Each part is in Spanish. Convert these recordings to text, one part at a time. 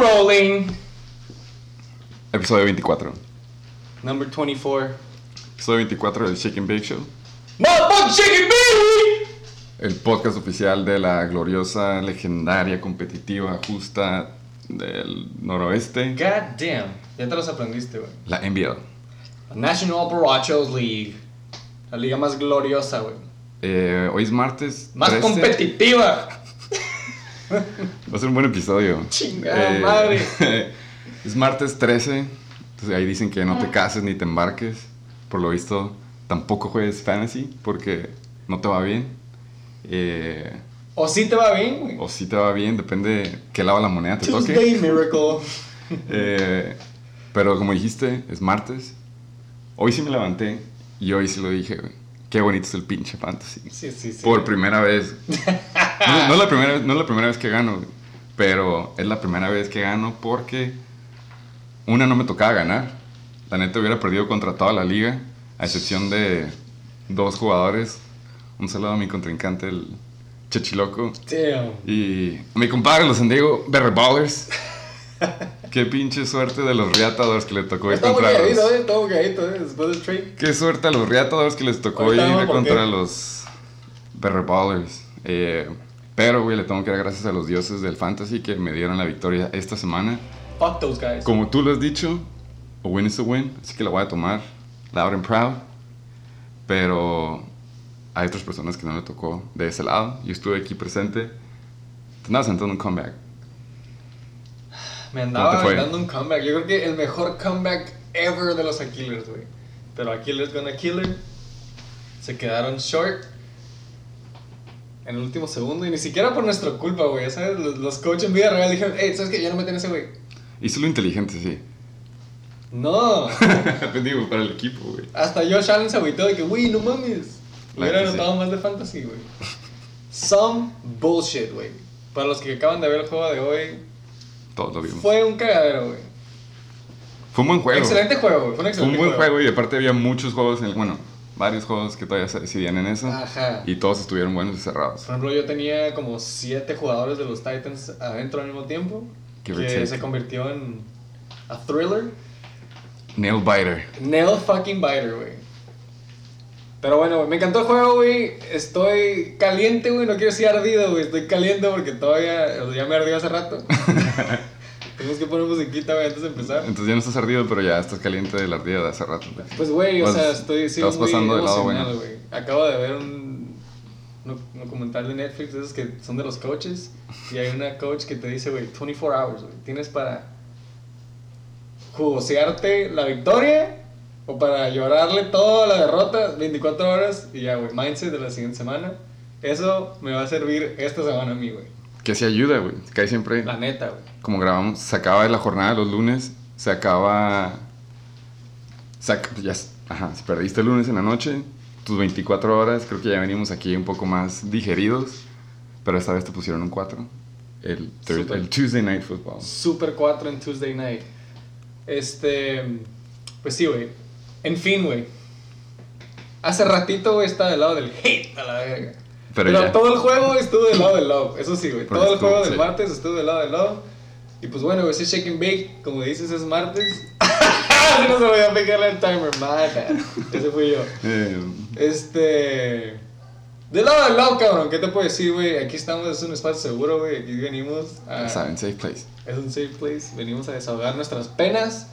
rolling. Episodio 24. Number 24. Episodio 24 del and Bake Show. Motherfucking chicken baby! El podcast oficial de la gloriosa, legendaria, competitiva, justa del noroeste. God damn. Ya te los aprendiste, güey. La NBL. National Borrachos League. La liga más gloriosa, güey. Eh, hoy es martes. Más 13. competitiva. Va a ser un buen episodio. Chingada Eh, madre. es martes 13. Entonces ahí dicen que no te cases ni te embarques. Por lo visto, tampoco juegues fantasy porque no te va bien. Eh, O sí te va bien, güey. o si te va bien, depende qué lado de la moneda te toque. Tuesday Miracle. Eh, pero como dijiste, es martes. Hoy sí me levanté y hoy sí lo dije, güey. Qué bonito es el pinche fantasy. Sí, sí, sí. Por primera vez. No, no es la primera, no es la primera vez que gano, güey, pero es la primera vez que gano porque una no me tocaba ganar. La neta hubiera perdido contra toda la liga, a excepción de dos jugadores. Un saludo a mi contrincante, el Chechiloco. Damn. Y mi compadre, los San Diego Berry Ballers. Qué pinche suerte de los Reatadores que le tocó ir contra los... eh. Eh. Después del trade. Qué suerte a los Reatadores que les tocó ir contra qué. los Berry Ballers. Eh, pero, güey, le tengo que dar gracias a los dioses del fantasy que me dieron la victoria esta semana. Fuck those guys. Como tú lo has dicho, a win is a win, así que la voy a tomar loud and proud. Pero hay otras personas que no le tocó de ese lado. Yo estuve aquí presente. Te andabas sentando un comeback. Me ¿Cómo andaba dando un comeback. Yo creo que el mejor comeback ever de los Aquilers, güey. Pero Aquilers gonna killer. Se quedaron short. En el último segundo. Y ni siquiera por nuestra culpa, güey. ya ¿Sabes? Los, los coaches en vida real dijeron, hey, ¿sabes qué? Ya no meten a ese güey. Hizo lo inteligente, sí. No. Pues Digo, para el equipo, güey. Hasta Josh Allen se agüitó de que, güey, no mames. Hubiera neta, sí. anotado más de fantasy, güey. Some bullshit, güey. Para los que acaban de ver el juego de hoy, Todos lo vimos. Fue, fue un cagadero, güey. un buen juego. Excelente juego, güey. Fue un Fue un excelente buen juego y aparte había muchos juegos, en el- bueno, varios juegos que todavía se decidían en eso. Ajá. Y todos estuvieron buenos y cerrados. Por ejemplo, yo tenía como siete jugadores de los Titans adentro al mismo tiempo. Give que se convirtió en a thriller. Nail Biter. Nail fucking biter, güey. Pero bueno, me encantó el juego, güey. Estoy caliente, güey. No quiero decir ardido, güey. Estoy caliente porque todavía ya me ardió hace rato. Tenemos que poner musiquita, güey, antes de empezar. Entonces ya no estás ardido, pero ya estás caliente de la ardida de hace rato. güey. Pues, güey, o sea, estoy sí, estás muy pasando del lado güey. Acabo de ver un, un documental de Netflix, de esos que son de los coaches. Y hay una coach que te dice, güey, 24 hours, güey. Tienes para jugosearte la victoria o para llorarle toda la derrota 24 horas y ya, güey, mindset de la siguiente semana. Eso me va a servir esta semana a mí, güey. Que se ayuda, güey. Que hay siempre, La neta, güey. como grabamos, se acaba la jornada de los lunes, se acaba... se ac- ya, ajá, si perdiste el lunes en la noche, tus 24 horas, creo que ya venimos aquí un poco más digeridos, pero esta vez te pusieron un 4. El, Thurs- Súper. el Tuesday Night Football. Super 4 en Tuesday night. Este. Pues sí, güey. En fin, güey. Hace ratito, güey, estaba del lado del hate a la verga. Pero Pero, todo el juego estuvo del lado del love. Eso sí, güey. Todo el juego del sí. martes estuvo del lado del love. Y pues bueno, ese shake and bake, como dices, es martes. No se voy a pegarle el timer, bad. Ese fui yo. Eh, Este. Del lado del love, cabrón. ¿Qué te puedo decir, güey? Aquí estamos, es un espacio seguro, güey. Aquí venimos a. ya saben, safe place. Es un safe place. Venimos a desahogar nuestras penas.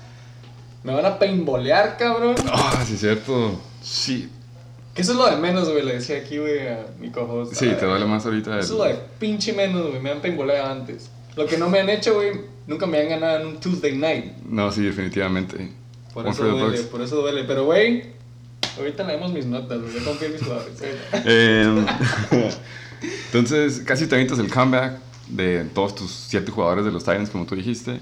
Me van a paintbolear, cabrón. Ah, sí, es cierto. Sí. Que eso es lo de menos, güey. Le decía aquí, güey, a mi cojo. Sí, te duele más ahorita. Eso es lo de pinche menos, güey. Me han paintboleado antes. Lo que no me han hecho, güey, nunca me han ganado en un Tuesday night. No, sí, definitivamente. Por One eso duele, por eso duele. Pero, güey, ahorita leemos mis notas, güey. Yo confío en mis jugadores. ¿eh? Em, entonces, casi te avientas el comeback de todos tus siete jugadores de los Titans, como tú dijiste.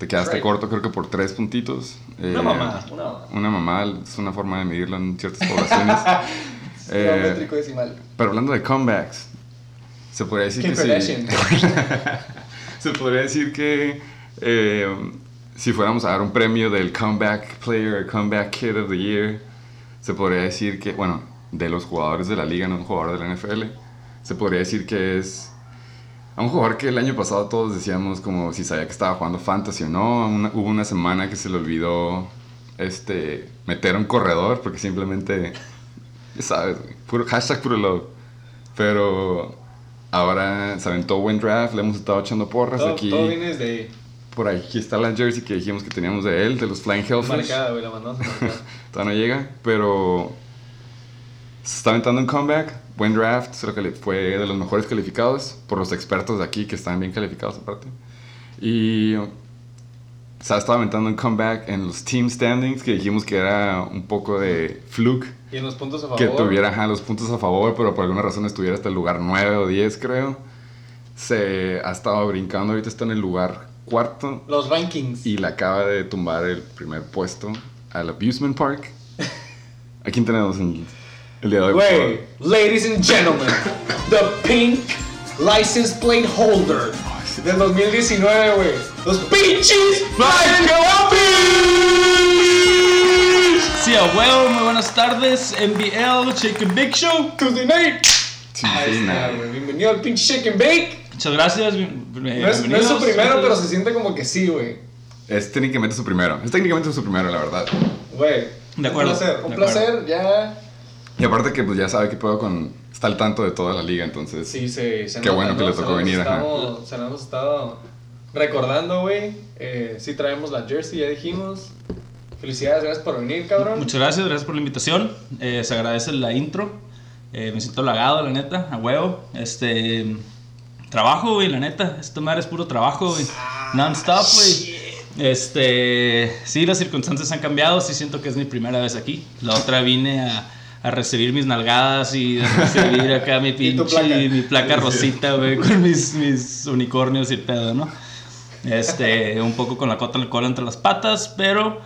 Te quedaste Right. corto, creo que por tres puntitos. Una Eh, mamada, una mamada. Una mamada es una forma de medirlo en ciertas poblaciones. Eh, decimal. Pero hablando de comebacks, se podría decir Kim que sí. Se podría decir que eh, si fuéramos a dar un premio del Comeback Player, Comeback Kid of the Year, se podría decir que, bueno, de los jugadores de la liga, no un jugador de la NFL, se podría decir que es A un jugador que el año pasado todos decíamos como si sabía que estaba jugando fantasy o no. Una- hubo una semana que se le olvidó este, meter un corredor porque simplemente, sabes, puro, hashtag puro love. Pero ahora se aventó buen draft, le hemos estado echando porras Todo, aquí. todo viene ahí. Por aquí está la jersey que dijimos que teníamos de él, de los Flying Hellfish. Marcada, güey, la mandamos. Todavía no llega, pero se está aventando un comeback. Buen draft, creo que fue de los mejores calificados por los expertos de aquí que están bien calificados aparte. Y se ha estado aventando un comeback en los team standings que dijimos que era un poco de fluke. Y en los puntos a favor. Que tuviera ajá, los puntos a favor, pero por alguna razón estuviera hasta el lugar 9 o 10, creo. Se ha estado brincando, ahorita está en el lugar cuarto Los rankings. y le acaba de tumbar el primer puesto al Abusement Park. ¿A quién tenemos en el día de hoy? Güey, ladies and gentlemen, the pink license plate holder del 2019, güey. Los pinches Flying Hellfish. Sí, a huevo, muy buenas tardes. MBL, Shake and Big Show. Tuesday night. Ahí está, güey. Bienvenido al pinche Shake and Bake. Muchas gracias. No es, no es su primero, pero se siente como que sí, güey. Es técnicamente su primero. Es técnicamente su primero, la verdad. Güey. De acuerdo, Un placer, un placer, ya. Y aparte que pues ya sabe que puedo con... Está al tanto de toda la liga, entonces... Sí, se, se Qué nota, bueno que ¿no? le tocó nos venir, ajá. estamos- Se lo hemos estado recordando, güey. Eh, sí traemos la jersey, ya dijimos. Felicidades, gracias por venir, cabrón. Muchas gracias, gracias por la invitación. Eh, se agradece la intro. Eh, me siento halagado, la neta, a huevo. Este. Trabajo, güey, la neta. Esta madre es puro trabajo, güey. Ah, Non-stop, güey. Este. Sí, las circunstancias han cambiado. Sí, siento que es mi primera vez aquí. La otra vine a, a recibir mis nalgadas y a recibir acá mi pinche. placa. Mi placa rosita, güey, con mis, mis unicornios y pedo, ¿no? Este, un poco con la cota del cola entre las patas, pero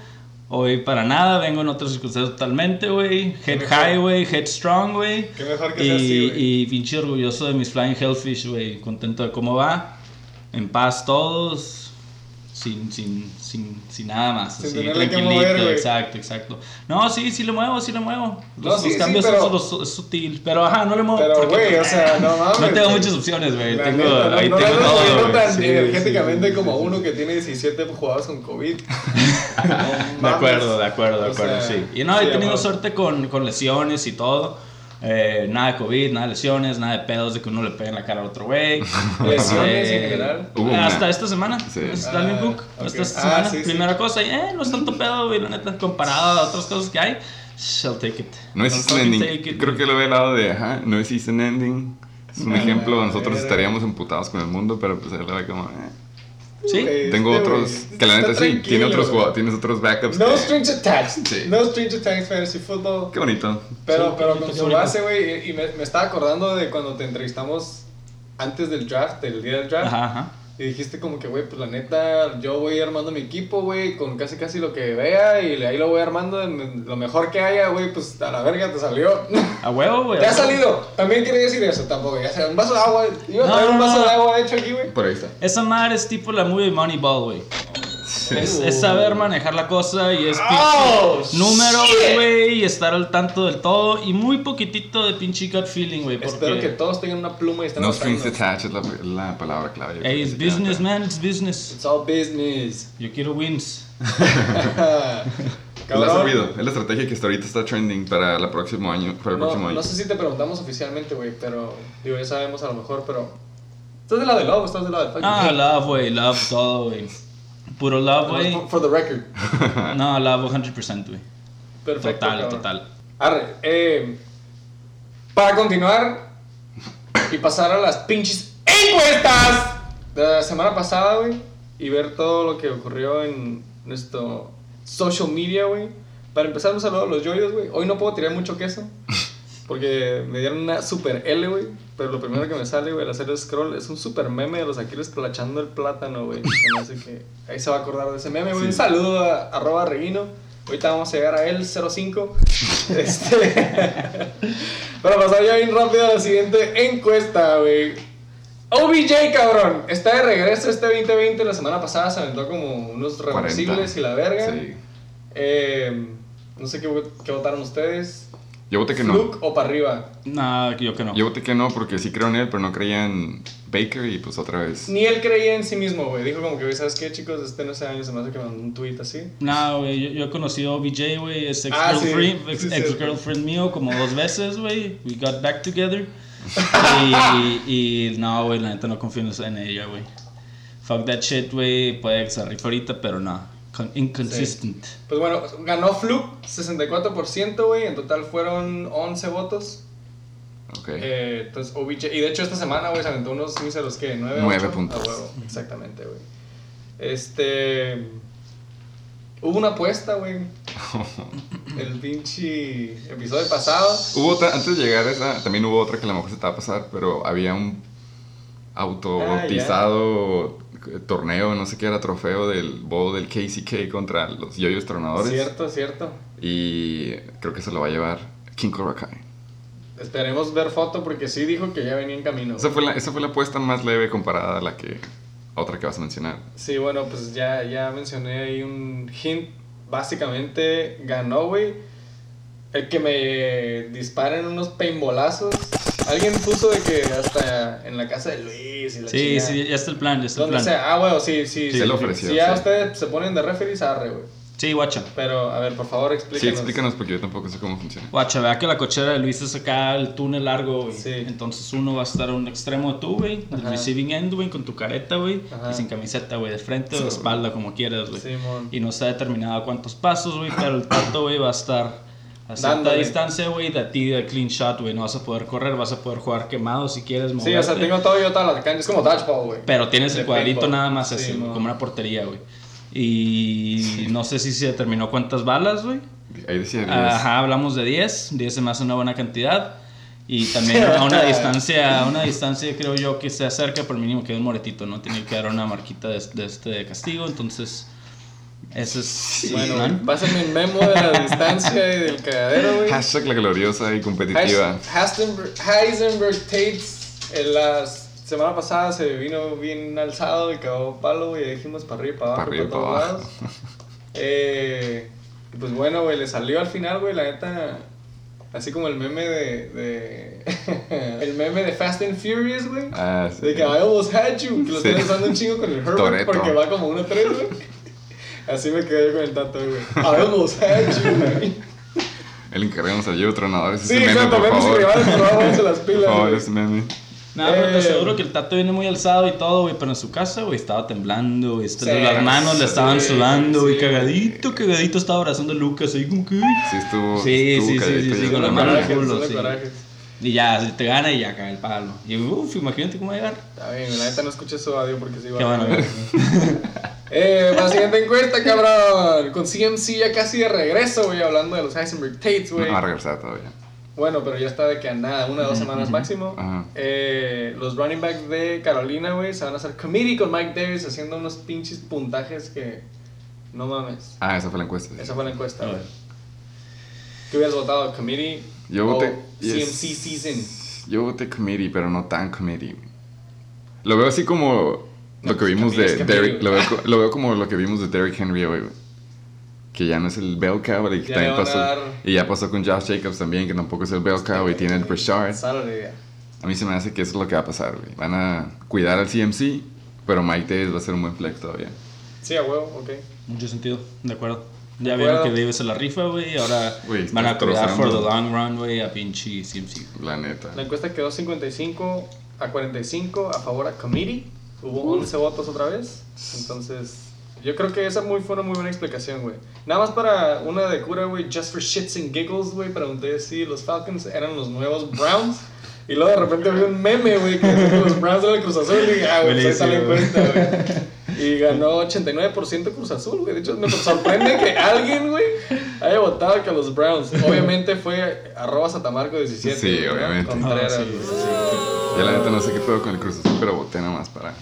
hoy para nada, vengo en otras circunstancias totalmente, güey. Head high, güey, head strong, güey. Qué mejor que y, sea así, güey. y pinche orgulloso de mis Flying Hellfish, güey. Contento de cómo va. En paz todos. Sin, sin, sin, sin nada más. Sin así, tenerle que tranquilito, mover, güey. exacto, exacto. No, sí, sí le muevo, sí le muevo. No, Los, sí, los sí, cambios pero- son los- es sutil. Pero ajá, no le muevo. Pero, güey, o sea, no mames. No tengo muchas opciones, güey. Tengo, no- ahí no tengo todo, güey. tan Sí, energéticamente sí, como sí. uno que tiene 17 jugadas con COVID. De acuerdo, de acuerdo, de O acuerdo, sea, sí. Y no, sí, he tenido suerte con, con lesiones y todo. Eh, nada de COVID, nada de lesiones, nada de pedos de que uno le pegue en la cara al otro güey. Lesiones Este, en general. Una. Hasta esta semana. Sí. Es Ah, Dalvin Cook. esta Ah, semana. sí, sí. Primera cosa, y eh, no es tanto pedo, güey, la neta, comparado a otras cosas que hay. Shall take it. No es ending. take it, Creo que lo ve al lado de, ajá, no es ending. Es un ejemplo, Ah, nosotros estaríamos emputados con el mundo, pero pues él ve como, eh. Sí. Güey, Tengo este, otros, güey, que la neta sí, tiene otros tienes otros backups. No que- strings attached. Sí. No strings attached fantasy football. Qué bonito. Pero, Sí, pero qué con su base, güey, y me, me estaba acordando de cuando te entrevistamos antes del draft, del día del draft. Ajá, ajá. Y dijiste como que, güey, pues la neta, yo voy armando mi equipo, güey, con casi casi lo que vea y ahí lo voy armando en lo mejor que haya, güey, pues a la verga te salió. A huevo, güey. Te ha salido. También quería decir eso, tampoco. Ya sea, un vaso de agua. Iba a No, traer un vaso no. de agua, de hecho, aquí, güey. Por ahí está. Esa madre es tipo la movie Moneyball, güey. Es, es saber manejar la cosa y es Oh, pinche números, güey, y estar al tanto del todo y muy poquitito de pinche gut feeling, güey. Espero que todos tengan una pluma y estén No strings attached es la, la palabra clave. hey, it's business, man, it's business. It's all business. Yo quiero wins. ¿Qué le ha servido? Es la estrategia que hasta ahorita está trending para el próximo año. Para el No, próximo año. no sé si te preguntamos oficialmente, güey, pero digo, ya sabemos a lo mejor, pero estás del lado de Love, estás del lado de fucking Ah, love, güey, love todo, güey. Puro love, güey. For, for the record. No, love 100%, güey. Perfecto. Total, cabrón. total. Arre, eh, para continuar y pasar a las pinches encuestas de la semana pasada, güey, y ver todo lo que ocurrió en nuestro social media, güey. Para empezar, un saludo a los yoyos, güey. Hoy no puedo tirar mucho queso. Porque me dieron una super L, güey. Pero lo primero que me sale, güey, al hacer el scroll es un super meme de los Aquiles colachando el plátano, güey. Hace que ahí se va a acordar de ese meme, güey. Sí. Un saludo a arroba Reguino. Ahorita vamos a llegar a él, 05. Este. Pero pasar ya bien rápido a la siguiente encuesta, güey. OBJ, cabrón. Está de regreso este 2020. La semana pasada se aventó como unos 40. reversibles y la verga. Sí. Eh, no sé qué, qué votaron ustedes. Yo voté que no. ¿Fluke o para arriba? Nah, yo que no. Yo voté que no porque sí creo en él, pero no creía en Baker y pues otra vez. Ni él creía en sí mismo, güey. Dijo como que, güey, ¿sabes qué, chicos? Este no ese año se me hace que mandó un tweet así. No, güey, yo, yo he conocido a OBJ, güey, es ex Ah, sí. girlfriend, ex, Sí, sí, ex girlfriend mío como dos veces, güey. We got back together. y, y no, güey, la neta no confío en ella, güey. Fuck that shit, güey. Puede que se rife ahorita, pero no. Con- inconsistent. Pues bueno, ganó Fluke 64%, güey. En total fueron 11 votos. Ok. Eh, entonces, OBJ. Y de hecho, esta semana, güey, se aventó unos míseros que 9 Nueve puntos. A huevo, exactamente, güey. Este. Hubo una apuesta, güey. El pinche episodio pasado. Hubo otra, antes de llegar a esa, también hubo otra que a lo mejor se te va a pasar, pero había un autobautizado torneo, no sé qué era, trofeo del bowl del KCK contra los yoyos tronadores. Cierto, cierto. Y creo que se lo va a llevar King Cobra Kai. Esperemos ver foto porque sí dijo que ya venía en camino. Esa fue, la, esa fue la apuesta más leve comparada a la que otra que vas a mencionar. Sí, bueno, pues ya, ya mencioné ahí un hint. Básicamente ganó, güey. El que me disparen unos paintballazos. Alguien puso de que hasta en la casa de Luis y la Sí, chingada. sí, ya está el plan, ya está el Donde plan. sea. Ah, bueno, sí, sí. Sí, sí. lo ofreció, Si ya sí. ustedes se ponen de referees, arre, güey. Sí, guacha. Pero, a ver, por favor, Sí, explíquenos. explícanos porque yo tampoco sé cómo funciona. Guacha, vea que la cochera de Luis es acá el túnel largo, güey. Sí. Entonces uno va a estar a un extremo de tú, güey. El Ajá. receiving end, güey, con tu careta, güey. Ajá. Y sin camiseta, güey. De frente o de espalda, como quieras, güey. Simón. Y no está determinado cuántos pasos, güey. Pero el tato, güey, va a estar a cierta distancia, güey. De ti de clean shot, güey. No vas a poder correr, vas a poder jugar quemado si quieres Sí, moverte. o sea, tengo todo yo toda la cancha. Es como dodgeball, güey. Pero tienes De el cuadrito paintball. nada más Sí, así, mo. como una portería, güey. Y no sé si se determinó cuántas balas, güey. Ahí decía 10. Ajá, hablamos de 10, 10 se me hace una buena cantidad. Y también a una distancia, a una distancia creo yo que se acerca, por mínimo que un moretito, ¿no? Tiene que dar una marquita de, de este castigo, entonces ese es... Bueno, ¿no? güey, pásenme el memo de la distancia y del cagadero, güey. Hashtag la gloriosa y competitiva. Heisenberg, Heisenberg Tates en la semana pasada se vino bien alzado y cagó palo, güey. y Dijimos para arriba y para abajo, Para arriba y para todos para abajo. lados. Eh, y pues bueno, güey, le salió al final, güey, la neta. Así como el meme de. de el meme de Fast and Furious, güey. Ah, sí. De que I almost had you, que lo Sí. están usando un chingo con el Herbert Toretto. porque va como 1-3, güey. Así me quedé yo con el tato, güey. Had you, güey. El encargamos al Yoyo Tronadores. Sí, exacto, y favor. rivales, pero vamos a las pilas, Por favor, güey. ese meme. Nada, pero te Eh. aseguro que el tato viene muy alzado y todo, güey, pero en su casa, güey, estaba temblando, güey. Sí, las manos le estaban sí, sudando, güey, sí. cagadito, cagadito estaba abrazando a Lucas ahí como que... Sí, estuvo. Sí, estuvo sí, sí, sí, con la mano el corajes, culo, sí. Y ya, te gana y ya cae el palo. Y uff, imagínate cómo va a llegar. Está bien, la neta no escuché su audio porque sí va Qué bueno, güey. Eh, para la siguiente encuesta, cabrón. Con CMC ya casi de regreso, güey, hablando de los Heisenberg Tates, güey. No va a regresar todavía. Bueno, pero ya está de que a nada, una o dos semanas máximo. Eh, los running backs de Carolina, güey, se van a hacer committee con Mike Davis haciendo unos pinches puntajes que. No mames. Ah, esa fue la encuesta. sí. Esa fue la encuesta, güey. ¿Qué hubieras votado? ¿Committee? Yo o voté. CMC yes. season. Yo voté committee, pero no tan committee. Lo veo así como No, lo que vimos de Derrick. Lo lo veo como lo que vimos de Derrick Henry hoy, güey. Que ya no es el bell cow, y Ya también pasó. dar- Y ya pasó con Josh Jacobs también, que tampoco es el bell cow y tiene el Brashard. A mí se me hace que eso es lo que va a pasar, güey. Van a cuidar al CMC, pero Mike Davis va a ser un buen flex todavía. Sí, a huevo, ok. Mucho sentido, de acuerdo. Ya vieron que Davis se la rifa, güey, ahora Güey, van a cuidar for the long run, güey, a pinche CMC. La neta. La encuesta quedó 55 a 45 a favor a Committee. Hubo 11 votos otra vez. Entonces, yo creo que esa muy, fue una muy buena explicación, güey. Nada más para una de cura, güey, just for shits and giggles, güey, pregunté si los Falcons eran los nuevos Browns. Y luego de repente vi un meme, güey, que decía que los Browns eran el Cruz Azul. Y dije, ah, güey, está la encuesta, güey. Y ganó 89% Cruz Azul, güey. De hecho, me sorprende que alguien, güey, haya votado que a los Browns. Obviamente fue arroba satamarco17. Sí, ¿verdad? obviamente. Contreras, Ah, sí, güey. sí, Ya la neta no sé qué pedo con el Cruz Azul, pero voté nada más para.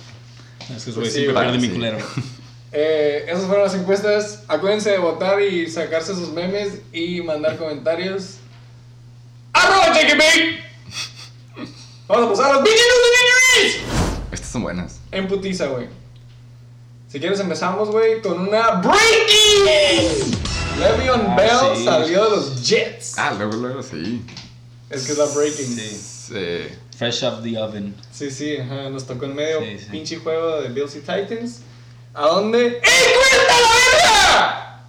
Es que, güey, Pues sí, siempre güey, pierde mi sí. culero. Eh, esas fueron las encuestas. Acuérdense de votar y sacarse sus memes y mandar comentarios. ¡Arroba! Vamos a pasar a los bitches de. Estas son buenas. En putiza, güey. Si quieres empezamos, güey, con una breaking. Le'Veon Ah, Bell sí. salió de los Jets. Ah, luego, luego, sí. Es que es la breaking. Sí. Fresh off the oven. Sí, sí, ajá, nos tocó en medio Sí, sí. pinche juego de Bills y Titans. ¿A dónde? ¡Eh, cuenta la verga!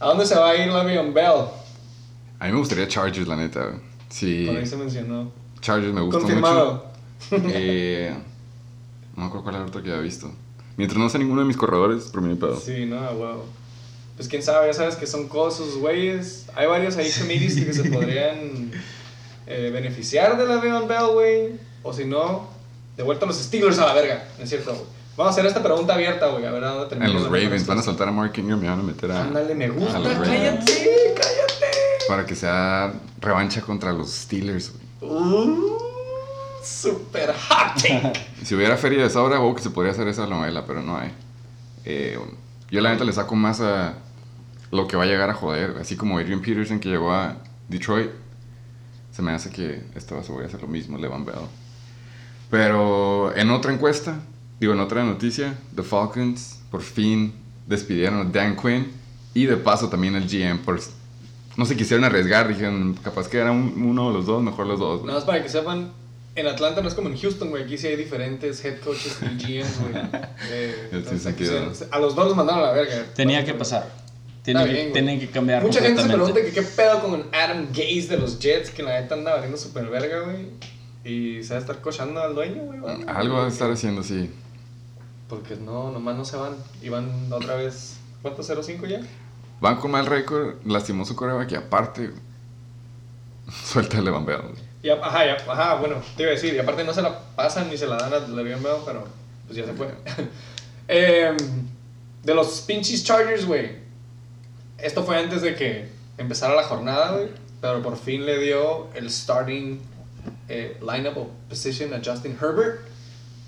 ¿A dónde se va a ir Le'Veon Bell? A mí me gustaría Chargers, la neta. güey. Sí, Por ahí se mencionó. Chargers me gusta Confirmado. mucho. Eh, no me acuerdo cuál era el otro que había visto. Mientras no sea ninguno de mis corredores, por mí no pedo. Sí, no, huevo. Pues quién sabe, ya sabes que son cosas, güeyes. Hay varios ahí committees que se podrían eh, beneficiar de la Le'Veon Bell, güey. O si no, de vuelta a los Steelers a la verga. ¿No es cierto, güey? Vamos a hacer esta pregunta abierta, güey. A ver a dónde. En los Ravens van a cosa. soltar a Mark Ingram y van a meter a. Ándale, me gusta. Cállate, cállate. Para que sea revancha contra los Steelers, güey. Uh, super hot take. Si hubiera feria de sobra, wow, que se podría hacer esa novela, pero no hay. Eh, yo la neta le saco más a lo que va a llegar a joder. Así como Adrian Peterson que llegó a Detroit. Se me hace que esta vez voy a hacer lo mismo, Levan Bell. Pero en otra encuesta, digo, en otra noticia, The Falcons por fin despidieron a Dan Quinn y de paso también al GM. Por, no se quisieron arriesgar, dijeron, capaz que era un- uno de los dos, mejor los dos. Nada más para que sepan, en Atlanta no es como en Houston, güey. Aquí sí hay diferentes head coaches y GMs, güey. Eh, Sí, entonces, se- a los dos los mandaron a la verga. Tenía que pasar. Tienen, que, bien, güey. tienen que cambiar Mucha gente se pregunta que qué pedo con Adam Gaze de los Jets, que la neta anda valiendo super verga, güey. Y se va a estar cochando al dueño, güey. Algo va a estar haciendo, sí. Porque no, nomás no se van. Y van otra vez. ¿Cuánto? ¿0-5 ya? Van con mal récord, lastimó su coreback y aparte suelta el Levan Bell. güey. Y, a- ajá, ya- ajá, bueno, te iba a decir. Y aparte no se la pasan ni se la dan a Le'Veon Bell, pero pues ya se fue. Em, de los pinches Chargers, güey. Esto fue antes de que empezara la jornada, güey. Pero por fin le dio el starting eh, lineup o position a Justin Herbert.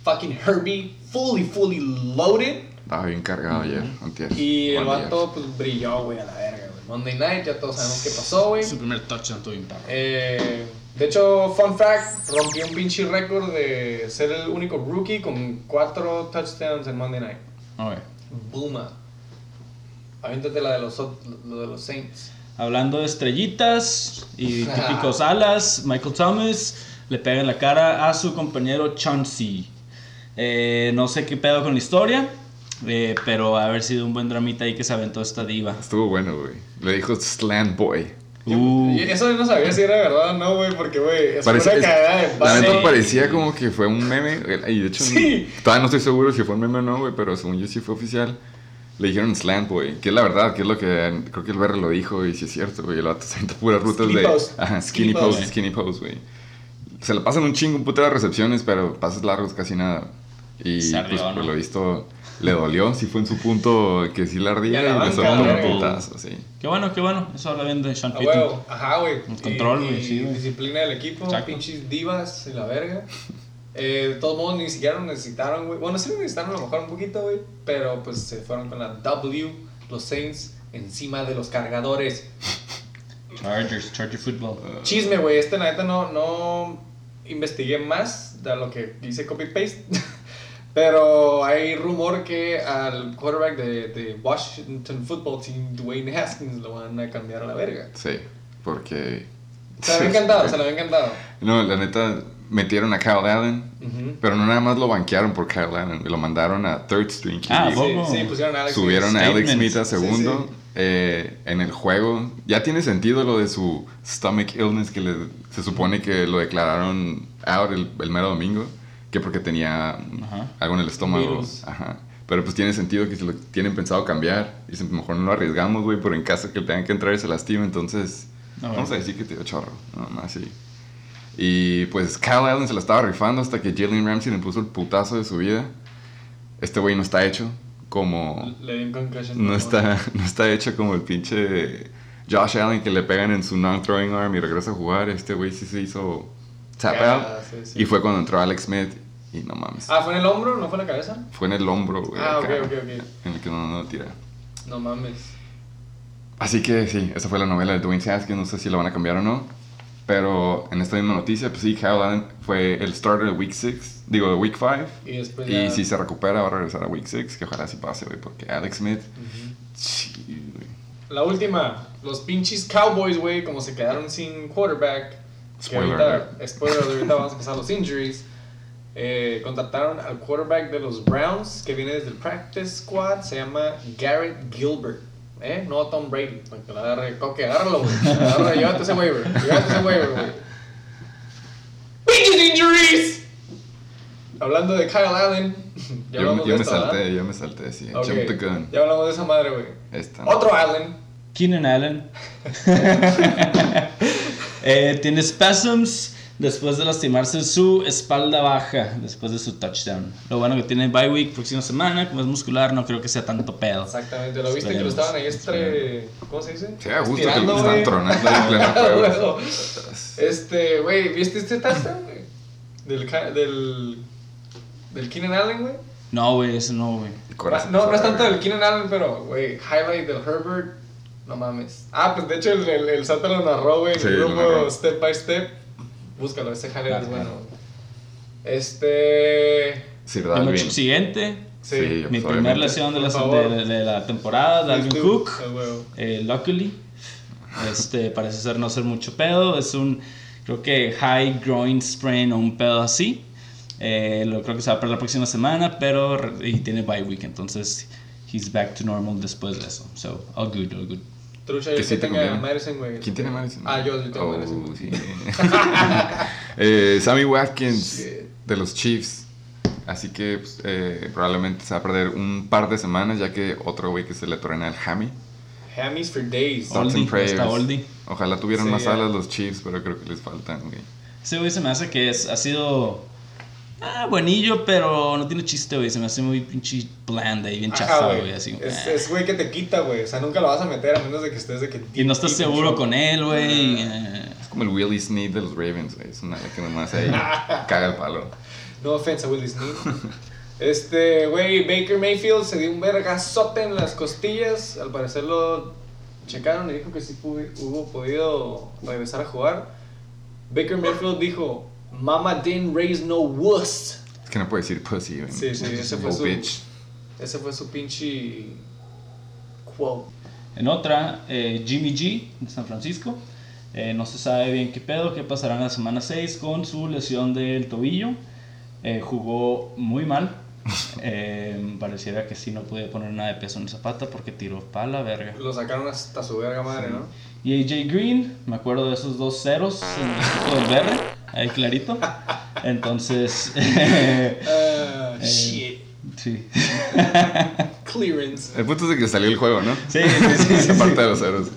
Fucking Herbie, fully, fully loaded. Estaba bien cargado ayer, antier. Y el vato, pues brilló, güey, a la verga, güey. Monday night, ya todos sabemos qué pasó, güey. Su primer touchdown tuvo perro. Eh, de hecho, fun fact, rompió un pinche récord de ser el único rookie con cuatro touchdowns en Monday Night. A ver. Booma. Aviéntate la de los, lo de los Saints. Hablando de estrellitas y típicos alas, Michael Thomas le pega en la cara a su compañero Chauncey. Eh, no sé qué pedo con la historia, eh, pero ha haber sido un buen dramita ahí que se aventó esta diva. Estuvo bueno, güey. Le dijo Slant Boy. Uh, eso yo no sabía si era verdad o no, güey, porque, güey, es una cagada de la neta parecía como que fue un meme. Y de hecho, Sí. todavía no estoy seguro si fue un meme o no, güey. Pero según yo sí fue oficial. Le dijeron Slant Boy. Que es la verdad, que es lo que creo que el BR lo dijo. Y sí es cierto, güey. El vato se puras rutas Skinny de. post. Ajá, Skinny post. skinny post, güey. Se le pasan un chingo, un putero de recepciones, pero pases largos casi nada. Y pues por lo visto le dolió. Sí fue en su punto que sí le ardía Y la le soltó un putazo, sí. qué bueno, qué bueno. Eso habla bien de Sean A Payton. huevo, ajá, güey. El control, güey, sí, güey. Disciplina del equipo, Exacto. pinches divas y la verga. Eh, de todos modos, ni siquiera lo necesitaron, güey. Bueno, sí lo necesitaron a lo mejor un poquito, güey. Pero pues se fueron con la W, los Saints, encima de los cargadores. Chargers, Charger Football. Chisme, güey. Este, la neta, no, no investigué más de lo que hice copy-paste. Pero hay rumor que al quarterback de, de Washington Football Team, Dwayne Haskins, lo van a cambiar a la verga. Sí, porque... Se le había encantado, se le había encantado. No, la neta, metieron a Kyle Allen, pero no nada más lo banquearon por Kyle Allen, lo mandaron a third string. Ah, Sí, sí, pusieron a Alex Subieron a Statement. Alex Smith a Sí, segundo sí. eh, en el juego. Ya tiene sentido lo de su stomach illness que le- se supone que lo declararon out el, el mero domingo, que porque tenía Ajá. algo en el estómago. Virus. Ajá. Pero pues tiene sentido que si lo tienen pensado cambiar. Dicen, mejor no lo arriesgamos, güey, por en caso que tengan que entrar y se lastime. Entonces, Ah, vamos a decir que te dio chorro. No, más así. Y pues Kyle Allen se la estaba rifando hasta que Jalen Ramsey le puso el putazo de su vida. Este güey no está hecho como... Le concussion. No está, no está hecho como el pinche Josh Allen que le pegan en su non-throwing arm y regresa a jugar. Este güey sí se hizo Ah, sí, sí. Y fue cuando entró Alex Smith y no mames. Ah, ¿fue en el hombro? ¿No fue en la cabeza? Fue en el hombro, güey. Ah, ok, acá, ok, ok. En el que no, no tira. No mames. Así que sí, esa fue la novela de Dwayne Haskins. No sé si lo van a cambiar o no. Pero en esta misma noticia, pues sí, Kyle Allen fue el starter de Week 6. Digo, de Week 5. Y después Y ya- si se recupera, va a regresar a Week 6. Que ojalá sí pase, güey. Porque Alex Smith. Sí, güey. La última. Los pinches Cowboys, güey, como se quedaron sin quarterback, que Spoiler ahorita, alert. spoiler, ahorita vamos a empezar los injuries. Eh, contrataron al quarterback de los Browns, que viene desde el practice squad, se llama Garrett Gilbert. ¿Eh? No Tom Brady, que lo agarre. Coque, agárralo, güey. Agárralo, llévate ese waiver. Llévate ese waiver, güey. ¡Pinches injuries! Hablando de Kyle Allen. Ya Yo, hablamos yo de me esto, ¿verdad? salté, yo me salté, sí. Ok, Jump the gun. Ya hablamos de esa madre, güey. Esta. Otro Allen. Keenan Allen. Eh, tiene spasms después de lastimarse su espalda baja después de su touchdown. Lo bueno que tiene bye week próxima semana, como es muscular, no creo que sea tanto pedo. Exactamente, lo viste que lo Esperemos, estaban ahí entre. ¿Cómo se dice? Sí, a gusto que lo están tronando en pleno juego. Este, güey, ¿viste este touchdown, güey? Del, del. Del Keenan Allen, güey. No, güey, eso no, güey. No, no es tanto del Keenan Allen, pero, güey, highlight del Herbert. No mames. Ah, pues de hecho el, el, el Santa lo narró, güey, Sí, el grupo narró. Step by Step. Búscalo, ese Claro, es bueno. claro. Sir Tengo Este. el Dalvin. siguiente. Sí, Sí, Mi pues, primera lesión de la, de, de la temporada, Dalvin. Cook. Eh, luckily, este, parece ser no ser mucho pedo. Es un, creo que high groin sprain o un pedo así. Eh, lo creo que se va a perder la próxima semana, pero y tiene bye week, entonces he's back to normal después de eso. So, all good, all good. Trucha, Que sí que te tenga. Madison, güey. ¿Quién tiene Madison? Ah, yo, yo tengo Oh, Madison. güey. sí. eh, Sammy Watkins Shit. de los Chiefs. Así que pues, eh, probablemente se va a perder un par de semanas, ya que otro güey que se le truena el hammy. Hammies for days. Oldie. Ojalá tuvieran Sí, más alas los Chiefs, pero creo que les faltan, güey. Ese güey se me hace que es, ha sido ah, buenillo, pero no tiene chiste, güey. Se me hace muy pinche bland ahí, bien chafa, güey. Así, como, Es, es güey que te quita, güey. O sea, nunca lo vas a meter a menos de que estés de que. Y no estás seguro con él, güey. Ah. eh. Es como el Willie Snead de los Ravens, güey. Es una que nomás ahí caga el palo. No offense a Willie Snead. Este, güey, Baker Mayfield se dio un vergazote en las costillas. Al parecer lo checaron y dijo que sí hubo podido regresar a jugar. Baker Mayfield dijo: Mama didn't raise no wuss. Es que no puede decir pussy. Sí, sí, ese fue su- bitch. Ese fue su pinche quote. En otra, eh, Jimmy G de San Francisco. Eh, no se sabe bien qué pedo, qué pasará en la semana 6 con su lesión del tobillo. Eh, jugó muy mal. Eh, pareciera que sí no podía poner nada de peso en esa pata porque tiró pa' la verga. Lo sacaron hasta su verga madre, ¿no? Y AJ Green, me acuerdo de esos dos ceros en el equipo del verde, ahí clarito. Entonces, Ah, Eh, shit. sí. Clearance. El punto es de que salió el juego, ¿no? Sí, sí, sí, sí, Aparte de los ceros.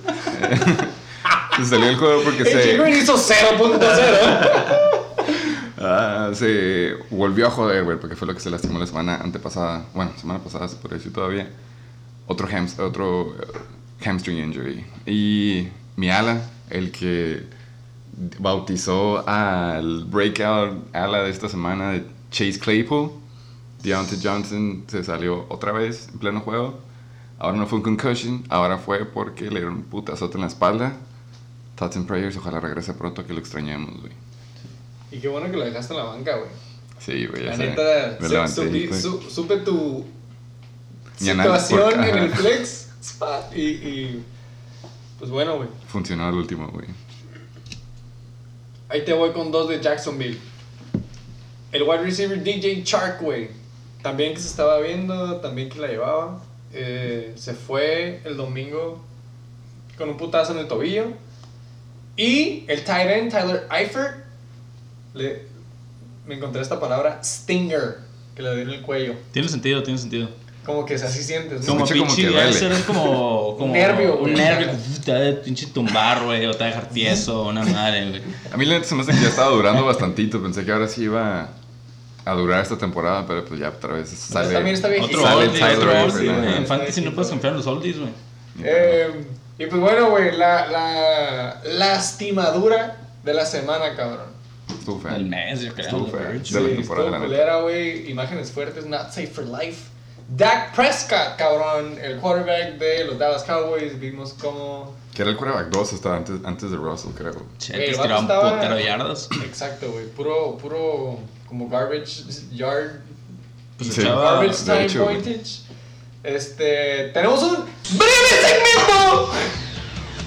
se salió el juego porque se, hizo 0.0. ah, se volvió a joder, güey, porque fue lo que se lastimó la semana antepasada. Bueno, semana pasada se podría decir todavía. Otro, hams- otro eh, hamstring injury. Y mi ala, el que bautizó al breakout ala de esta semana de Chase Claypool, Deontay Johnson se salió otra vez en pleno juego. Ahora no fue un concussion, ahora fue porque le dieron un putazote en la espalda. Thoughts and prayers, ojalá regrese pronto que lo extrañamos, güey. Y qué bueno que lo dejaste en la banca, güey. Sí, güey, La neta, Me levanté su- supe tu situación por- en el flex y, y pues bueno, güey. Funcionó al último, güey. Ahí te voy con dos de Jacksonville. El wide receiver DJ Chark, güey. También que se estaba viendo, también que la llevaba. Eh, se fue el domingo con un putazo en el tobillo. Y el tight end Tyler Eifert, le, me encontré esta palabra, stinger, que le dio en el cuello. Tiene sentido, tiene sentido. Como que así sientes, ¿no? Como escucha como pinche, que ser como, como nervio, un nervio, te va a pinche tumbar, güey, o te va a dejar tieso, una madre, güey. A mí la neta se me hace que ya estaba durando bastantito. Pensé que ahora sí iba a durar esta temporada, pero pues ya otra vez sale. también está viejito. Otro Sale oldie, Tyler otro Eifert, oldie, ajá. güey. En fantasy no puedes confiar en los oldies, güey. Eh, y pues bueno, güey, la, la lastimadura de la semana, cabrón. Estuvo feo. El mes, yo creo. Estuvo. De la temporada, estuvo culera, güey. Imágenes fuertes, not safe for life. Dak Prescott, cabrón, el quarterback de los Dallas Cowboys. Vimos cómo. Que era el quarterback 2 hasta antes, antes de Russell, creo. Che, Güey, el te vato tiraba un estaba- putero de yardas. Exacto, güey. Puro, puro, como garbage yard. Pues Sí. echaba- Garbage de time hecho, güey. pointage. Este. Tenemos un breve segmento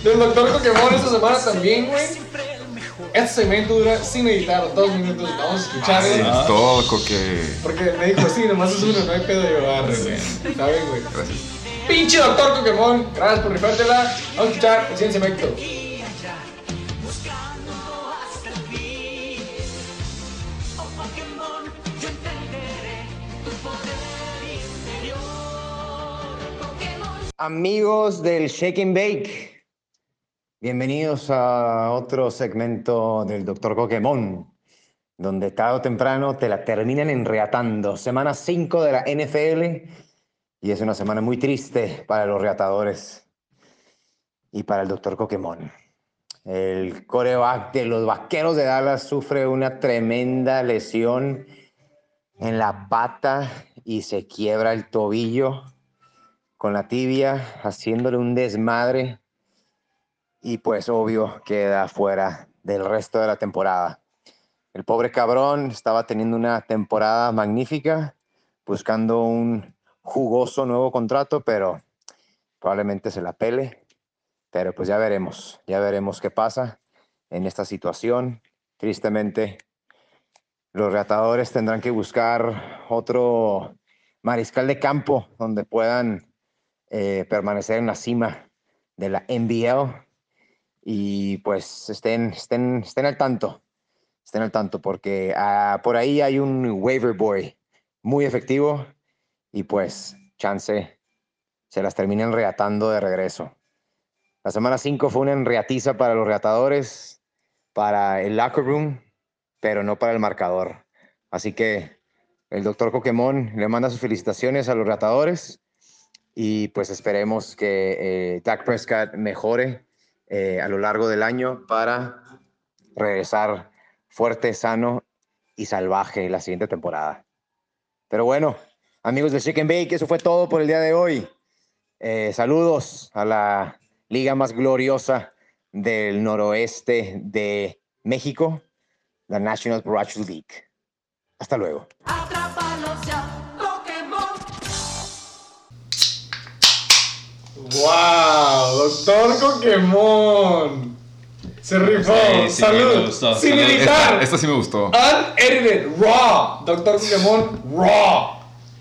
del Doctor Pokémon esta semana también, güey. Este segmento dura sin editar dos minutos. Vamos a escuchar, güey. Es todo, coque. Porque me dijo, sí, nomás es uno, no hay pedo de barre, güey. Está bien, güey. Gracias. Pinche doctor Pokémon, gracias por rifártela. Vamos a escuchar el siguiente segmento. Amigos del Shake and Bake, bienvenidos a otro segmento del Dr. Pokémon, donde tarde o temprano te la terminan enreatando. Semana 5 de la NFL y es una semana muy triste para los reatadores y para el Dr. Pokémon. El coreback de los Vaqueros de Dallas sufre una tremenda lesión en la pata y se quiebra el tobillo con la tibia, haciéndole un desmadre y pues obvio queda fuera del resto de la temporada. El pobre cabrón estaba teniendo una temporada magnífica, buscando un jugoso nuevo contrato, pero probablemente se la pele. Pero pues ya veremos, ya veremos qué pasa en esta situación. Tristemente, los reatadores tendrán que buscar otro mariscal de campo donde puedan eh, permanecer en la cima de la NBL y pues estén, estén, estén al tanto, estén al tanto porque ah, por ahí hay un waiver boy muy efectivo y pues chance se las terminen reatando de regreso. La semana 5 fue una enreatiza para los reatadores, para el locker room, pero no para el marcador. Así que el doctor Pokémon le manda sus felicitaciones a los reatadores y pues esperemos que eh, Dak Prescott mejore eh, a lo largo del año para regresar fuerte, sano y salvaje la siguiente temporada. Pero bueno, amigos de Chicken Bake, eso fue todo por el día de hoy. Eh, saludos a la liga más gloriosa del noroeste de México, la National Broadcast League. Hasta luego. ¡Wow! Doctor Pokémon. Se rifó. Sí, sí, Salud. me gustó. Sin Salud. editar. Esta, esta sí me gustó. Unedited. Raw. Doctor Pokémon. Raw.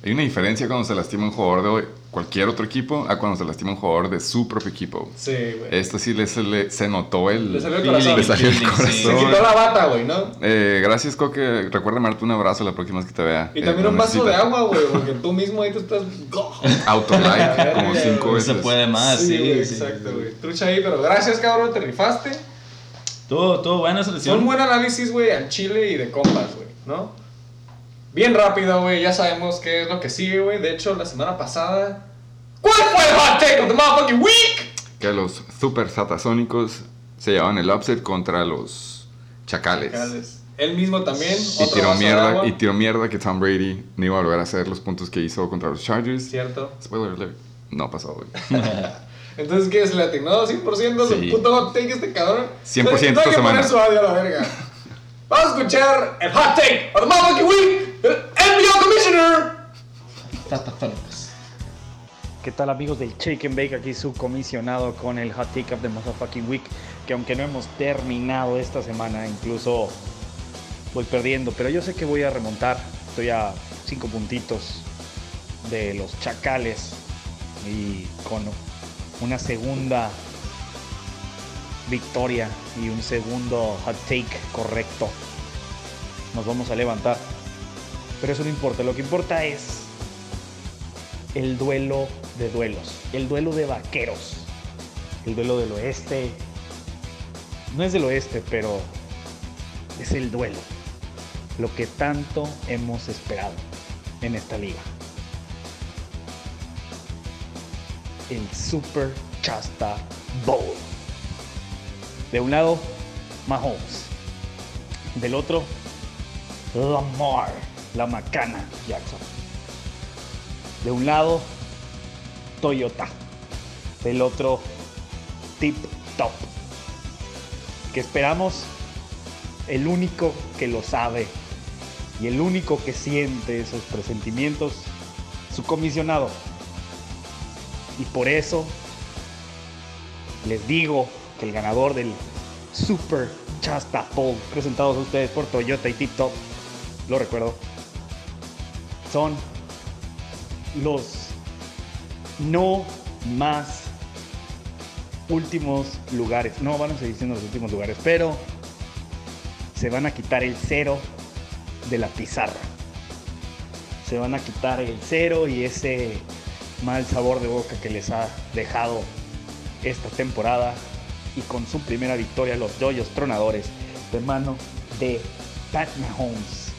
Hay una diferencia cuando se lastima un jugador de cualquier otro equipo a cuando se lastima un jugador de su propio equipo. Sí, güey. Esta sí le, se, le- se notó el... Le salió el Feeling, corazón. Le salió el corazón. sí. Se quitó la bata, güey, ¿no? Eh, gracias, Coque. Recuerda darte un abrazo la próxima vez que te vea. Y Eh, también un vaso de agua, güey, porque tú mismo ahí te estás. Autolite, como cinco veces. se puede más, sí. exacto, güey. Trucha ahí, pero gracias, cabrón, te rifaste. Todo, todo buena selección. un buen análisis, güey, al chile y de compas, güey, ¿no? Bien rápido, güey, ya sabemos qué es lo que sigue, güey. De hecho, la semana pasada. ¿Cuál fue el hot take of the motherfucking week? Que los super satasónicos se llevaban el upset contra los chacales. Él mismo también. Y tiró mierda, y tiró mierda que Tom Brady no iba a volver a hacer los puntos que hizo contra los Chargers. Cierto. Spoiler alert. No pasó, güey. Entonces, ¿qué? ¿Se le atinó 100% Sí. su puto hot take este cabrón? 100% No hay que esta poner su audio a la verga. Vamos a escuchar el hot take of the motherfucking week del NBA Commissioner. ¿Qué tal amigos del Shake and Bake? Aquí su comisionado con el Hot Take of the Motherfucking Week. Que aunque no hemos terminado esta semana, incluso voy perdiendo. Pero yo sé que voy a remontar. Estoy a cinco puntitos de los Chacales. Y con una segunda victoria y un segundo hot take correcto. Nos vamos a levantar. Pero eso no importa. Lo que importa es el duelo de duelos, el duelo de vaqueros, el duelo del oeste. No es del oeste, pero es el duelo, lo que tanto hemos esperado en esta liga. El Super Chasta Bowl. De un lado, Mahomes. Del otro, Lamar, la macana Jackson. De un lado, Toyota. Del otro, Tip Top. Que esperamos el único que lo sabe y el único que siente esos presentimientos, su comisionado. Y por eso les digo el ganador del Super Chasta Bowl, presentados a ustedes por Toyota y Tip Top. Lo recuerdo. Son los no más últimos lugares. No van a seguir siendo los últimos lugares, pero se van a quitar el cero de la pizarra. Se van a quitar el cero y ese mal sabor de boca que les ha dejado esta temporada. Y con su primera victoria, los Joyos Tronadores, de mano de Pat Mahomes,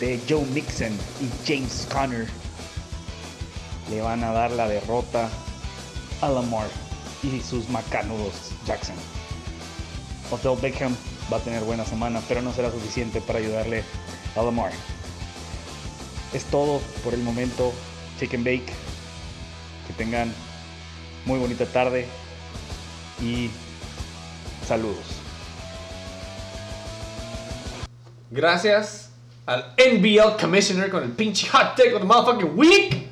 de Joe Mixon y James Conner, le van a dar la derrota a Lamar y sus macanudos Jackson. Odell Beckham va a tener buena semana, pero no será suficiente para ayudarle a Lamar. Es todo por el momento. Chicken Bake. Que tengan muy bonita tarde y saludos. Gracias al NBL Commissioner con el pinche hot take of the motherfucking week.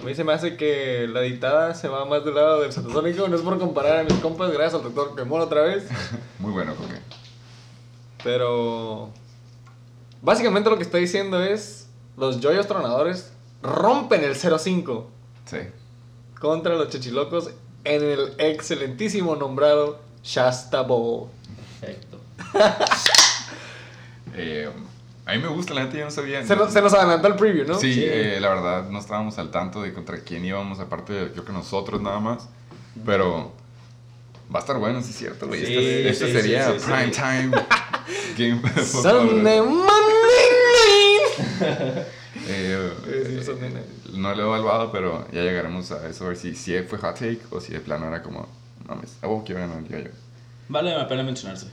A mí se me hace que la dictada se va más del lado del satasónico. No es por comparar a mis compas, gracias al doctor Quemón otra vez. Muy bueno, Coque. Pero. Básicamente lo que está diciendo es: los joyos tronadores rompen el 0-5 Sí. contra los chechilocos en el excelentísimo nombrado Shasta Bowl. Perfecto. Eh, a mí me gusta, la neta yo no sabía. Se nos, se nos adelantó el preview, ¿no? Sí, eh, la verdad no estábamos al tanto de contra quién íbamos, aparte de creo que nosotros nada más. Pero va a estar bueno, sí es cierto, güey. Sí, este este sí, sería sí, sí, prime sí. time game. Sunday, Monday night. Eh, No lo he evaluado, pero ya llegaremos a eso, a ver si, si fue hot take o si de plano era como, mames, a vos quiero ganar el. Vale la pena mencionarse.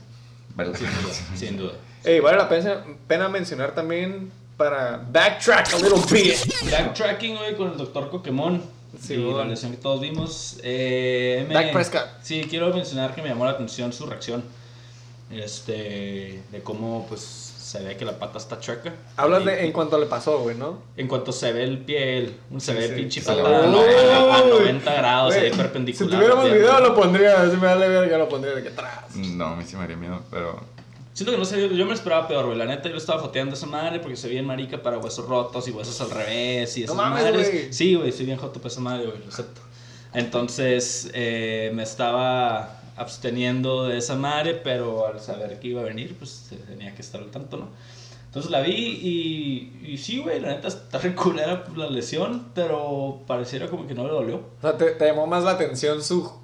Vale. Sin duda. sin duda. Ey, vale la pena, pena mencionar también para backtrack a little bit. Backtracking, güey, con el doctor Pokémon. Sí, y la lesión que todos vimos. Eh, me- Dak Prescott. Sí, quiero mencionar que me llamó la atención su reacción. Este, de cómo, pues, se ve que la pata está chueca. Hablas de en cuanto le pasó, güey, ¿no? En cuanto se ve el pie, él, se ve sí. pinche Se pata le a, ve. no- a- a Uy. 90 grados, se ve Güey, perpendicular. Si tuviéramos video lo pondría, si me vale verga lo pondría de que atrás. No, a mí sí me haría miedo, pero Siento que no sé, yo me lo esperaba peor, güey. La neta, yo lo estaba joteando a esa madre porque se bien marica para huesos rotos y huesos al revés y esas mames, madres. güey. Sí, güey, soy bien joto para esa madre, güey, lo acepto. Entonces, eh, me estaba absteniendo de esa madre, pero al saber que iba a venir, pues tenía que estar al tanto, ¿no? Entonces la vi y, y sí, güey, la neta está reculera la lesión, pero pareciera como que no le dolió. O sea, te, te llamó más la atención su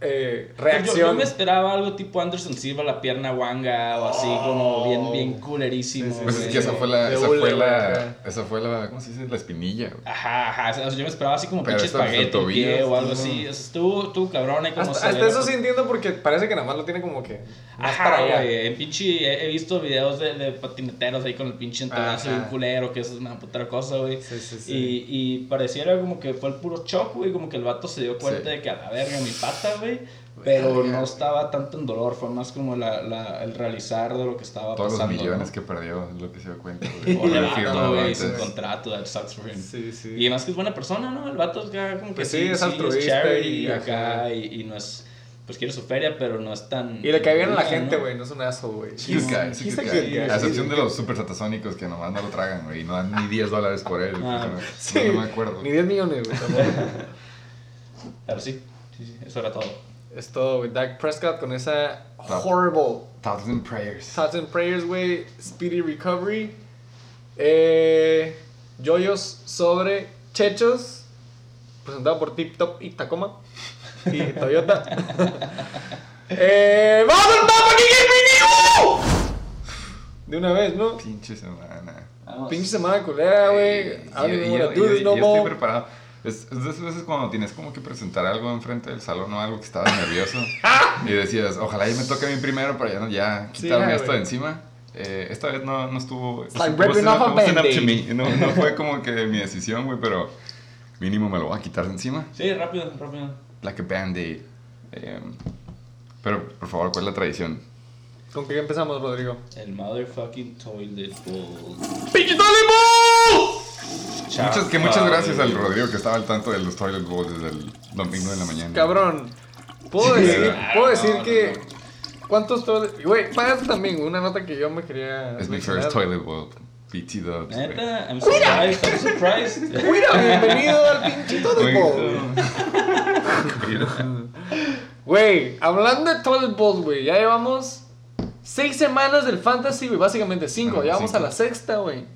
eh, Yo, reacción. yo me esperaba algo tipo Anderson Silva, la pierna guanga o así, como bien, bien culerísimo. Sí, sí, pues es que esa fue la, esa fue la, esa fue la, ¿cómo se dice? La espinilla, güey. Ajá, ajá. O sea, yo me esperaba así como Pero pinche espagueti pie o algo ¿no? así. O sea, estuvo, estuvo cabrón ahí como Hasta, hasta eso sí entiendo porque parece que nada más lo tiene como que más Ajá, para allá. güey. En pinche, he, he visto videos de, de patineteros ahí con el pinche Ajá. bien culero, que eso es una puta cosa, güey. Sí, sí, sí. Y, y pareciera como que fue el puro shock, güey. Como que el vato se dio cuenta Sí. de que a la verga mi pata, güey. Pero Verga. no estaba tanto en dolor, fue más como la, la, el realizar de lo que estaba Todos los pasando. millones ¿no? que perdió es lo que se dio cuenta, güey. O El firmó güey, sin contrato, that sucks for him. Sí, sí. Y además que es buena persona, ¿no? El vato es acá como que Pues sí, es altruista charity y acá y, y no es, pues quiere su feria, pero no es tan... Y le cae bien a la ¿no? gente, güey, no es un aso, güey. Good guy, He's- sí, he's guy. good guy. A excepción de los super satasónicos que nomás no lo tragan, güey, y no dan ni 10 dólares por él. Ah, no, Sí, no me acuerdo. Ni 10 millones, güey. Pero sí, sí, sí, eso era todo. es todo, güey. Dak Prescott con esa horrible Thoughts and prayers. thoughts and prayers, güey. Speedy recovery. Eh, Joyos sobre Chechos. Presentado por Tip Top y Tacoma. Y Toyota. eh, ¡Vamos al game review! De una vez, ¿no? Pinche semana. Vamos. Pinche semana culera, güey. Eh, yo- yo- yo- no yo estoy more. preparado. Es, es de esas veces cuando tienes como que presentar algo enfrente del salón o algo que estabas nervioso y decías, ojalá ya me toque a mí primero para ya, no- ya Sí, quitarme ya, esto de encima. Eh, esta vez no, no estuvo... It's like ripping off a up to Band-Aid. me. No, no fue como que mi decisión, güey, pero mínimo me lo voy a quitar de encima. Sí, rápido, rápido. Like a band-aid. Eh, pero, por favor, ¿cuál es la tradición? ¿Con qué empezamos, Rodrigo? El motherfucking toilet bowl. ¡Pinche Muchas, que muchas gracias al Rodrigo que estaba al tanto de los toilet bowls desde el domingo de la mañana. Cabrón. Puedo Sí, decir, claro, puedo decir no, que no, ¿Cuántos toilet... Güey, para eso también, una nota que yo me quería Es mi first toilet bowl. BT Dubs. Neta, I'm surprised, I'm surprised. Mira, bienvenido al pinche toilet bowl. Güey, hablando de toilet bowls, güey, ya llevamos seis semanas del fantasy, güey, básicamente cinco. Ajá, ya vamos cinco. a la sexta, güey.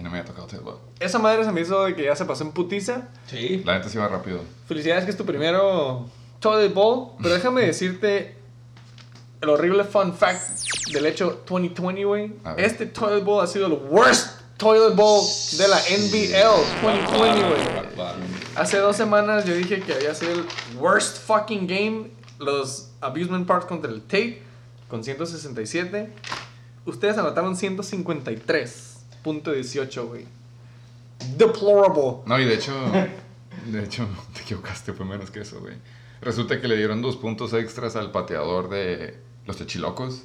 Y no me había tocado. Esa madre se me hizo de que ya se pasó en putiza. Sí. La neta sí va rápido. Felicidades que es tu primero toilet bowl, pero déjame decirte el horrible fun fact del hecho 2020, güey. Este toilet bowl ha sido el worst toilet bowl de la NBL 2020, güey. Hace dos semanas yo dije que había sido el worst fucking game. Los Abusement Parks contra el Tate con 167. Ustedes anotaron 153.18, güey. Deplorable. No, y de hecho, de hecho, te equivocaste, fue menos que eso, güey. Resulta que le dieron dos puntos extras al pateador de los Techilocos.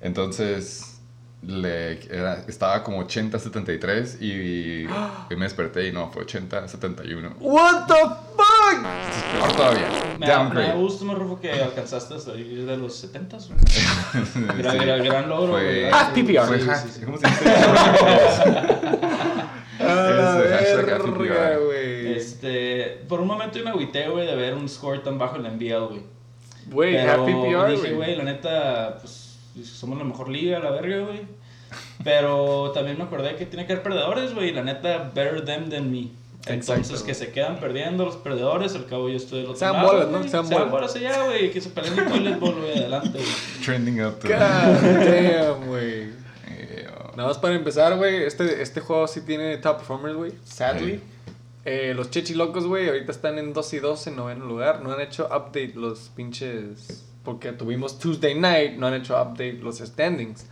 Entonces, le, era- estaba como 80-73 y, y me desperté y no, fue 80-71. What the fuck? Peor todavía. Me Downgrade. me Rufo, que alcanzaste hasta ahí de los 70 Gran, gran, gran logro. Fue-. Ah, PPR. Fue Sí, hack- sí, sí. ¿Cómo se dice? A verga, güey. Este, por un momento yo me agüité, güey, de ver un score tan bajo en la NBL, güey. Güey, happy PR, dije, güey. la neta, pues somos la mejor liga, la verga, güey. Pero también me acordé que tiene que haber perdedores, güey. La neta, better them than me. Entonces, Exacto. que se quedan perdiendo los perdedores. Al cabo, yo estoy del otro Sean lado. bolas, ¿no? Sean Sean bolas. güey. Que se peleen el toilet bowl, güey. Adelante, güey. Trending up to God damn, güey. Nada más para empezar, güey. Este, este juego sí tiene top performers, güey. Sadly. Sí. Eh, los Chechilocos, güey, ahorita están en 2 y 2 en noveno lugar. No han hecho update los pinches. Porque tuvimos Tuesday night, no han hecho update los standings.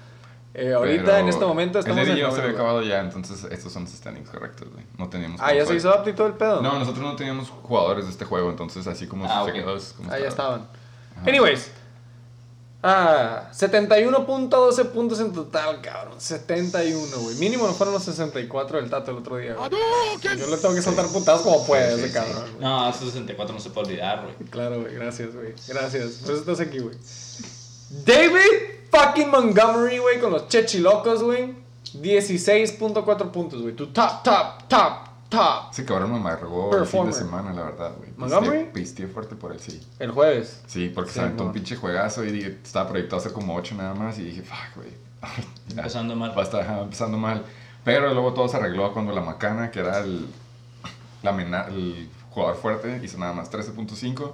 Eh, ahorita, Pero en este momento, estamos El en. de ya se había acabado ya, entonces estos son los standings correctos, güey. No teníamos. Ah, ya se hizo update todo el pedo. No, nosotros no teníamos jugadores de este juego, entonces así como Ah, se ok. quedó. es como Ah, ya estaba. estaban. Anyways. Ah, 71.12 puntos en total, cabrón. 71, güey. Mínimo no fueron los 64 del Tato el otro día, güey. Yo le tengo que soltar putados como puede, Sí, ese sí, cabrón. güey. No, esos 64 no se puede olvidar, güey. Claro, güey. Gracias, güey. Gracias. Por eso estás aquí, güey. David fucking Montgomery, güey, con los Chechilocos, güey. 16.4 puntos, güey. Tu top, top, top, top. Ese cabrón me amargó el fin de semana, la verdad, güey. ¿Montgomery? Pisteé- fuerte por él, sí. El jueves. Sí, porque Sí, se aventó un pinche juegazo y dije, estaba proyectado a hacer como 8 nada más y dije, fuck, güey. Empezando mal. Va a estar empezando mal. Pero luego todo se arregló cuando la Macana, que era el, la mena- el jugador fuerte, hizo nada más 13.5.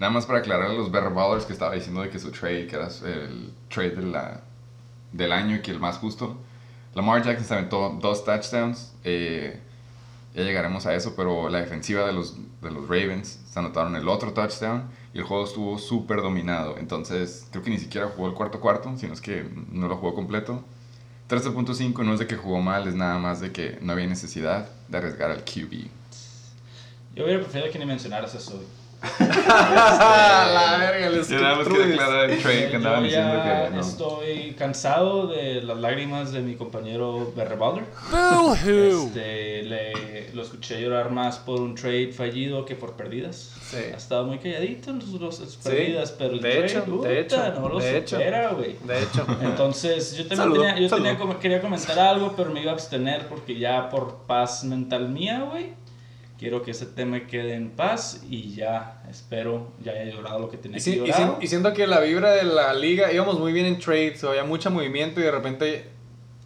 Nada más para aclarar a los Bear Ballers que estaba diciendo de que su trade, que era el trade de la, del año y que el más justo. Lamar Jackson se aventó dos touchdowns. eh, ya llegaremos a eso, pero la defensiva de los, de los Ravens se anotaron el otro touchdown y el juego estuvo súper dominado. Entonces, creo que ni siquiera jugó el cuarto cuarto, sino es que no lo jugó completo. 13.5 no es de que jugó mal, es nada más de que no había necesidad de arriesgar al QB. Yo hubiera preferido que ni mencionaras eso. La verga, les Yo nada más quería aclarar el trade que andaban diciendo que no. estoy cansado de las lágrimas de mi compañero Berre Balder. Este, le, lo escuché llorar más por un trade fallido que por perdidas. Sí. Ha estado muy calladito en los- las perdidas, pero el de trade, hecho, de puta, hecho, no lo de hecho. supera, güey. De hecho. Entonces, yo también Saludo, tenía, yo tenía quería comentar algo, pero me iba a abstener porque ya por paz mental mía, güey, quiero que ese tema quede en paz y ya, espero, ya haya llorado lo que tenía Y, que llorar. si- y siento que la vibra de la liga, íbamos muy bien en trades, había mucho movimiento y de repente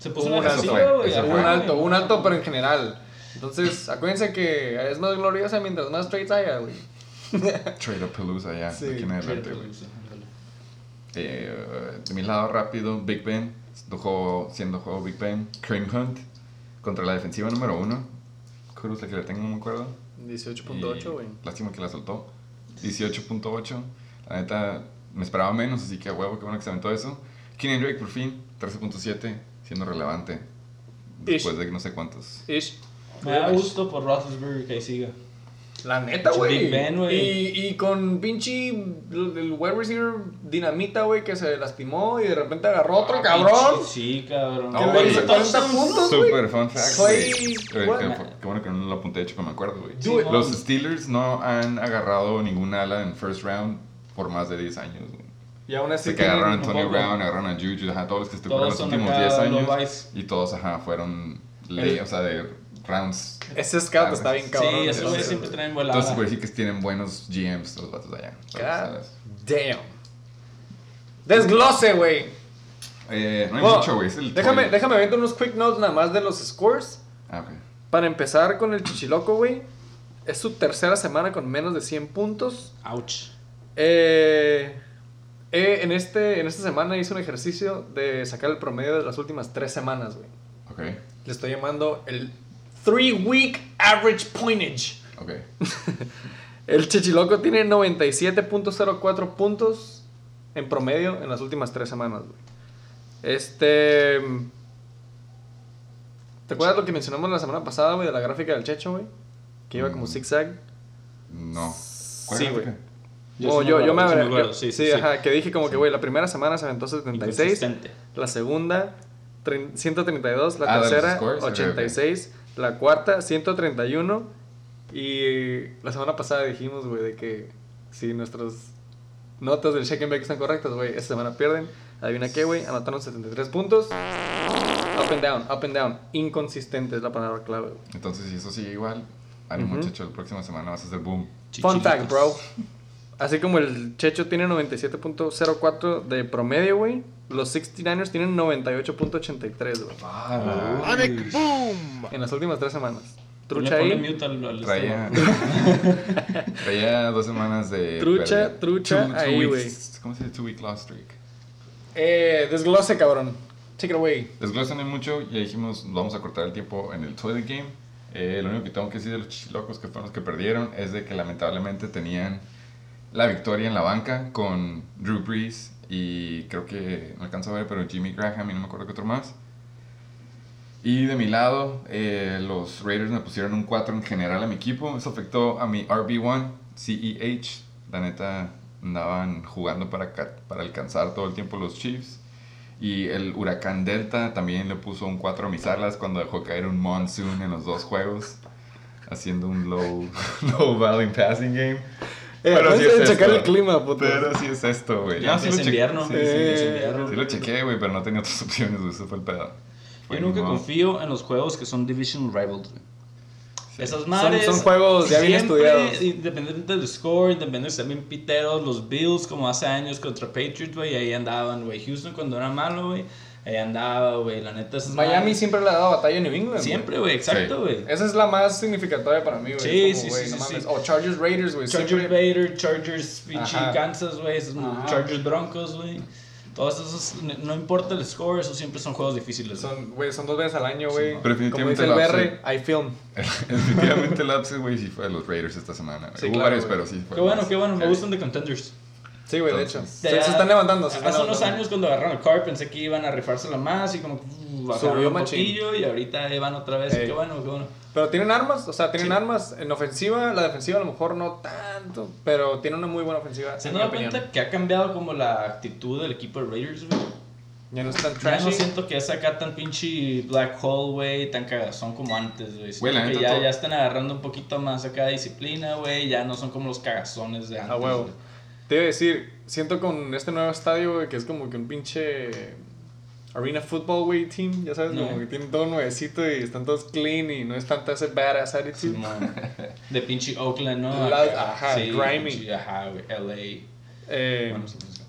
Se puso un alto, hubo un alto, un alto, pero en general. Entonces, acuérdense que es más gloriosa mientras más trades haya, güey. Trade of Pelusa ya, Sí, de aquí en Trade adelante. Eh, de mi lado rápido, Big Ben, juego, siendo juego Big Ben, Cream Hunt contra la defensiva número uno. Cruz, la que le tengo, no me acuerdo. 18.8, Y güey. Lástima que la soltó. 18.8. La neta, me esperaba menos, así que a huevo, qué bueno que se aventó eso. Kenny Drake por fin, 13.7, siendo relevante. Después de no sé cuántos. Ish. Me da gusto por Roethlisberger que ahí siga. La neta, Pinche güey. Big Ben, güey. Y, y con pinche el wide receiver dinamita, güey, que se lastimó y de repente agarró otro cabrón. Sí, cabrón. No, güey, le hizo 40 touchdowns. puntos, güey. Super fun fact. Clay- Qué, bueno que no lo apunté, de hecho, que me acuerdo, güey. Los Steelers no han agarrado ningún ala en first round por más de 10 años, güey. Y aún así Así que agarraron a Antonio. Brown, agarraron a Juju, ajá, todos los que estuvieron los últimos acá 10 años. Y todos, ajá, fueron, ley, o sea, de rounds. Ese scout está bien cabrón. Sí, esos güeyes siempre traen volada. Entonces, güey, sí que tienen buenos GMs los vatos de allá. God ¿sabes? damn. Desglose, güey. Eh, no hay Bueno, mucho, güey. es el déjame, toilet. déjame ver unos quick notes nada más de los scores. Ah, ok. Para empezar con el Chichiloco, güey. Es su tercera semana con menos de 100 puntos. Ouch. Eh, eh, en, este, en esta semana hice un ejercicio de sacar el promedio de las últimas tres semanas, güey. Ok. Le estoy llamando el 3-week average pointage. Ok. El Chichiloco tiene 97.04 puntos en promedio en las últimas tres semanas, güey. Este. ¿Te acuerdas lo que mencionamos la semana pasada, güey, de la gráfica del Checho, güey? Que iba como Mm. zigzag. No. Sí, güey. Yo Oh, sí yo, yo me acuerdo, sí sí, sí, sí, sí. ajá, que dije como que, güey, la primera semana se aventó 76, Inconsistente. la segunda tre- 132, la Ah, tercera scores, ok, ok. 86, la cuarta 131 y la semana pasada dijimos, güey, de que si nuestras notas del check and bake están correctas, güey, esta semana pierden. Adivina qué, güey, anotaron 73 puntos. Up and down, up and down. Inconsistente es la palabra clave, güey. Entonces, si eso sigue igual, ánimo, Ujú. muchacho, la próxima semana vas a hacer boom. Fun fact, bro. Así como el Checho tiene 97.04 de promedio, güey. Los 69ers tienen 98.83, güey. Ah, En las últimas tres semanas. Trucha ahí. mute al- al Traía, traía dos semanas de. Trucha, pérdida. trucha, Two- two ahí, weeks- ¿Cómo se dice? Two week loss streak. Eh, desglose, cabrón. Take it away. Desglose no mucho, ya dijimos, vamos a cortar el tiempo en el Toilet Game. Eh, lo único que tengo que decir de los chichilocos que fueron los que perdieron es de que lamentablemente tenían la victoria en la banca con Drew Brees y creo que no alcanzo a ver, pero Jimmy Graham y no me acuerdo qué otro más. Y de mi lado, eh, los Raiders me pusieron un 4 en general a mi equipo. Eso afectó a mi RB1, CEH. La neta, andaban jugando para, para alcanzar todo el tiempo los Chiefs. Y el Huracán Delta también le puso un 4 a mis alas cuando dejó caer un Monsoon en los dos juegos. Haciendo un low, low volume passing game. Eh, acuérdense de checar el clima, puto. Pero sí es esto, güey. Ya sí es invierno. Sí, sí, sí, es invierno. Sí lo chequé, güey, pero no tenía otras opciones, güey. Eso fue el pedo. Fue Yo nunca confío en los juegos que son Division Rivals, güey. Sí. Esas madres. son juegos ya bien siempre, estudiados. Independiente del score, independiente también piteros, los Bills, como hace años contra Patriots, güey, ahí andaban, güey. Houston cuando era malo, güey, ahí andaba, güey. La neta, Miami siempre le ha dado batalla a New England. güey. Siempre, güey, exacto, Sí. güey. Esa es la más significatoria para mí, güey. Sí, sí, sí, no sí, mames. sí. O Chargers Raiders, güey. Chargers siempre- Vader, Chargers pinche. Kansas, güey. Chargers Broncos, güey. Todos esos, no importa el score, esos siempre son juegos difíciles. Son, güey, son dos veces al año, güey. Pero Como definitivamente dice el BR, film. Definitivamente el upset, güey, sí fue de los Raiders esta semana. Sí, Hubo claro, varios, pero sí fue Qué bueno, más qué bueno, me gustan de Contenders. Sí, güey, de hecho. Entonces, Se, se están levantando. Se están Hace unos levantando. años cuando agarraron el car pensé que iban a rifársela más y como uh, Subió un poquillo y ahorita ahí van otra vez. Ey. Qué bueno, qué bueno. Pero tienen armas, o sea, tienen Sí. armas en ofensiva. La defensiva a lo mejor no tanto, pero tienen una muy buena ofensiva. ¿Se opinión. cuenta que ha cambiado como la actitud del equipo de Raiders, güey? Ya no están Ya trashy. no siento que es acá tan pinche black hole, güey, tan cagazón como antes, güey. Que ya, todo- ya están agarrando un poquito más acá disciplina, güey. Ya no son como los cagazones de antes. A huevo. güey. Te iba a decir, siento con este nuevo estadio, güey, que es como que un pinche arena football, güey, team, ya sabes, No. como que tienen todo nuevecito y están todos clean y no es tanto ese badass attitude. De pinche Oakland, ¿no? La- ajá, grimy. pinche, ajá, güey. LA. Eh, Bueno, sí, sí.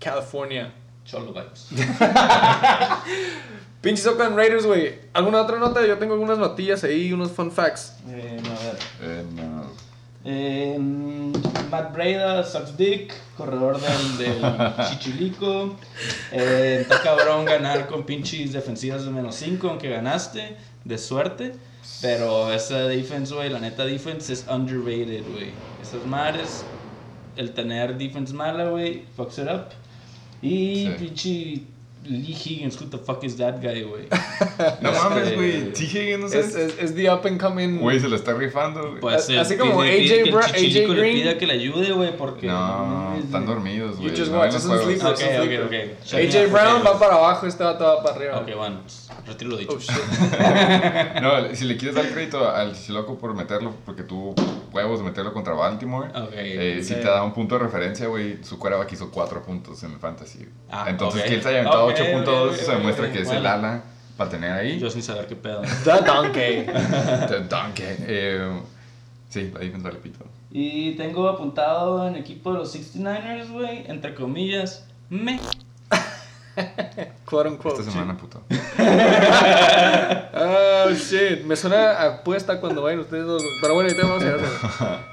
California. Cholo vibes. Pinches Oakland Raiders, güey. ¿Alguna otra nota? Yo tengo algunas notillas ahí, unos fun facts. Eh, no, a ver. Eh, no. Eh, Matt Breda, sucks dick, corredor del, del Chichilico. Eh, está cabrón ganar con pinches defensivas de menos 5, aunque ganaste, de suerte. Pero esa defense, güey, la neta defense es underrated, güey. Esas madres, el tener defense mala, güey, fucks it up. Y Sí. pinche Lee Higgins, who the fuck is that guy, güey? No Este, mames, güey. T. Higgins, no Es, sé. es, es the up and coming. Güey, se lo está rifando, güey. Pues, Así como AJ Chichilico AJ le Green. pida que le ayude, güey, porque... no, están dormidos, güey. You just no watch, es un sleeper. Ok, es ok, sleeper. ok. AJ Brown va para abajo, este va para arriba. Ok, bueno, pues, retiro lo dicho. Oh shit. No, si le quieres dar crédito al Chichiloco por meterlo, porque tuvo huevos de meterlo contra Baltimore. Eh, si te da un punto de referencia, güey, su quarterback hizo 4 puntos en el fantasy. Ah, Entonces, ok. que él se haya aventado Ok, 8.2 ok, se demuestra que es bueno. el ala para tener ahí. Yo sin saber qué pedo. The Donkey. The donkey. Eh, sí, la defensa le pito. Y tengo apuntado en equipo de los 69ers, güey, entre comillas, me. Quote unquote. Esta semana, puto. Oh shit. Me suena a apuesta cuando vayan ustedes dos. Pero bueno, ahorita vamos a llegar.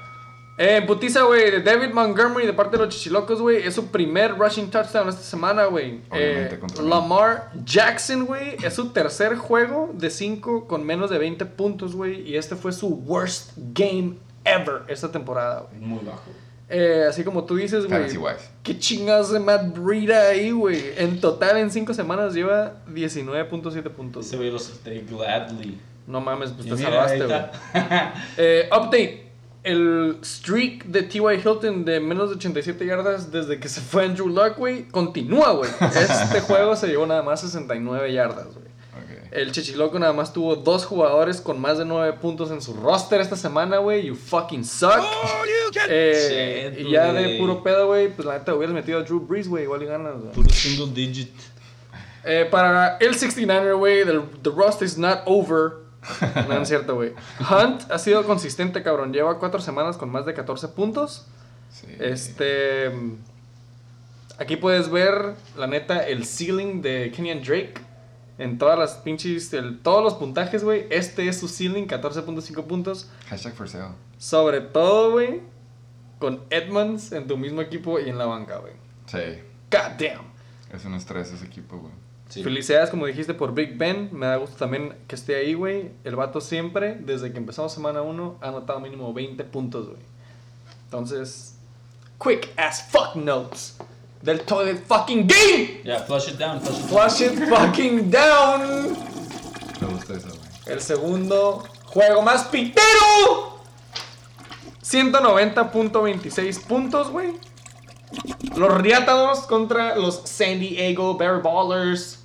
Eh, putiza, güey, de David Montgomery de parte de los Chichilocos, güey. Es su primer rushing touchdown esta semana, güey. Obviamente, Eh, Lamar Jackson, güey, es su tercer juego de 5 con menos de 20 puntos, güey. Y este fue su worst game ever esta temporada, güey. Muy bajo. Eh, así como tú dices, güey. Wise. ¿Qué chingados de Matt Breida ahí, güey? En total, en 5 semanas lleva 19.7 puntos. Ese güey lo acepté gladly. No mames, pues Y te mira, salvaste, güey. Eh, update. El streak de T.Y. Hilton de menos de 87 yardas desde que se fue Andrew Luck, güey, continúa, güey. Este juego se llevó nada más 69 yardas, güey. El Chichiloco nada más tuvo dos jugadores con más de 9 puntos en su roster esta semana, güey. You fucking suck. Eh, Shit, y ya de puro pedo, güey, pues la neta hubieras metido a Drew Brees, güey, igual y ganas. Puro single digit. Eh, para el 69er, güey, the, the rust is not over. No es cierto, güey. Hunt ha sido consistente, cabrón. Lleva cuatro semanas con más de 14 puntos. Sí. Este. Aquí puedes ver, la neta, el ceiling de Kenyan Drake. En todas las pinches. el- todos los puntajes, güey. Este es su ceiling, 14.5 puntos. Hashtag for sale. Sobre todo, güey. Con Edmonds en tu mismo equipo y en la banca, güey. Sí. God damn. Es un estrés ese equipo, güey. Sí. Felicidades, como dijiste, por Big Ben. Me da gusto también que esté ahí, güey. El vato siempre, desde que empezamos semana 1, ha anotado mínimo 20 puntos, güey. Entonces, quick as fuck notes del toilet fucking game. Ya, flush it down, flush it down. Flush it fucking down. Me gusta eso, güey. El segundo juego más pitero. 190.26 puntos, güey. Los Riatados contra los San Diego Bear Ballers.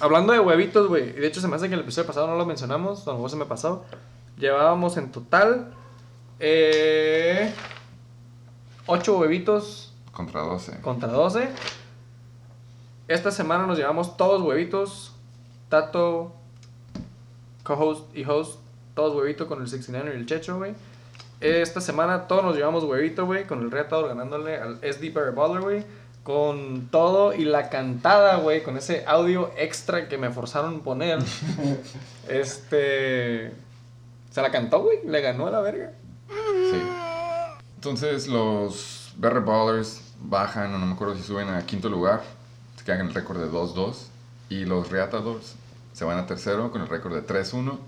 Hablando de huevitos, güey. De hecho, se me hace que el episodio pasado no lo mencionamos. A lo mejor se me pasó. Llevábamos en total. Eh, 8 huevitos Contra 12. contra 12. Esta semana nos llevamos todos huevitos. Tato, co-host y host. Todos huevitos con el 69 y el Checho, güey. Esta semana todos nos llevamos huevito, güey. Con el retador ganándole al SD Bear Baller, güey. Con todo y la cantada, güey. Con ese audio extra que me forzaron poner. este. Se la cantó, güey. Le ganó a la verga. Sí. Entonces los Berry Ballers bajan, o no me acuerdo si suben a quinto lugar. Se quedan en el récord de 2-2. Y los Reatadores se van a tercero con el récord de 3-1.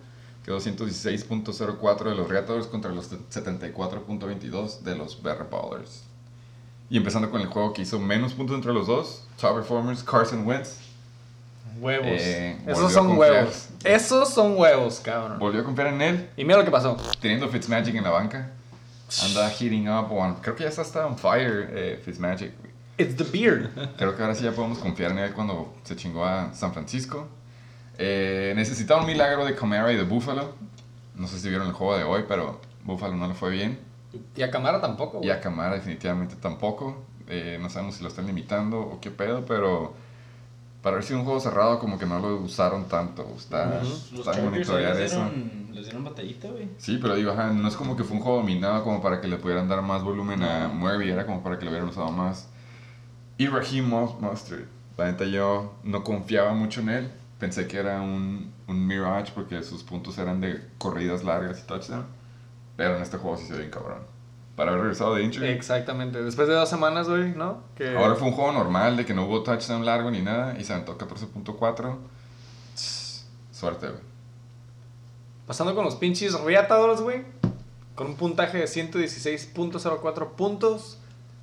Quedó 116.04 de los Reatadores contra los 74.22 de los Berry Ballers. Y empezando con el juego que hizo menos puntos entre los dos, Top Performers, Carson Wentz. Huevos. Eh, Esos son huevos. Esos son huevos, cabrón. Volvió a confiar en él, Y mira lo que pasó. teniendo Fitzmagic en la banca. Anda heating up. on- creo que ya está hasta on fire eh, Fitzmagic. güey. It's the beard. Creo que ahora sí ya podemos confiar en él cuando se chingó a San Francisco. Eh, necesitaba un milagro de Camara y de Buffalo. No sé si vieron el juego de hoy, pero Buffalo no le fue bien. Y a Camara tampoco, güey. Y a Camara definitivamente tampoco. Eh, no sabemos si lo están limitando o qué pedo, pero para haber sido un juego cerrado como que no lo usaron tanto. Está, está ahí monitorear les eso. Les dieron batallita, güey. Sí, pero digo, ajá, no es como que fue un juego dominado como para que le pudieran dar más volumen a Murray, era como para que le hubieran usado más. Y Raheem Mostert, la neta yo no confiaba mucho en él, pensé que era un, un Mirage porque sus puntos eran de corridas largas y touchdown, pero en este juego sí se ve bien cabrón. Para haber regresado de injury. Exactamente. Después de dos semanas, güey, ¿no? Que... Ahora fue un juego normal de que no hubo touchdown largo ni nada y se aventó 14.4. Suerte, güey. Pasando con los pinches Riatadores, güey. Con un puntaje de 116.04 puntos.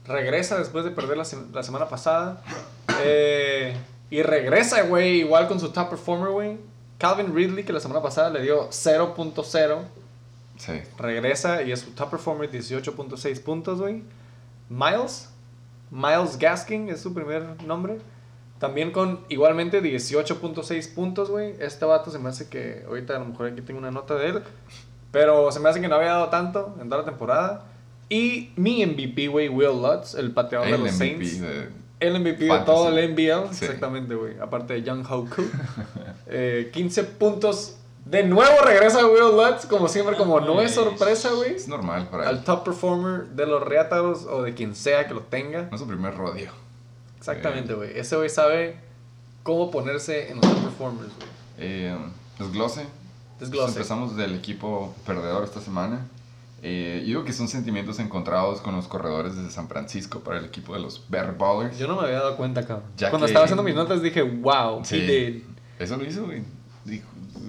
Regresa después de perder la, sem- la semana pasada. Eh, y regresa, güey, igual con su top performer, güey. Calvin Ridley, que la semana pasada le dio 0.0. Sí. Regresa y es su top performer, 18.6 puntos, güey. Miles. Miles Gaskin es su primer nombre. También con igualmente 18.6 puntos, güey. Este vato se me hace que ahorita a lo mejor aquí tengo una nota de él. Pero se me hace que no había dado tanto en toda la temporada. Y mi MVP, güey, Will Lutz, el pateador de El los MVP Saints. de- El MVP de Fantasy. todo el NBL, Sí. exactamente, güey. Aparte de Young Hoku. eh, 15 puntos. De nuevo regresa Will Lutz, como siempre, como no es sorpresa, güey. Es normal para él. Al top performer de los Reátaros o de quien sea que lo tenga. No es su primer rodeo. Exactamente, güey. Ese güey sabe cómo ponerse en los performers, güey. Eh, desglose. Desglose. Empezamos del equipo perdedor esta semana. Eh, yo digo que son sentimientos encontrados con los corredores desde San Francisco para el equipo de los Bear Ballers. Yo no me había dado cuenta, cabrón. Ya Cuando que- estaba haciendo mis notas dije, wow, Sí. did. Eso lo hizo, güey. Dijo,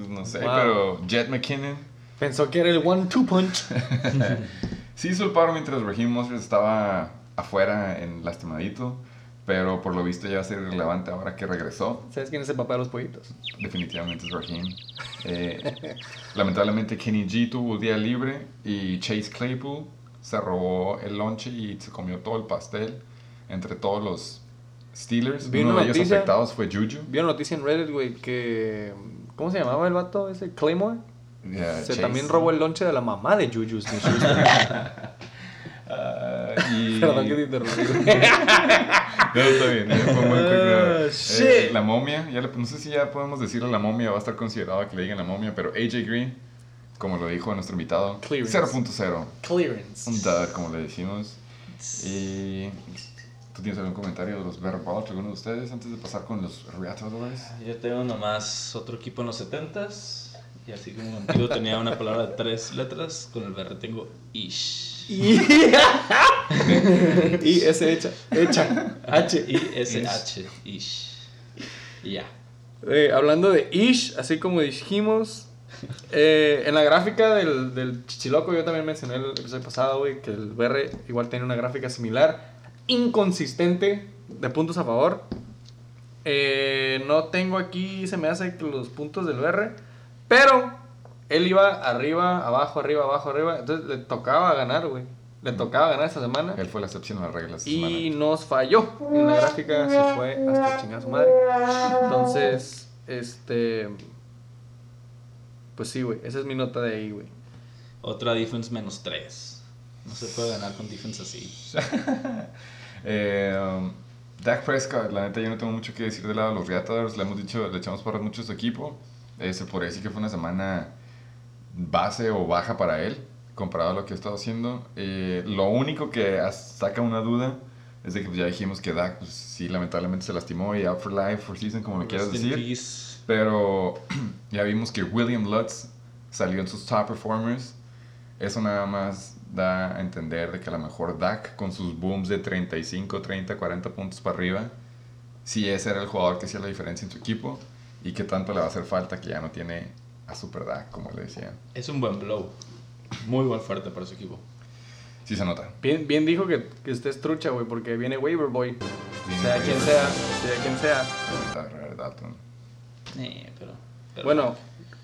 no sé, Wow. pero Jet McKinnon Pensó que era el one-two punch. sí hizo el paro mientras Raheem Mostert estaba afuera en lastimadito. Pero por lo visto ya va a ser irrelevante ahora que regresó. ¿Sabes quién es el papá de los pollitos? Definitivamente es Raheem. Eh, lamentablemente Kenny G tuvo día libre y Chase Claypool se robó el lonche y se comió todo el pastel entre todos los Steelers. Vi Uno de ellos noticia- afectados fue Juju. Vi una noticia en Reddit, güey, que... ¿Cómo se llamaba el vato ese? Claymore. Yeah, Se Chase. también robó el lonche de la mamá de Juju Smith-Schuster. Ah, y... Perdón que te interrumpí. No, está bien. ya fue muy Ah, no. shit. Eh, la momia, ya le- no sé si ya podemos decirle la momia, va a estar considerado que le digan la momia, pero AJ Green, como lo dijo nuestro invitado, Clearance. 0.0. Clearance. Un dud, como le decimos. Y. ¿Tú tienes algún comentario de los Bear Balls, alguno de ustedes, antes de pasar con los Reatadores? Yo tengo nomás otro equipo en los 70s. Y así como contigo tenía una palabra de tres letras, con el BR tengo Ish. y ese hecha. Hecha. H. I-S-H. Ish. Y ya. Eh, hablando de Ish, así como dijimos, eh, en la gráfica del, del Chichiloco, yo también mencioné el episodio pasado, güey, que el BR igual tiene una gráfica similar, inconsistente de puntos a favor. Eh, no tengo aquí, se me hace que los puntos del BR, pero él iba arriba, abajo, arriba, abajo, arriba, entonces le tocaba ganar, güey. Le tocaba ganar esta semana. Él fue la excepción a las reglas. esta Y semana. nos falló. En la gráfica se fue hasta chingar su madre. Entonces, este. Pues sí, güey. Esa es mi nota de ahí, güey. Otra defense menos 3. No se puede ganar con defense así. Eh, um, Dak Prescott, la neta, yo no tengo mucho que decir del lado de los Reatadores. Le hemos dicho, le echamos para mucho a su equipo. Eh, se podría decir que fue una semana base o baja para él, comparado a lo que ha estado haciendo. Eh, lo único que saca una duda es de que pues, ya dijimos que Dak, pues, sí, lamentablemente se lastimó y out for life, for season, como lo quieras decir. peace. Pero ya vimos que William Lutz salió en sus top performers. Eso nada más da a entender de que a lo mejor Dak con sus booms de 35, 30, 40 puntos para arriba, sí ese era el jugador que hacía la diferencia en su equipo y que tanto le va a hacer falta que ya no tiene a Super Dak, como le decían. Es un buen blow. Muy buen fuerte para su equipo. Sí se nota. Bien, bien dijo que, que estés trucha, güey, porque viene Waiver Boy. Viene sea Waiver. quien sea, sea quien sea. Eh, pero, pero- Bueno,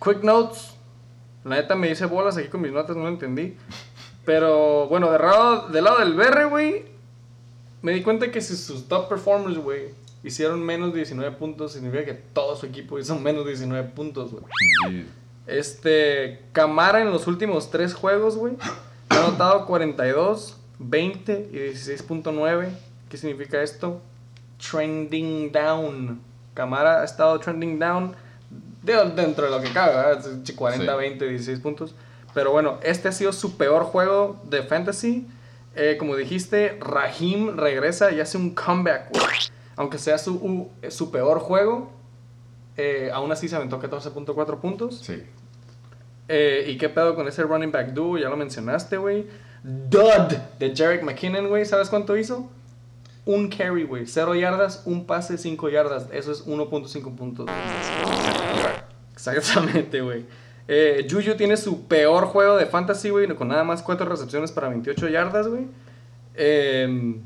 quick notes. La neta me hice bolas aquí con mis notas, no lo entendí. Pero bueno, de lado, del lado del BR, güey, me di cuenta que si sus top performers, güey, hicieron menos de 19 puntos, significa que todo su equipo hizo menos de 19 puntos, güey. Sí. Este, Camara en los últimos tres juegos, güey, ha anotado 42, 20 y 16.9. ¿Qué significa esto? Trending down. Camara ha estado trending down de- dentro de lo que cabe, ¿verdad? 40, Sí. 20, 16 puntos. Pero bueno, este ha sido su peor juego de fantasy. Eh, como dijiste, Rahim regresa y hace un comeback, güey. Aunque sea su, u- su peor juego, eh, aún así se aventó 14.4 puntos. Sí. Eh, ¿Y qué pedo con ese running back duo? Ya lo mencionaste, güey. Dud de Jarek McKinnon, güey. ¿Sabes cuánto hizo? Un carry, güey. Cero yardas, un pase, cinco yardas. Eso es 1.5 puntos. Exactamente, güey. Eh, Juju tiene su peor juego de fantasy, güey. Con nada más cuatro recepciones para 28 yardas, güey. Eh,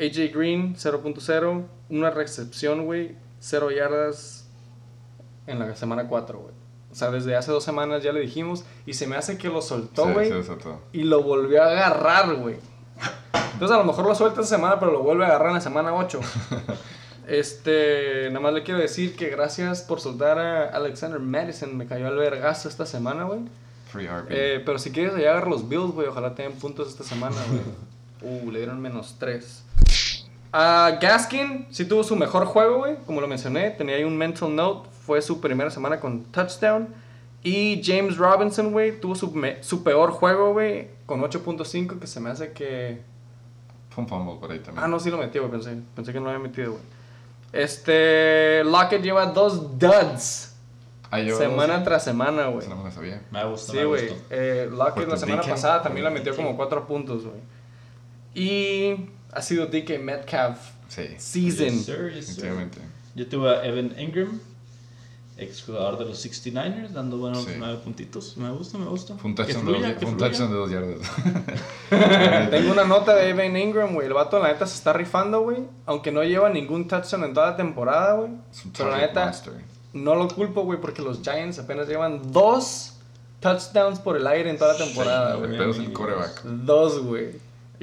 AJ Green, 0.0. Una recepción, güey. Cero yardas en la semana 4, güey. O sea, desde hace dos semanas ya le dijimos. Y se me hace que lo soltó, güey. sí, y lo volvió a agarrar, güey. Entonces a lo mejor lo suelta esta semana, pero lo vuelve a agarrar en la semana 8. Este, nada más le quiero decir que gracias por soltar a Alexander Madison. Me cayó al vergazo esta semana, güey. Free. Eh, pero si quieres, allá agarra los Bills, güey. Ojalá tengan puntos esta semana, güey. Uh, le dieron menos 3. Gaskin sí tuvo su mejor juego, güey. Como lo mencioné, tenía ahí un mental note. Fue su primera semana con touchdown. Y James Robinson, güey, tuvo su, me- su peor juego, güey, con 8.5, que se me hace que... Fue un fumble por ahí también. Ah, no, sí lo metió, güey, pensé. Pensé que no lo había metido, güey. Este... Lockett lleva dos duds. Ah, yo- semana tras semana, güey. No me la sabía. Me gusta, Sí, güey. gustó. Eh, Lockett la semana pasada también la metió como 4 puntos, güey. Y ha sido DK Metcalf Sí, season. Yes, sir, yes, sir. Yo tuve a Evan Ingram, ex jugador de los 69ers, dando buenos Sí. 9 puntitos. Me gusta, me gusta. Un touchdown, de, dos, yardas. Tengo una nota de Evan Ingram, güey. El vato, la neta, se está rifando, güey. Aunque no lleva ningún touchdown en toda la temporada, güey. Es un Pero la neta, monster. no lo culpo, güey, porque los Giants apenas llevan dos touchdowns por el aire en toda la temporada, El güey. pedo es el coreback. Dos, güey.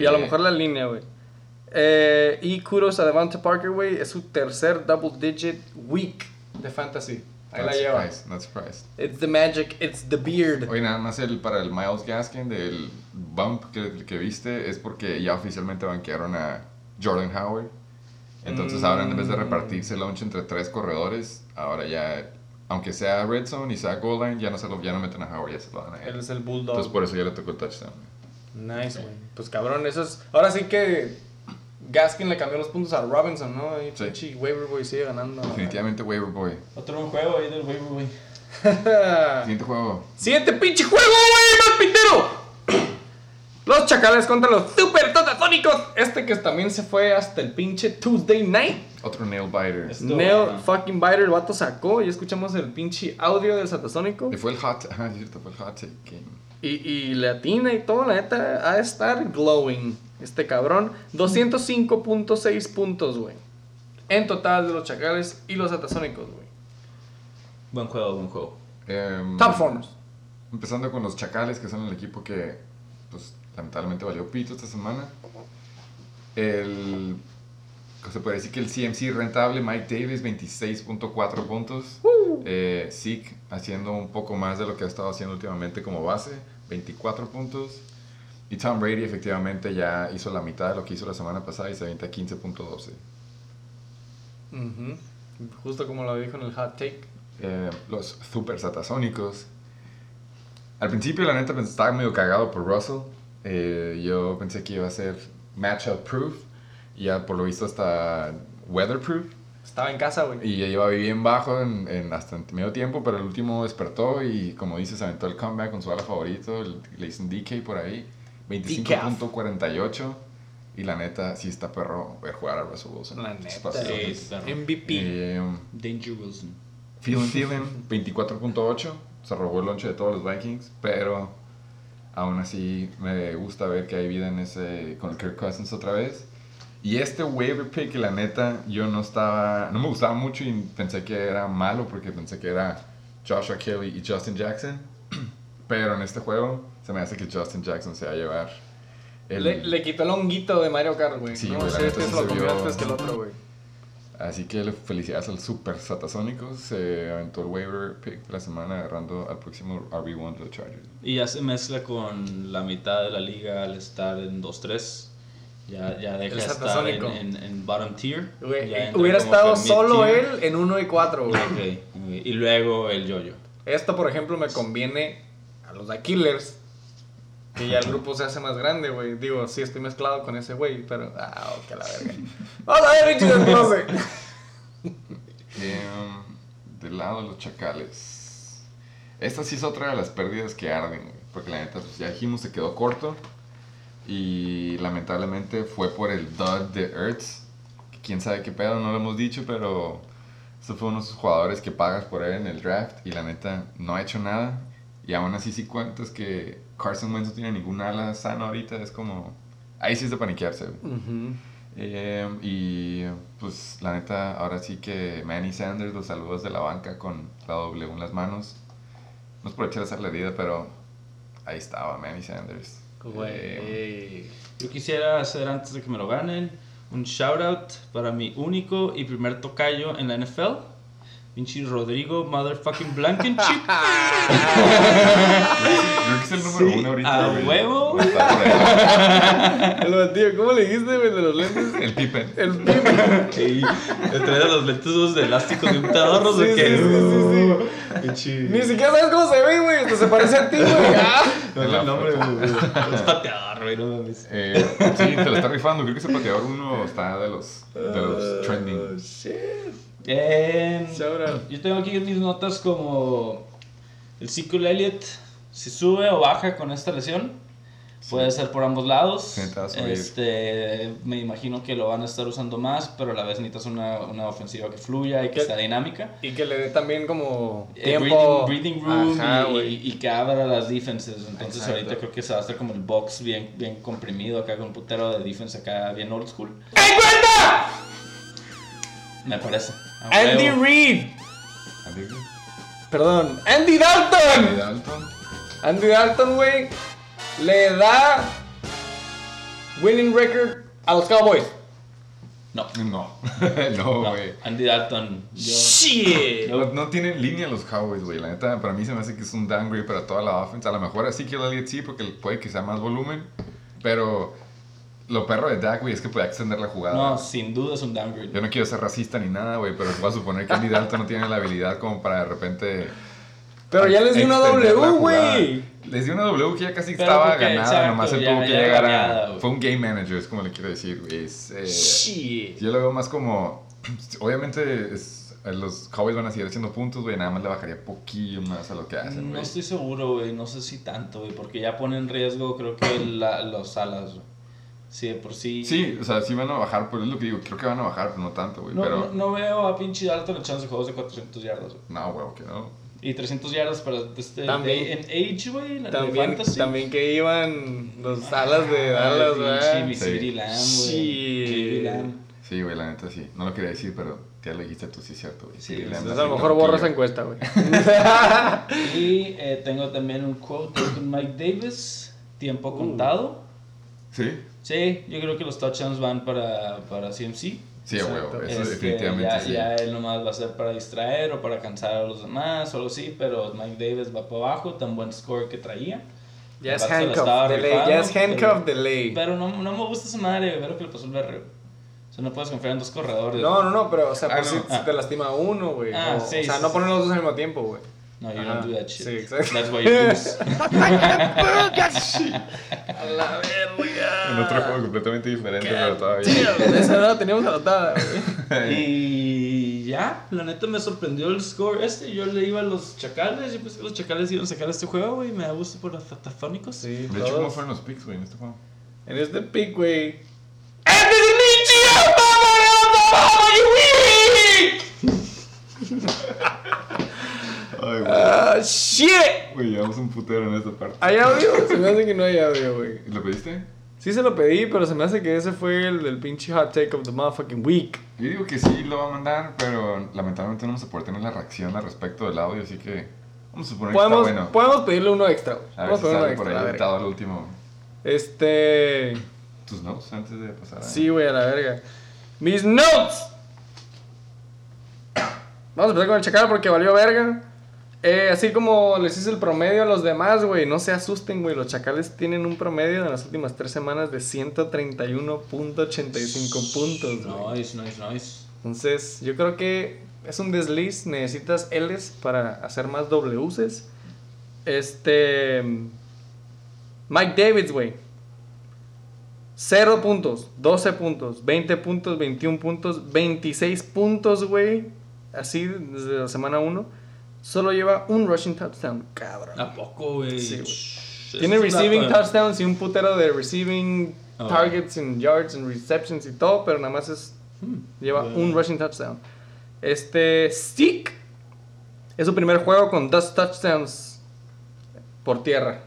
Y a lo mejor la línea, güey. Eh, y kudos a Devonta Parker, güey. Es su tercer double digit week de fantasy. Ahí la Not lleva. surprised, not surprised. It's the magic, it's the beard. Oye, nada más el, para el Miles Gaskin del bump que, que viste es porque ya oficialmente banquearon a Jordan Howard. Entonces ahora en vez de repartirse el lunch entre tres corredores, ahora ya, aunque sea red zone y sea goal line, ya no, se lo, ya no meten a Howard, ya se lo dan a Él él. es el bulldog. Entonces por eso ya le tocó el touchdown. Nice, güey. Pues cabrón, eso es. Ahora sí que Gaskin le cambió los puntos a Robinson, ¿no? Y Sí. pinche Waiver Boy sigue ganando. Definitivamente waiver boy. Otro buen juego ahí del waiver, güey. Siguiente juego. Siguiente pinche juego, güey, más pintero. Los chacales contra los super totatónicos. Este que también se fue hasta el pinche Tuesday night. Otro nail biter. Es- Esto, Nail fucking biter, el vato sacó y escuchamos el pinche audio del satasónico. Y fue el hot, ajá, es cierto, fue el hot take game. Y, y le atina y todo, la neta, ha de estar glowing. Este cabrón. 205.6 puntos, güey. En total de los chacales y los satasónicos, güey. Buen juego, buen juego. Em, Top formers. Empezando con los Chacales, que son el equipo que, pues, lamentablemente valió pito esta semana. El. Se puede decir que el CMC rentable, Mike Davis, 26.4 puntos. Eh, Zeke haciendo un poco más de lo que ha estado haciendo últimamente como base, 24 puntos. Y Tom Brady, efectivamente, ya hizo la mitad de lo que hizo la semana pasada y se avienta 15.12. Ujú. Justo como lo dijo en el hot take. eh, los super satasónicos. Al principio, la neta, pens- estaba medio cagado por Russell. Eh, yo pensé que iba a ser matchup proof. Y ya por lo visto hasta weatherproof. Estaba en casa, güey. Y ya iba bien bajo en, en hasta en medio tiempo, pero el último despertó y como dices, se aventó el comeback con su ala favorito. el- le dicen DK por ahí. 25.48. Y la neta, sí está perro ver jugar a Russell Wilson. La neta. Sí. MVP. Eh, Danger Wilson. Thielen Thielen, 24.8. Se robó el lonche de todos los Vikings, pero aún así me gusta ver que hay vida en ese con el Kirk Cousins otra vez. Y este waiver pick, la neta, yo no estaba, no me gustaba mucho y pensé que era malo porque pensé que era Joshua Kelly y Justin Jackson. Pero en este juego se me hace que Justin Jackson se va a llevar el... Le, le quitó el honguito de Mario Kart, güey. Sí, no güey, sé, este se lo comió antes que el otro, güey. Así que le- felicidades al Super Satasónicos. Se aventó el waiver pick de la semana agarrando al próximo RB1 de los Chargers. Y ya se mezcla con la mitad de la liga al estar en 2-3. Ya, ya deja El estar en, en, en bottom tier. Hubiera como estado solo mid-tier. él en 1 y 4, güey. Ok, ok. Y luego el yo-yo. Esto, por ejemplo, me conviene a los de Killers. Que ya el grupo se hace más grande, güey. Digo, sí estoy mezclado con ese güey, pero. Ah, ok, la verga. Vamos a ver, pinche desglose. Em, del lado de los Chacales. Esta sí es otra de las pérdidas que arden, güey, Porque la neta, pues ya dijimos, se quedó corto. Y lamentablemente fue por el dud de Ertz. Quién sabe qué pedo, no lo hemos dicho, pero. Este fue uno de esos jugadores que pagas por él en el draft. Y la neta, no ha hecho nada. Y aún así, si cuentas que Carson Wentz no tiene ninguna ala sana ahorita, es como. Ahí sí es de paniquearse, güey. Ujú. Eh, y pues la neta, ahora sí que Manny Sanders, los saludos de la banca con la W en las manos. No es por echar a la herida, pero ahí estaba Manny Sanders. Eh, Güey. Yo quisiera hacer antes de que me lo ganen un shout out para mi único y primer tocayo en la NFL, Pinche Rodrigo Motherfucking Blankenship. Creo que es el número uno ahorita, a huevo. El batillo, ¿cómo le dijiste, güey, de los lentes? El Pippen. El pibe. Ey, traía los lentes de elástico de un pedorro Sí, de sí, que. sí, sí, sí. Ni siquiera sabes cómo se ve, güey. Hasta se parece a ti, güey. Ah. No el nombre, güey. Es pateador, güey, no mames. Eh, sí, te lo está rifando. Creo que ese pateador uno está de los, de los trending. Shit. Eh, Shout out. yo tengo aquí mis notas como el Ezekiel Elliott, si sube o baja con esta lesión, puede ser por ambos lados. Este, me imagino que lo van a estar usando más, pero a la vez necesitas una, una ofensiva que fluya y que ¿Qué? sea dinámica. Y que le dé también como Eh, tiempo. breathing, breathing room Ajá, y- y, y que abra las defenses. Entonces Exacto. ahorita creo que se va a hacer como el box bien, bien comprimido acá con un putero de defense acá bien old school. Me parece. Andy. Reid. Andy Reid. Perdón. Andy Andy Dalton. Dalton. Andy Dalton, güey. Le da winning record a los Cowboys. No. No. no, No, güey. Andy Dalton. Yo, Shit. No, no tienen línea los Cowboys, güey. La neta, para mí se me hace que es un downgrade para toda la offense. A lo mejor así que Elliott sí, porque puede que sea más volumen. Pero lo perro de Dak, güey, es que puede extender la jugada. no, sin duda es un downgrade. Yo no quiero ser racista ni nada, güey, pero voy a suponer que Andy Dalton no tiene la habilidad como para de repente. Pero ya les di una W, güey. Les di una W que ya casi Pero estaba porque, ganada, exacto, nomás él ya- tuvo que ya llegar a. Fue un game manager, es como le quiero decir, güey. Eh, Shit. yo lo veo más como. Obviamente, es- los Cowboys van a seguir haciendo puntos, güey. Nada más le bajaría poquillo más a lo que hacen, No güey. estoy seguro, güey. No sé si tanto, güey. Porque ya pone en riesgo, creo que la- los alas, güey. Sí, de por sí. Sí, o sea, sí van a bajar, pero es lo que digo. Creo que van a bajar, pero no tanto, güey. No, pero. no, no veo a pinche Dalton echando juegos de 400 yardas, güey. No, güey, que no. Y 300 yardas para este, También- en Age, güey, la de También, Fantasy. también que iban los alas de Dallas, güey. Sí. Sí, güey, la neta sí. No lo quería decir, pero ya lo dijiste tú, sí es cierto, güey. Sí, Entonces a lo mejor un borra esa encuesta, güey. Y eh, tengo también un quote con Mike Davis, tiempo contado. Sí, Sí, yo creo que los touchdowns van para, para CMC. Sí, güey, Exacto. eso Este, definitivamente ya, sí. ya él nomás va a ser para distraer o para cansar a los demás o algo así, pero Mike Davis va para abajo, tan buen score que traía. Ya es El handcuff de ley. Ya es handcuff pero- de ley. Pero no, no me gusta esa madre, lo que le pasó al berre. güey. O sea, no puedes confiar en dos corredores. No, no, no, pero o sea, Ah, pues no. si, si te lastima uno, güey. Ah, o, sí, o sea, sí, no sí. poner los dos al mismo tiempo, güey. No, you Ajá. don't do that shit. Sí, exacto. That's why you lose. A la verga. En otro juego completamente diferente, pero todavía. Damn, esa no la teníamos anotada, güey. y ya, la neta me sorprendió el score este. Yo le iba a los chacales. Yo pensé que los chacales iban a sacar este juego, güey. Me da gusto por los tatafónicos. Sí, De hecho, ¿cómo fueron los picks, güey, en este juego? En este pick, güey. Ay, güey. Ah, shit. Güey, llevamos un putero en esta parte. ¿Hay audio? Se me hace que no hay audio, güey. ¿Lo pediste? Sí se lo pedí, pero se me hace que ese fue el del pinche hot take of the motherfucking week. Yo digo que sí lo va a mandar, pero lamentablemente no vamos a poder tener la reacción al respecto del audio, así que vamos a suponer Podemos, que está bueno. podemos pedirle uno extra, güey. A ver Podemos si pedirle uno sale por extra, ahí editado al último. Este. Tus notes antes de pasar a... Sí, güey, a la verga. Mis notes. Vamos a empezar con el chacal porque valió verga. Eh, así como les hice el promedio a los demás, güey, no se asusten, güey. Los chacales tienen un promedio en las últimas tres semanas de 131.85 puntos, güey. Nice, nice, nice. Entonces, yo creo que es un desliz. Necesitas L's para hacer más W's. Este. Mike Davids, güey. 0 puntos, 12 puntos, 20 puntos, 21 puntos, 26 puntos, güey. Así desde la semana 1. Solo lleva un rushing touchdown, cabrón. ¿A poco, güey? Sí, güey. Shh, Tiene receiving touchdowns y un putero de receiving Oh. targets and yards and receptions y todo, pero nada más es lleva Bueno. un rushing touchdown. Este Stick es su primer juego con dos touchdowns por tierra.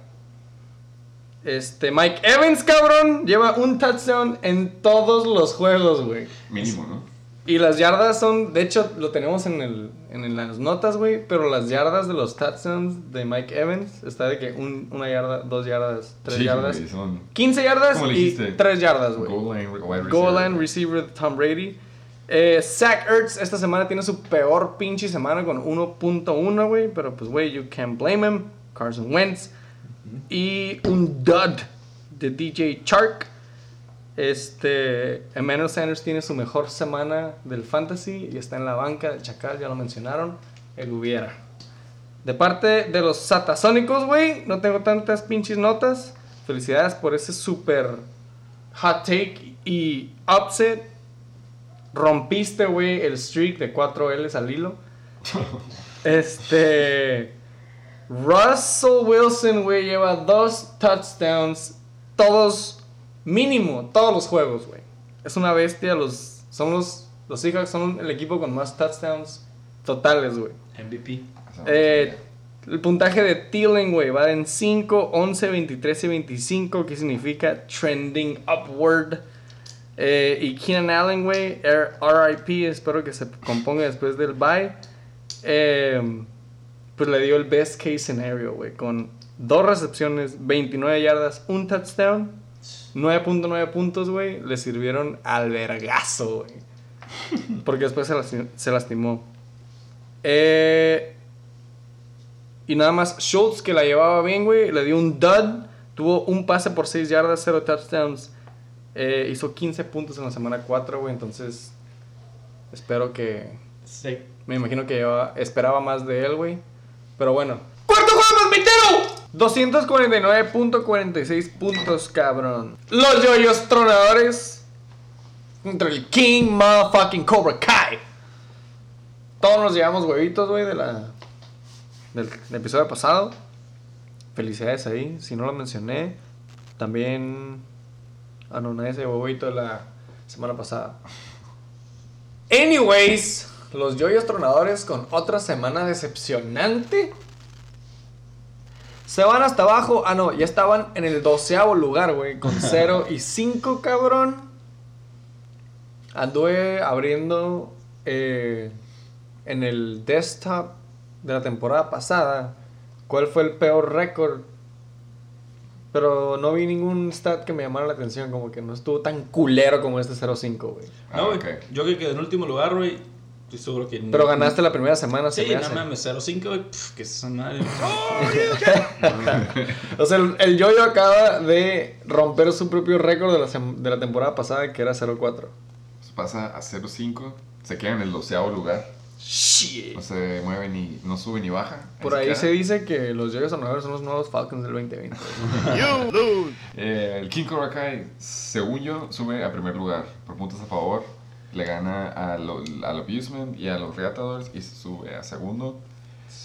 Este Mike Evans, cabrón, lleva un touchdown en todos los juegos, güey. Mínimo, ¿no? Y las yardas son, de hecho, lo tenemos en, el, en las notas, güey, pero las yardas de los touchdowns de Mike Evans está de que un- una yarda, dos yardas, tres Sí, yardas. son 15 yardas ¿Cómo le y? 3 yardas, güey. goal line, wide Goal receiver. line receiver de Tom Brady. Eh, Zach Ertz esta semana tiene su peor pinche semana con 1.1, güey. Pero pues, güey, you can't blame him. Carson Wentz. Y un dud de DJ Chark. Este, Emmanuel Sanders tiene su mejor semana del fantasy y está en la banca del Chacal, ya lo mencionaron. El hubiera. De parte de los Satasónicos, güey, no tengo tantas pinches notas. Felicidades por ese super hot take y upset. Rompiste, güey, el streak de 4 L's al hilo. Este. Russell Wilson, güey, lleva dos touchdowns. Todos, mínimo, todos los juegos, güey. Es una bestia. Los, son los, los Seahawks son el equipo con más touchdowns totales, güey. MVP. Eh, el puntaje de Thielen, güey, va en 5, 11, 23 y 25, que significa trending upward. Eh, y Keenan Allen, güey, RIP, espero que se componga después del bye. Eh, pues le dio el best case scenario, güey, con dos recepciones, 29 yardas, un touchdown, 9.9 puntos, güey, le sirvieron al vergazo, güey. Porque después se, se lastimó. Eh, y nada más Schultz, que la llevaba bien, güey, le dio un dud. Tuvo un pase por 6 yardas, 0 touchdowns. Eh, hizo 15 puntos en la semana 4, güey. Entonces, espero que. Sí. Me imagino que yo esperaba más de él, güey. Pero bueno. ¡Cuarto! 249.46 puntos, cabrón. Los yoyos tronadores. Contra el King Motherfucking Cobra Kai. Todos nos llevamos huevitos, güey, de la. Del, episodio pasado. Felicidades ahí. Si no lo mencioné. También. Ah, no, huevito de la semana pasada. Anyways, los yoyos tronadores con otra semana decepcionante. Se van hasta abajo. Ah, no, ya estaban en el doceavo lugar, güey. Con 0 y 5, cabrón. Anduve abriendo eh, en el desktop de la temporada pasada cuál fue el peor récord. Pero no vi ningún stat que me llamara la atención. Como que no estuvo tan culero como este 0-5, güey. Ah, No, güey. ok. Yo que quedé en último lugar, güey. Estoy seguro que. Pero ganaste la primera semana, se Sí, me no hace. mames, 0-5, güey. Pff, Que es esa madre. O sea, el, el Yoyo acaba de romper su propio récord de la, sem- de la temporada pasada, que era 0-4. Pues pasa a 0-5, se queda en el doceavo lugar. Shit. No se mueve ni, no sube ni baja. Por ahí queda. se dice que los Yoyos sonadores son los nuevos Falcons del 2020. Eh, el King Cobra Kai, según yo, sube a primer lugar por puntos a favor. Le gana a lo- al Abusement y a los Reatadores y se sube a segundo.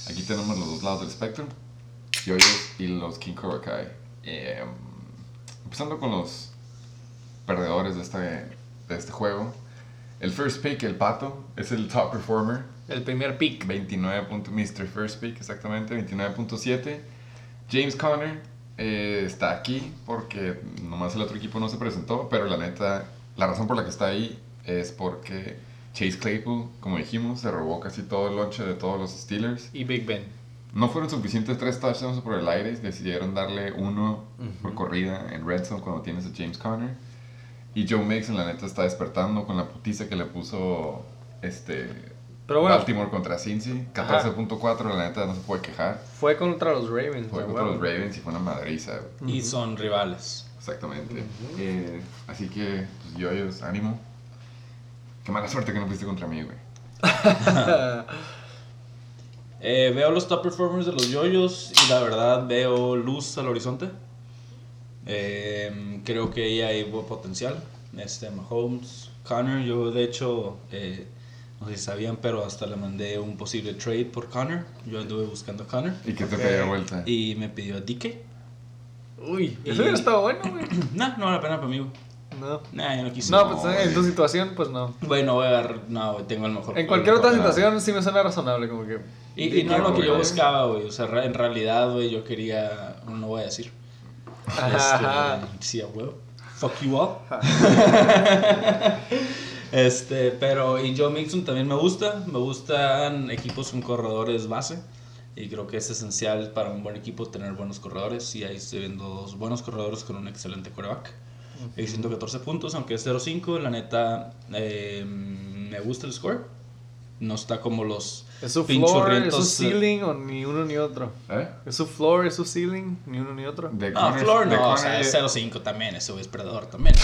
Aquí tenemos los dos lados del espectro. Yoyos y los King Cobra Kai. Eh, empezando con los perdedores de este, de este juego. El first pick, el pato, es el top performer. El primer pick. 29. punto- Mr. First Pick, exactamente, 29.7. James Conner eh, está aquí porque nomás el otro equipo no se presentó, pero la neta, la razón por la que está ahí es porque Chase Claypool, como dijimos, se robó casi todo el lonche de todos los Steelers. Y Big Ben. No fueron suficientes tres touchdowns por el aire, decidieron darle uno por corrida en red zone cuando tienes a James Conner. Y Joe Mixon, la neta, está despertando con la putiza que le puso este Pero bueno, Baltimore contra Cincy. 14.4, la neta, no se puede quejar. fue contra los Ravens. Fue contra wow. los Ravens y fue una madriza. Y son rivales. Exactamente. Eh, así que, pues, yoyos, ánimo. Qué mala suerte que no fuiste contra mí, güey. Eh, veo los top performers de los yoyos y la verdad veo luz al horizonte. Eh, creo que ahí hay buen potencial. Este, Mahomes, Connor, yo de hecho, eh, no sé si sabían, pero hasta le mandé un posible trade por Connor. Yo anduve buscando a Connor Y que te Ok. pegue de vuelta. y me pidió a DK. Uy, eso hubiera estado bueno, güey. No, no vale la pena para mí, güey. No. Nah, yo no quise. No, No, pues en tu situación, pues no. Bueno, voy a agarrar. No, tengo el mejor. En cualquier otra situación sí me suena razonable, como que. Y, y no es lo que yo buscaba, güey. O sea, en realidad, güey, yo quería. No voy a decir. Ajá. Este, sí, a huevo. Fuck you all. este, pero y Joe Mixon también me gusta. Me gustan equipos con corredores base. Y creo que es esencial para un buen equipo tener buenos corredores. Y ahí estoy viendo dos buenos corredores con un excelente Y 114 puntos, aunque es 0-5. La neta, eh, me gusta el score. No está como los ¿Es su floor, es su eh, ceiling o ni uno ni otro? ¿Eh? ¿Es su floor, es su ceiling? Ni uno ni otro. De No, corners- Floor no, o sea, es 0-5 también, güey es perdedor también.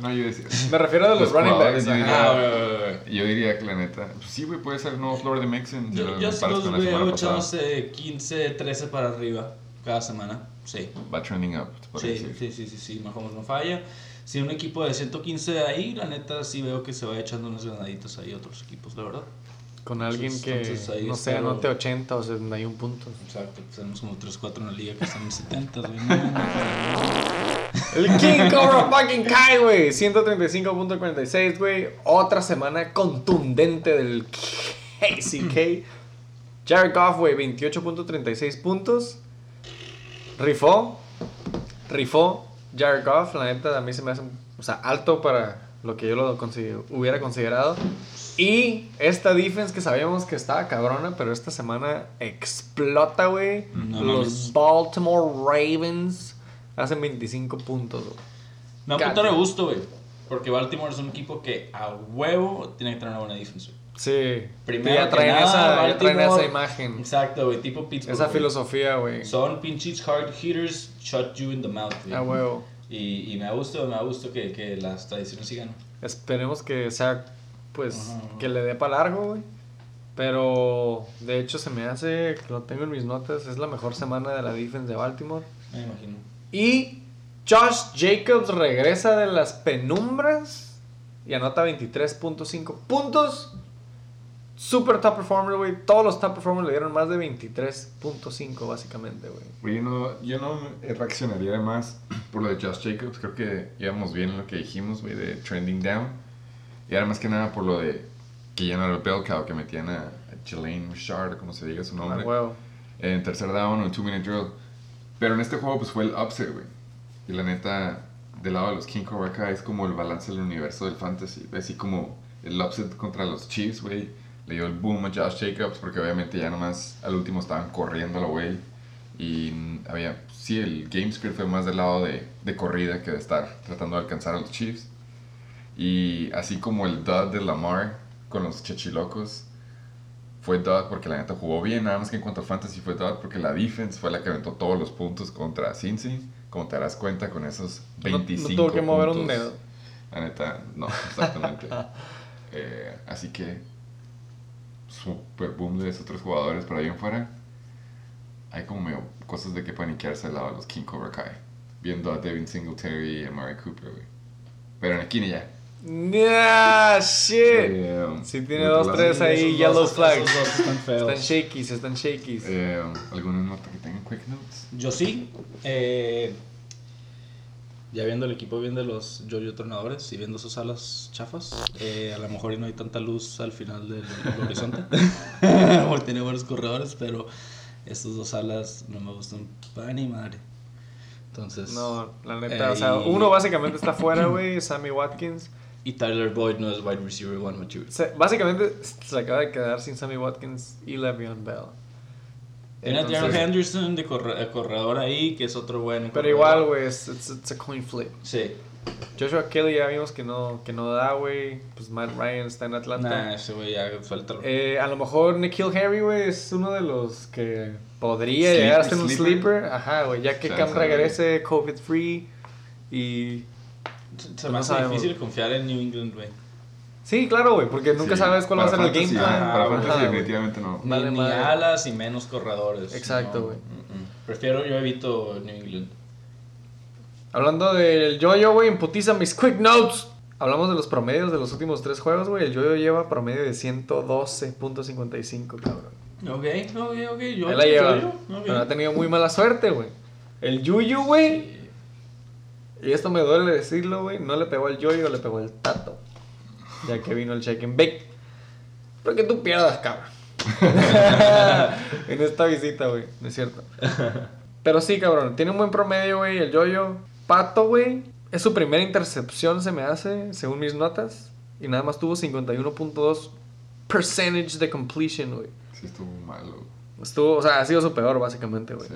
No, yo decía. Me refiero a los, Los running backs. yo diría- Ah. Yo diría que la neta. pues sí, güey, puede ser nuevo floor de Mixon. si Yo, lo yo sí los veo echándose 15, 13 para arriba cada semana. Sí. Va trending up, te Sí, decir. sí, sí, sí, sí, Mahomes no falla. Si un equipo de 115 de ahí, la neta sí veo que se va echando unas granaditas ahí a otros equipos, la verdad. Con alguien Entonces- que, entonces ahí no sé, espero- anote 80 o 71 puntos. Exacto, pues tenemos como 3-4 en la liga que están en 70, güey. No, no, no. El King Cobra fucking Kai, güey. 135.46, güey. Otra semana contundente del KCK. Jared Goff, güey, 28.36 puntos. Rifó. Rifó. Jared Goff, la neta, a mí se me hace, o sea, alto para lo que yo lo hubiera considerado. Y esta defense que sabíamos que estaba cabrona, pero esta semana explota, güey. No Los mames. Baltimore Ravens hacen 25 puntos, güey. Me da un God puto de gusto, güey. Porque Baltimore es un equipo que a huevo tiene que tener una buena defensa. güey. Sí. Primero ya que traen, nada, esa, ya traen Baltimore- esa imagen. Exacto, güey, tipo Pittsburgh. Esa filosofía, güey. Son pinches hard hitters, shot you in the mouth, güey. A huevo. Y, y me da gusto, me da gusto que, que las tradiciones sigan. Esperemos que sea, pues, que le dé para largo, güey. Pero, de hecho, se me hace, lo tengo en mis notas, es la mejor semana de la defense de Baltimore. Me imagino. Y Josh Jacobs regresa de las penumbras y anota 23.5 puntos. Super top performer, güey. Todos los top performers le dieron más de 23.5, básicamente, güey. Yo no, yo no reaccionaría más por lo de Josh Jacobs. Creo que íbamos bien en lo que dijimos, güey, de trending down. Y ahora más que nada por lo de que ya no era el bell cow, que metían a, a Jelaine Richard, como se diga su nombre, en tercer down o en two minute drill. Pero en este juego, pues fue el upset, güey. Y la neta, del lado de los King Cobra es como el balance del universo del fantasy. Así como el upset contra los Chiefs, güey. Le dio el boom a Josh Jacobs porque obviamente ya nomás al último estaban corriendo güey. Y mm, había, sí, el game script fue más del lado de, de corrida que de estar tratando de alcanzar a los Chiefs. Y así como el dud de Lamar con los Chechilocos fue dud porque la neta jugó bien, nada más que en cuanto a fantasy fue dud porque la defense fue la que aventó todos los puntos contra Cincy. Como te darás cuenta con esos No- 25 no tuvo que mover un puntos. dedo. La neta, no, exactamente. Eh, así que, super boom de esos otros jugadores por ahí en fuera. Hay como medio cosas de que paniquearse al lado de los King Cobra Kai. Viendo a Devin Singletary y a Murray Cooper, güey. Pero en ni ya. Yeah, shit. Eh, Sí, tiene dos, tres ahí, Esos yellow dos- flags. esos dos están feos. Están shakies, están shakies. Eh, ¿Alguna nota que tengan quick notes? Yo sí. eh, ya viendo el equipo, viendo los Jojo Tornadores y viendo sus alas chafas, eh, a lo mejor y no hay tanta luz al final del, del horizonte. Porque tiene buenos corredores, pero estos dos alas no me gustan para ni madre. Entonces. No, la neta, o eh, sea, y- uno básicamente está fuera, güey, Sammy Watkins. Y Tyler Boyd no es wide receiver one material. Se- básicamente se acaba de quedar sin Sammy Watkins y Le'Veon Bell. Tiene a Henderson de corre- eh, corredor ahí, que es otro buen. Pero corredor. igual, güey, es it's, it's a coin flip. Sí. Joshua Kelly ya vimos que no, que no da, güey. Pues Matt Ryan está en Atlanta. Nah, ese güey ya suéltalo. Eh, a lo mejor Nikhil Harry, güey, es uno de los que podría Sleeper, llegar a ser un sleeper. Ajá, güey, ya que Chance, Cam regrese COVID free y... Se me no hace difícil confiar en New England, güey. Sí, claro, güey, porque nunca Sí, sabes cuál va a ser el game plan. Para Ah, fantasy Ajá, güey. definitivamente no. Ni, Vale ni alas y menos corredores. Exacto, No, güey. mm, mm. Prefiero, yo evito New England. Hablando del yo-yo, güey, en putiza mis quick notes. Hablamos de los promedios de los últimos tres juegos, güey. El yo-yo lleva promedio de 112.55, cabrón. Ok, ok, ok. Yo, Él la lleva. yo, yo, ok. Pero ha tenido muy mala suerte, güey. El Yuyu, güey. Sí. Y esto me duele decirlo, güey. No le pegó al yo-yo, le pegó al tato. Ya que vino el check and bake. Pero que tú pierdas, cabrón. en esta visita, güey. No es cierto. Pero sí, cabrón. Tiene un buen promedio, güey. El yo-yo. Pato, güey. Es su primera intercepción, se me hace, según mis notas. Y nada más tuvo 51.2 percentage de completion, güey. Sí, estuvo malo. Estuvo, o sea, ha sido su peor, básicamente, güey. Sí.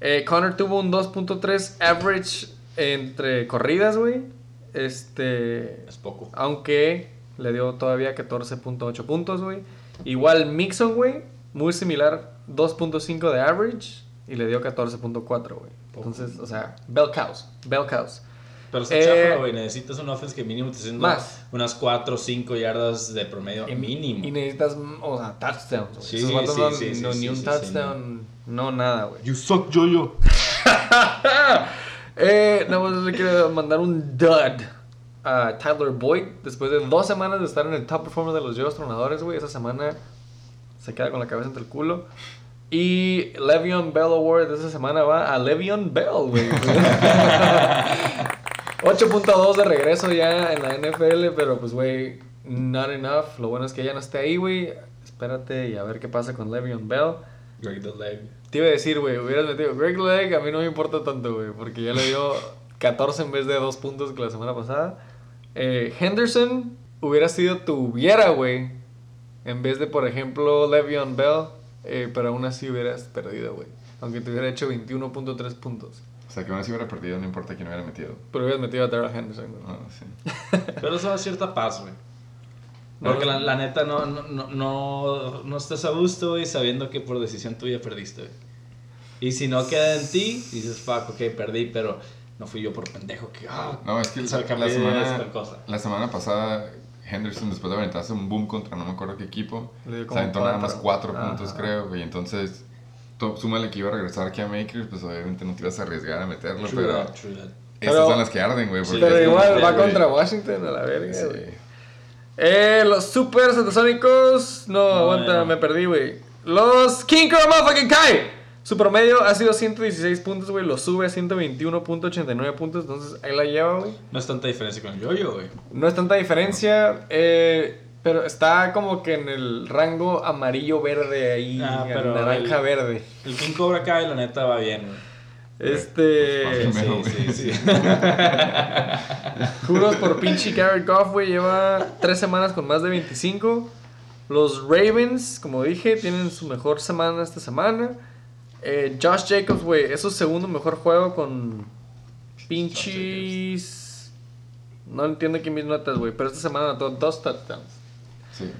Eh, Connor tuvo un 2.3 average entre corridas, güey. Este. Es poco. Aunque le dio todavía 14.8 puntos, güey. Igual Mixon, güey, muy similar, 2.5 de average y le dio 14.4, güey. Entonces, o sea, bell cows, bell cows. Pero está Eh, chafa, güey. Necesitas un offense que mínimo te esté haciendo Más. unas 4 o 5 yardas de promedio Y- mínimo. Y necesitas, o sea, touchdowns, güey. Sí, Esos sí, no, sí, no, sí, ni un sí, sí, touchdown, no nada, güey. You suck, yo-yo. eh, nada más le quiero mandar un dud a Tyler Boyd. Después de dos semanas de estar en el top performer de los Joes Tronadores, güey. Esa semana se queda con la cabeza entre el culo. Y Le'Veon Bell Award de esa semana va a Le'Veon Bell, güey. 8.2 de regreso ya en la NFL, pero pues, güey, not enough. Lo bueno es que ya no esté ahí, güey. Espérate y a ver qué pasa con Le'Veon Bell. Greg the leg. Te iba a decir, güey, hubieras metido Greg Leg, a mí no me importa tanto, güey, porque ya le dio 14 en vez de 2 puntos que la semana pasada. Eh, Henderson hubiera sido tuviera, güey, en vez de, por ejemplo, Le'Veon Bell, eh, pero aún así hubieras perdido, güey. Aunque te hubiera hecho 21.3 puntos. O sea, que aún así hubiera perdido, no importa quién hubiera metido. Pero hubieras metido a Darrell Henderson, güey. Ah, sí. Pero eso da cierta paz, güey. Porque no. la, la neta no, no, no, no, no estás a gusto, güey, sabiendo que por decisión tuya perdiste, güey. Y si no queda en ti, dices, fuck, ok, perdí, pero no fui yo por pendejo que... ah, No, es que la, de semana, la semana pasada Henderson después de aventarse un boom contra no me acuerdo qué equipo, se aventó nada más cuatro. puntos Ajá. creo, güey. Entonces, to- súmale que iba a regresar aquí a Makers, pues obviamente no te ibas a arriesgar a meterlo, True pero that, true that. esas Pero- son las que arden, güey. Pero igual va güey, contra Washington a la verga, sí. güey. Eh, los Super Satasónicos. No, aguanta, me perdí, güey. Los King Kong Motherfucking Kai. Su promedio ha sido 116 puntos, güey. Lo sube a 121.89 puntos. Entonces ahí la lleva, güey. No es tanta diferencia con el yo-yo, güey. No es tanta diferencia. eh, pero está como que en el rango amarillo-verde ahí. Ah, pero Naranja-verde. El King Cobra Kai, la neta, va bien, güey. Este. Pues, Sí, Primero, sí, güey. sí. Juros por pinche Garrett Goff, güey. Lleva tres semanas con más de 25. Los Ravens, como dije, tienen su mejor semana esta semana. Eh, Josh Jacobs, güey, es su segundo mejor juego con pinches. No entiendo aquí mis notas, güey, pero esta semana anotó dos touchdowns. Sí.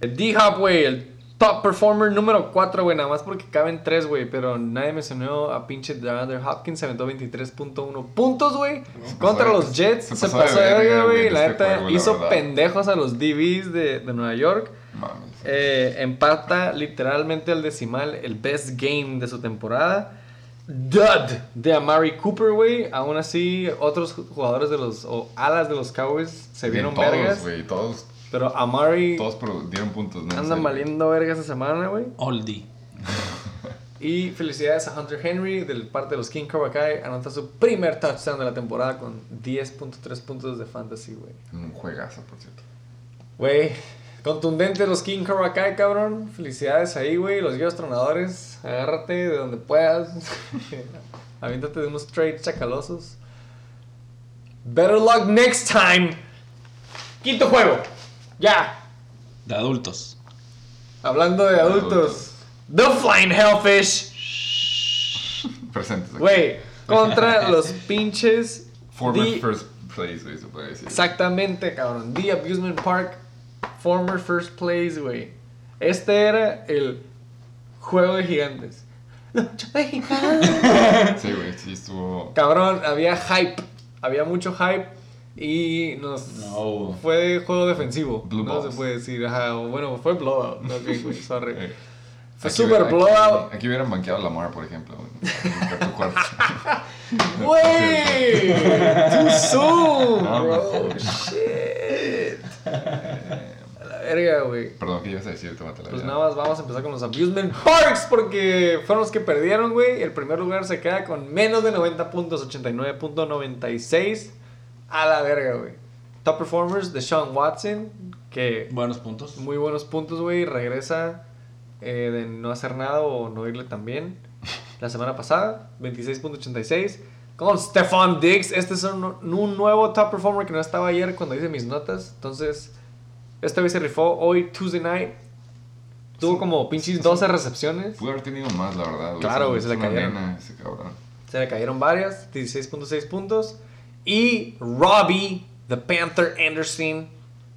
El D-Hop, güey, el top performer número 4, güey, nada más porque caben 3, güey, pero nadie mencionó a pinche DeAndre Hopkins, se aventó 23.1 puntos, güey, contra pasó- los Jets, se se, pasó de verga, güey, la este neta hizo verdad. pendejos a los DBs de, de Nueva York, Mames. eh, empata literalmente al decimal, el best game de su temporada. Dud de Amari Cooper, güey. Aún así, otros jugadores de los, o alas de los Cowboys se vieron todos, vergas. güey, todos, Pero Amari todos dieron puntos, ¿no? Andan valiendo verga esta semana, güey. Oldie. Y felicidades a Hunter Henry del parte de los King Cobra Kai. Anota su primer touchdown de la temporada con 10.3 puntos de fantasy, güey. Un juegazo, por cierto. Güey, contundente los King Cobra Kai, cabrón. Felicidades ahí, güey. Los guías tronadores. Agárrate de donde puedas. Aviéntate de unos trades chacalosos. Better luck next time. Quinto juego. Ya. De adultos. Hablando de adultos. The Flying Hellfish. Presentes. Güey, contra los pinches. Former The- first place, güey, se puede decir. Exactamente, cabrón. The Abusement Park. Former first place, güey. Este era el juego de gigantes. Lucha de gigantes. Sí, güey, sí estuvo. cabrón, había hype. Había mucho hype. Y nos. No. Fue juego defensivo. Blue no balls. se puede decir. Ajá, bueno, fue blowout. No, ok, güey, sorry. Eh, Fue super hubiera- blowout. Aquí, aquí hubieran banqueado a Lamar, por ejemplo. güey. Too soon, bro. Shit. La verga, güey. Perdón, ¿qué ibas a decir? Tómatela Pues ya. nada más vamos a empezar con los Abusement Parks porque fueron los que perdieron, güey. El primer lugar se queda con menos de 90 puntos, 89.96. A la verga, güey. Top performers de Sean Watson, que Buenos puntos. muy buenos puntos, güey. Regresa eh, de no hacer nada o no irle tan bien. La semana pasada, 26.86. Con Stefan Diggs. Este es un, un nuevo top performer que no estaba ayer cuando hice mis notas. Entonces, esta vez se rifó hoy, Tuesday night. Tuvo como pinches 12 recepciones. Pudo haber tenido más, la verdad. güey. Claro, güey, se le cayeron. nena ese cabrón. Se le cayeron varias, 16.6 puntos. Y Robbie, the Panther Anderson,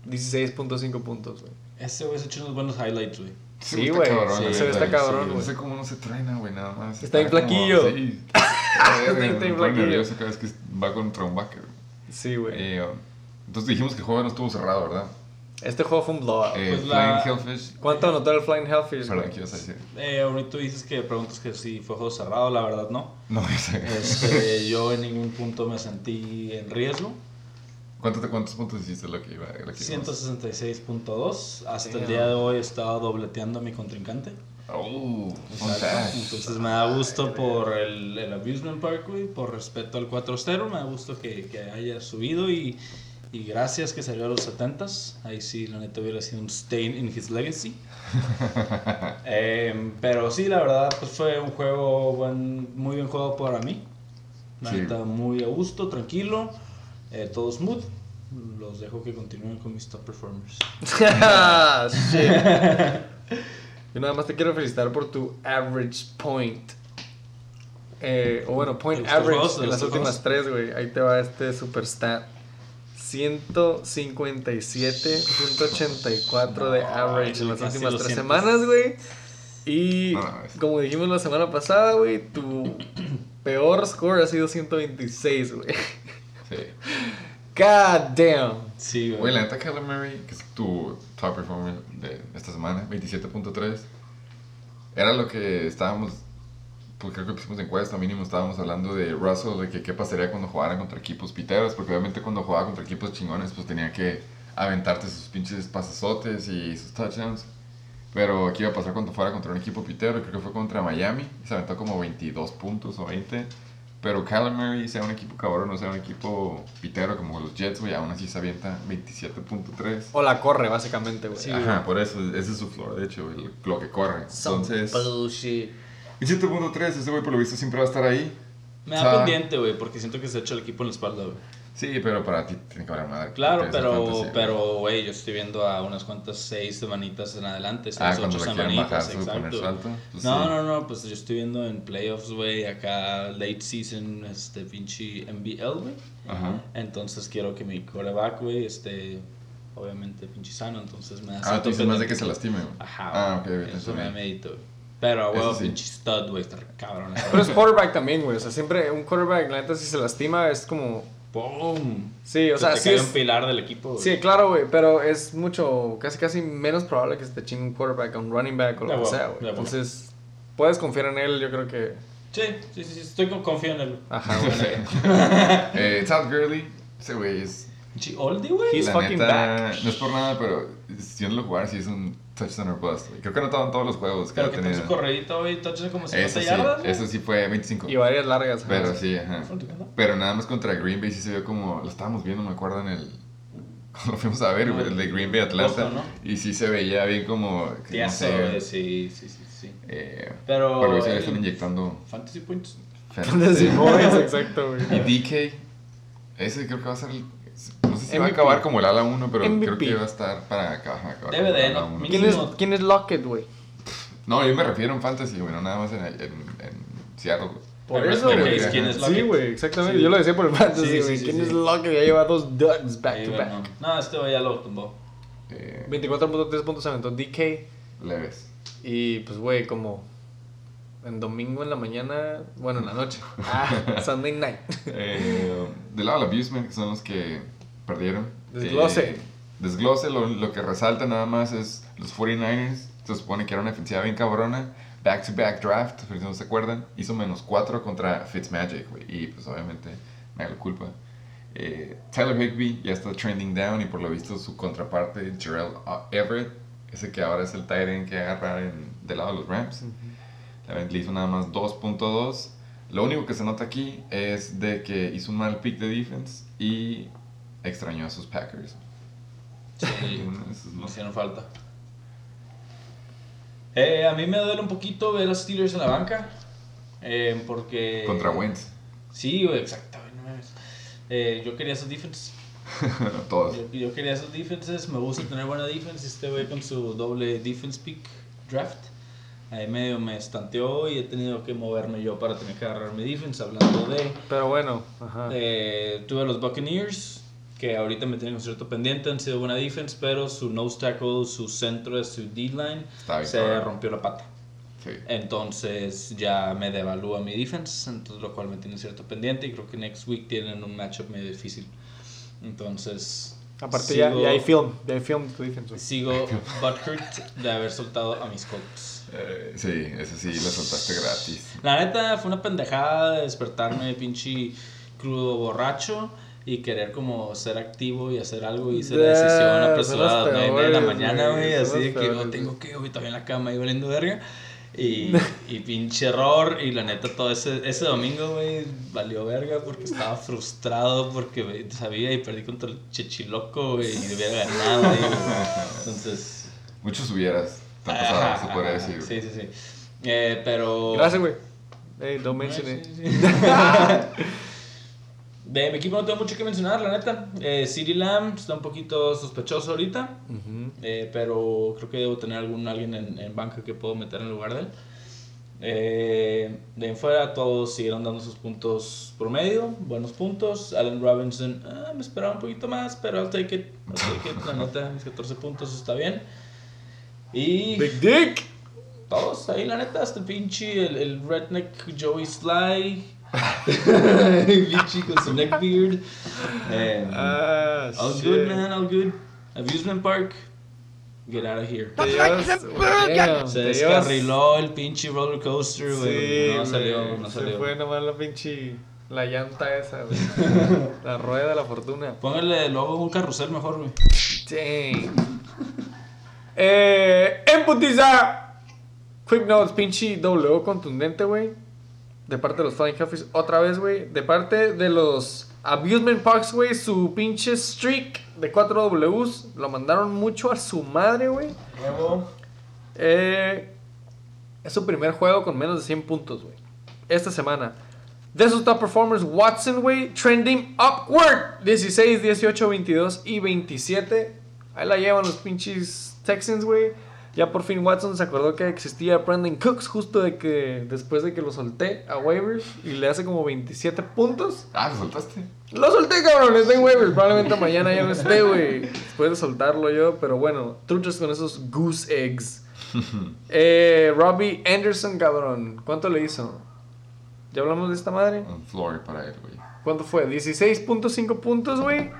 16.5 puntos, güey. Ese güey se echó unos buenos highlights, güey. Sí, está güey, sí, ese está cabrón, No güey. sé cómo no se truena, güey, nada más. Está como- flaquillo. Sí. Está pone flaquillo. nervioso cada vez que va contra un backer. güey. Sí, güey. Eh, um, entonces dijimos que el juego no estuvo cerrado, ¿verdad? Este juego fue un blowout. Eh, Pues la- Flying Hellfish. ¿Cuánto anotó el Flying Hellfish? Perdón? ¿qué ibas a decir? Eh, ahorita dices que preguntas que si fue juego cerrado, la verdad no. No, sé. Este, yo en ningún punto me sentí en riesgo. ¿Cuántos, ¿Cuántos puntos hiciste lo que iba? Lo que íbamos? 166.2. Hasta el Damn. día de hoy he estado dobleteando a mi contrincante. Oh, fact. Entonces me da gusto por el, el Abusement Park, güey, por respeto al 4-0. Me da gusto que, que haya subido y, y gracias que salió a los 70s. Ahí sí, la neta hubiera sido un stain in his legacy. Em, pero sí, la verdad, pues fue un juego buen, muy bien jugado para mí. La Sí. neta, muy a gusto, tranquilo, eh, todo smooth. Los dejo que continúen con mis top performers. Yo nada más te quiero felicitar por tu average point. Eh, o bueno, point ¿De los average en las últimas tres, güey. Ahí te va este super stat. 157.84 de average en las últimas 200. tres semanas, güey. Y como dijimos la semana pasada, güey, tu peor score ha sido 126, güey. Sí. God damn. Sí, güey. Güey, la neta, Kyler Murray, que es tu top performer de esta semana, 27.3, era lo que estábamos, pues creo que pusimos encuesta, mínimo estábamos hablando de Russell, de que qué pasaría cuando jugaran contra equipos piteros, porque obviamente cuando jugaba contra equipos chingones, pues tenía que aventarte sus pinches pasazotes y sus touchdowns. Pero aquí iba a pasar cuando fuera contra un equipo pitero, creo que fue contra Miami, y se aventó como 22 puntos o 20. Pero Murray, sea un equipo cabrón o sea un equipo pitero como los Jets, güey, aún así se avienta 27.3. O la corre, básicamente, güey. Sí, Ajá, por eso, ese es su flor, de hecho, lo que corre. Entonces, bullshit. 27.3, ese güey por lo visto siempre va a estar ahí. Me da O sea, pendiente, güey, porque siento que se echa el equipo en la espalda, güey. Sí, pero para ti tiene que haber madre. Claro, el pero, pero, güey, yo estoy viendo a unas cuantas seis semanitas en adelante, seis, Ah, ocho bajar, semanitas, poner exacto. su alto. Pues no, sí. no, no, pues yo estoy viendo en playoffs, güey, acá late season, este, pinche NBL, güey. Ajá. Entonces quiero que mi coreback, güey, esté, obviamente, pinche sano, entonces me da Ah, tú dices más de que se lastime, güey. Ajá, Ah, ok, eso me medito, güey. Pero, güey, sí. pinche stud, güey, está cabrón. Pero es quarterback también, güey. O sea, siempre un quarterback, la neta, si se lastima, es como. ¡Pum! Sí, o Se sea, te sí cae es. un pilar del equipo. Sí, claro, güey. Pero es mucho, casi, casi menos probable que se te chingue un quarterback a un running back o lo que sea, güey. Entonces, puedes confiar en él, yo creo que. Sí, sí, sí, estoy con confío en él. Ajá, güey. Eh, Todd Gurley, ese güey es. Pinche oldie, güey. He's la fucking neta, back. No es por nada, pero viéndolo jugar, sí es un touchdown or bust, güey. Creo que en todos los juegos que Pero que su corredito, güey, touchdown como 50 Eso sí, yardas. güey. eso sí fue 25. Y varias largas. ajá. Pero sí, ajá. Pero nada más contra Green Bay sí se vio como. Lo estábamos viendo, me acuerdo, en el. Cuando lo fuimos a ver, No, güey, el de Green Bay Atlanta. Ojo, ¿no? Y sí se veía bien como. que no sé, güey, sí, sí, sí, sí. Eh, Pero. pero le el- están inyectando. Fantasy points. Fantasy points, exacto, güey. Y DK, ese creo que va a ser el. No sé si va a acabar como el ala 1, pero creo que va a estar para acabar. acabar Debe como de, el ala. ¿Quién es. ¿Quién es Lockett, güey? No, yo me refiero en Fantasy, güey, no nada más en, en, en Seattle. Por eso, güey. ¿quién es Sí, Lockett? güey, exactamente. Sí. Yo lo decía por el fantasy, Sí, güey. sí, sí, ¿Quién sí. es Lockett? Ya lleva dos duds back Sí, to back. no. No, este güey ya lo tumbó. Eh, 24.3 puntos aventó DK. leves. Y pues, güey, como en domingo en la mañana, bueno, en la noche. Ah, Sunday night. Eh, del lado del abusement, que son los que perdieron. Desglose. Eh, desglose, lo, lo que resalta nada más es los 49ers. Se supone que era una defensiva bien cabrona. Back to back draft, si no se acuerdan. Hizo menos 4 contra Fitzmagic, güey. Y pues obviamente me da la culpa. Eh, Tyler Higby ya está trending down y por lo visto su contraparte, Jarrell Everett, ese que ahora es el tight end que agarra en, del lado de los Rams. La verdad, le hizo nada más 2.2. Lo único que se nota aquí es de que hizo un mal pick de defense y extrañó a sus Packers. Sí, lo- hicieron falta. Eh, a mí me duele un poquito ver a los Steelers en la banca. eh, porque. Contra Wentz. Sí, exacto, no. Eh, yo quería esos defenses. Todos. Yo, yo quería esos defenses. Me gusta tener buena defense. Este güey con su doble defense pick draft. Ahí medio me estanteó y he tenido que moverme yo para tener que agarrar mi defense. Hablando de. Pero bueno, ajá. Eh, tuve a los Buccaneers, que ahorita me tienen un cierto pendiente, han sido buena defense, pero su nose tackle, su centro de su D-line se rompió la pata. Sí. Entonces ya me devalúa mi defense, entonces lo cual me tiene cierto pendiente y creo que next week tienen un matchup medio difícil. Entonces... Aparte, ya, sigo- ya hay film. Ya hay film tu defense. Sigo butthurt de haber soltado a mis Colts. Eh, sí, eso sí, lo soltaste gratis. La neta fue una pendejada de despertarme pinche crudo borracho y querer como ser activo y hacer algo y hice la Ya, decisión apresurada a las los 9 de la mañana, güey, así de que oh, tengo que, güey, todavía en la cama y valiendo verga. Y, y pinche error, y la neta todo ese, ese domingo, güey, valió verga porque estaba frustrado porque güey, sabía y perdí contra el Chechiloco, güey, y hubiera ganado güey. Entonces... Muchos hubieras. Tan pasado, ajá, se podría decir. Sí, sí, sí. Eh, pero... Gracias, güey. Hey, don't mention Sí, sí. De mi equipo no tengo mucho que mencionar, la neta. Eh, CeeDee Lamb está un poquito sospechoso ahorita, eh, pero creo que debo tener algún alguien en, en banca que puedo meter en lugar de él. Eh, de en fuera todos siguieron dando sus puntos promedio, buenos puntos. Allen Robinson, ah, me esperaba un poquito más, pero I'll take it. I'll take it. La neta, mis 14 puntos está bien. Y Big Dick. todos ahí, la neta, hasta el pinche, el, el redneck Joey Sly. el pinche con su neckbeard. Eh, Ah, all shit. good, man, all good. Amusement park, get out of here. Te llevas, Se descarriló el pinche roller coaster, güey. Sí, no salió, no Se salió. fue nomás la pinche. La llanta esa, güey. la rueda de la fortuna. Póngale luego un carrusel mejor, güey. Dang. Eh, en putiza. Quick notes, pinche W contundente, güey. De parte de los Flying Hellfish, otra vez, güey. De parte de los Abusement Parks, güey. Su pinche streak de 4 Ws. Lo mandaron mucho a su madre, güey. Eh, es su primer juego con menos de 100 puntos, güey. Esta semana. De sus top performers, Watson, güey, trending upward. 16, 18, 22 y 27. Ahí la llevan los pinches Texans, güey. Ya por fin Watson se acordó que existía Brandon Cooks justo de que después de que lo solté a waivers y le hace como 27 puntos. Ah, ¿lo soltaste? Lo solté, cabrón, está en waivers. Probablemente mañana ya no esté, güey. Después de soltarlo yo, pero bueno, truchas con esos goose eggs. Eh, Robbie Anderson, cabrón. ¿Cuánto le hizo? ¿Ya hablamos de esta madre? Un floor para él, güey. ¿Cuánto fue? 16.5 puntos, güey.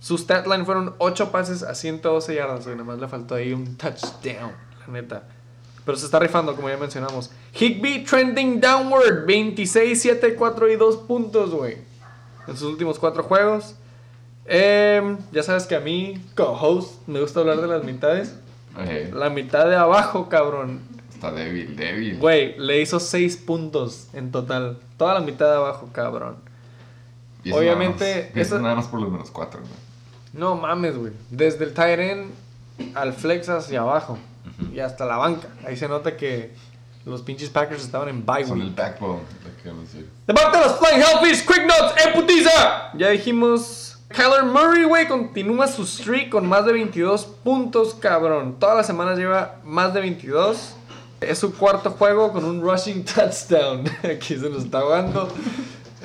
Su stat line fueron 8 pases a 112 yardas, güey. Nada más le faltó ahí un touchdown, la neta. Pero se está rifando, como ya mencionamos. Higby trending downward. 26, 7, 4 y 2 puntos, güey. En sus últimos 4 juegos. Em, ya sabes que a mí, co-host, me gusta hablar de las mitades. Eh, La mitad de abajo, cabrón. está débil, débil. Güey, le hizo 6 puntos en total. Toda la mitad de abajo, cabrón. Y eso obviamente, Nada más, y eso nada más por los menos cuatro, güey. No mames, güey. Desde el tight end al flex hacia abajo. Y hasta la banca. Ahí se nota que los pinches Packers estaban en bye, Son güey. el backbone. De parte de los Flying Hellfish, Quick Notes, ¡eh, putiza! Ya dijimos. Kyler Murray, güey, continúa su streak con más de 22 puntos, cabrón. Todas las semanas lleva más de 22. Es su cuarto juego con un rushing touchdown. Aquí se nos está ahogando.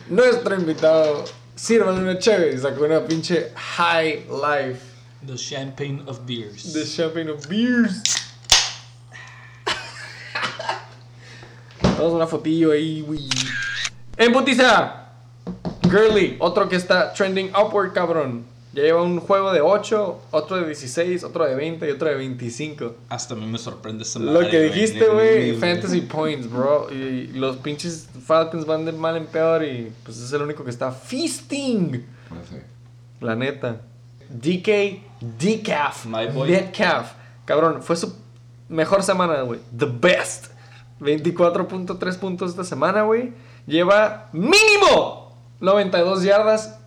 Nuestro invitado, sírvanle una chévere y sacó una pinche high life. The champagne of beers. The champagne of beers. Vamos una fotillo ahí, güey. En putiza. Girly, otro que está trending upward, cabrón. Ya lleva un juego de 8, otro de 16, otro de 20 y otro de 25. Hasta a mí me sorprende esa Lo que dijiste, güey, fantasy points, bro. Y los pinches Falcons van de mal en peor y pues es el único que está feasting. Sé. La neta. DK Decaf. My boy. Metcalf. Cabrón, fue su mejor semana, güey. The best. 24.3 puntos esta semana, güey. Lleva mínimo 92 yardas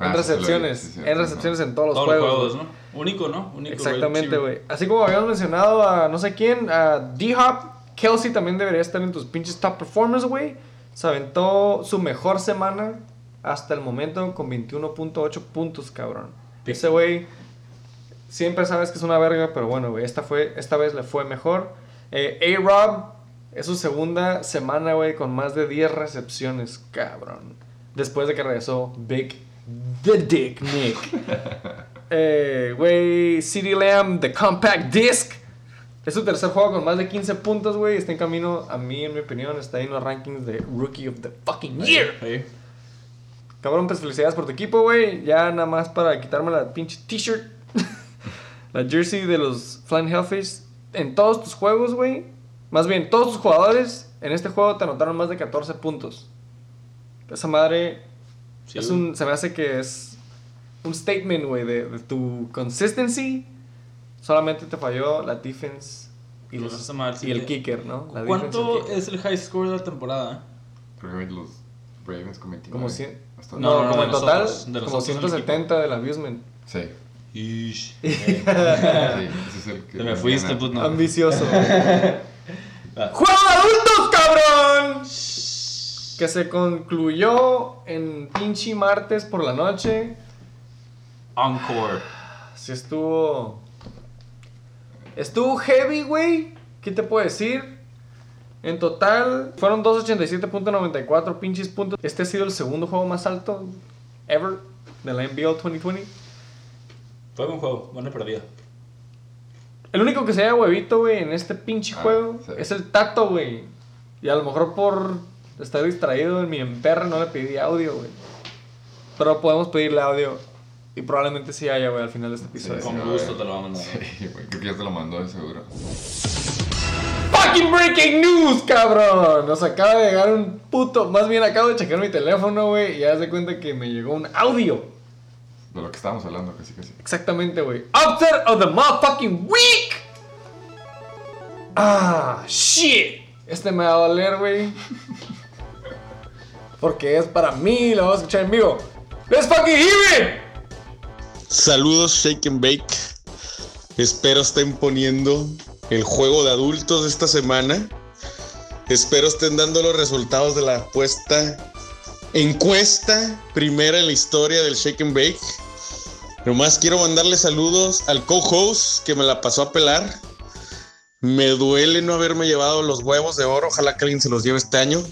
en Ah, sí, sí recepciones. sí, sí, en recepciones en todos los Todos juegos. los juegos, güey. ¿no? Único, ¿no? Único Exactamente, güey. Así como habíamos mencionado a no sé quién, a D-Hop, Kelsey también debería estar en tus pinches top performers, güey. Se aventó su mejor semana hasta el momento con 21.8 puntos, cabrón. Ese güey siempre sabes que es una verga, pero bueno, güey, esta, fue, esta vez le fue mejor. Eh, A-Rob es su segunda semana, güey, con más de 10 recepciones, cabrón. Después de que regresó Big The Dick Nick. Eh, Güey, CD Lamb, The Compact Disc. Es su tercer juego con más de 15 puntos, güey. Está en camino, a mí, en mi opinión, está ahí en los rankings de Rookie of the Fucking Year. Sí. Cabrón, pues felicidades por tu equipo, güey. Ya nada más para quitarme la pinche t-shirt. la jersey de los Flying Hellfish. En todos tus juegos, güey. Más bien, todos tus jugadores en este juego te anotaron más de 14 puntos. Esa madre Sí, es un, se me hace que es un statement, güey, de, de tu consistency. Solamente te falló la defense y, los- sí el kicker, ¿no? La el ¿Cuánto es el high score de la temporada? Creo que los Ravens con 29. Como cien- Hasta- No, No, no, como en total, nosotros, de como nosotros en el 170 del abusement. Sí. Ish. sí, ese es el que. Te me fuiste, gana. pues no. Ambicioso. ¡Juego de adultos, cabrón! Que se concluyó en pinche martes por la noche. Encore. Así estuvo. Estuvo heavy, güey. ¿Qué te puedo decir? En total fueron 287.94 pinches puntos. Este ha sido el segundo juego más alto ever de la NBL 2020. Fue buen juego, buena perdida. El único que se haya huevito, güey, en este pinche Ah, juego sí. es el Tato, güey. Y a lo mejor por estar distraído en mi emperra no le pedí audio, güey. Pero podemos pedirle audio. Y probablemente sí haya, güey, al final de este episodio. Sí, Con gusto te lo vamos a mandar. Sí, güey. Creo que ya te lo mandó de seguro. ¡Fucking breaking news, cabrón! Nos acaba de llegar un puto. Más bien acabo de checar mi teléfono, güey. Y ya se cuenta que me llegó un audio. De lo que estábamos hablando, casi casi. Exactamente, güey. Upset of the motherfucking week. Ah, shit. Este me va a doler, güey. Porque es para mí, lo vamos a escuchar en vivo. Let's fucking hear it. Saludos Shake and Bake. Espero estén poniendo el juego de adultos esta semana. Espero estén dando los resultados de la apuesta encuesta primera en la historia del Shake and Bake. Nomás quiero mandarle saludos al co-host que me la pasó a pelar. Me duele no haberme llevado los huevos de oro. Ojalá que alguien se los lleve este año.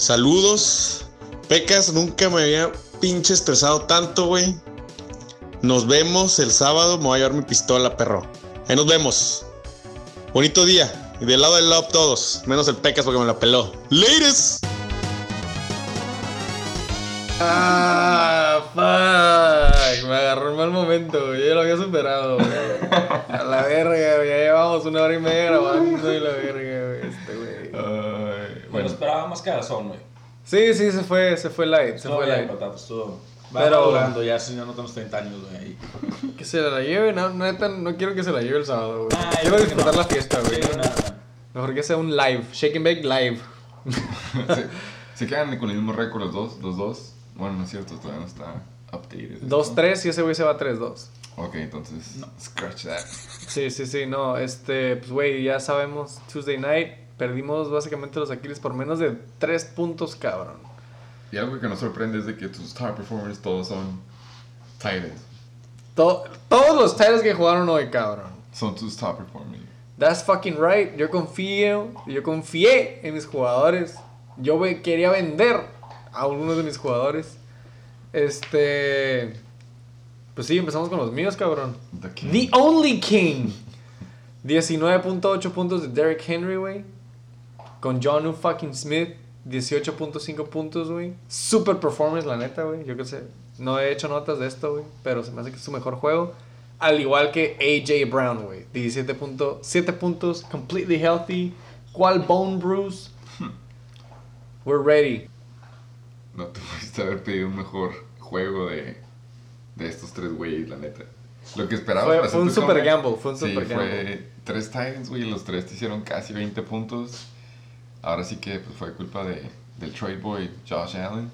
Saludos. Pecas, nunca me había pinche estresado tanto, güey. Nos vemos el sábado. Me voy a llevar mi pistola, perro. Ahí nos vemos. Bonito día. Y del lado del love todos. Menos el Pecas porque me la peló. ¡Ladies! Ah, fuck. Me agarró en mal momento, güey. Yo ya lo había superado, güey. A la verga, güey. Ya llevamos una hora y media grabando y la verga, güey. Este, güey. Ay, Bueno, bueno, esperaba más cagazón, güey. Sí, sí, se fue, se fue light. Se fue light. Va Pero- madurando ya, si ya no tenemos 30 años, güey. Que se la lleve, no, neta, no quiero que se la lleve el sábado, güey. Ah, yo quiero que disfrutar no. la fiesta, güey. Sí. Mejor que sea un live, shake and bake live. se, se quedan con el mismo récord los dos, los dos. Bueno, no es cierto, todavía no está updated. 2-3 y ese güey se va 3-2. Ok, entonces, scratch that. Sí, sí, sí, no, este, pues güey, ya sabemos, Tuesday night, perdimos básicamente los Aquiles por menos de 3 puntos, cabrón. Y algo que nos sorprende es de que tus top performers todos son Titans. To- todos los Titans que jugaron hoy, cabrón. Son tus top performers. That's fucking right. Yo confío, yo confié en mis jugadores. Yo quería vender a algunos de mis jugadores. Este. Pues sí, empezamos con los míos, cabrón. The King. The Only King. 19.8 puntos de Derrick Henry, güey. Con John fucking Smith. 18.5 puntos, güey. Super performance, la neta, güey. Yo qué sé. No he hecho notas de esto, güey. Pero se me hace que es su mejor juego. Al igual que AJ Brown, güey. 17.7 puntos. Completely healthy. ¿Cuál bone bruise? We're ready. No te pudiste haber pedido un mejor juego de, de estos tres güeyes, la neta. Lo que esperaba Fue- fue un super gamble, fue un super sí, gamble. Fue tres Titans, güey, los tres te hicieron casi 20 puntos. Ahora sí que pues, fue culpa de, del trade boy Josh Allen.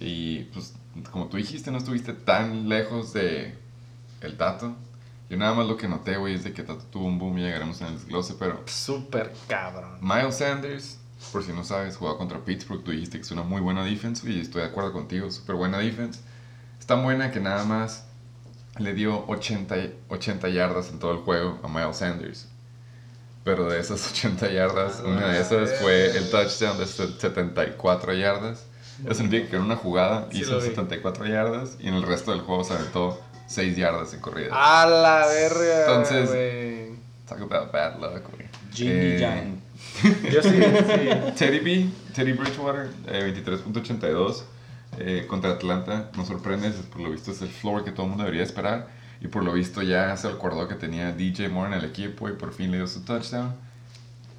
Y pues, como tú dijiste, no estuviste tan lejos de el Tato. Yo nada más lo que noté, güey, es de que Tato tuvo un boom y llegaremos en el desglose, pero Super cabrón. Miles Sanders, por si no sabes, jugaba contra Pittsburgh. Tú dijiste que es una muy buena defense y estoy de acuerdo contigo, súper buena defense. Es tan buena que nada más le dio 80, y- 80 yardas en todo el juego a Miles Sanders. Pero de esas 80 yardas, una de esas fue el touchdown de 74 yardas. Eso significa que en una jugada Sí, hizo lo vi. 74 yardas y en el resto del juego se aventó 6 yardas en corrida. A la verga, Entonces- güey. Talk about bad luck, güey. Jimmy Eh. Yo sí, sí. Teddy B, Teddy Bridgewater, eh, 23.82 eh, contra Atlanta. Nos sorprende, por lo visto es el floor que todo el mundo debería esperar. Y por lo visto ya se acordó que tenía DJ Moore en el equipo y por fin le dio su touchdown.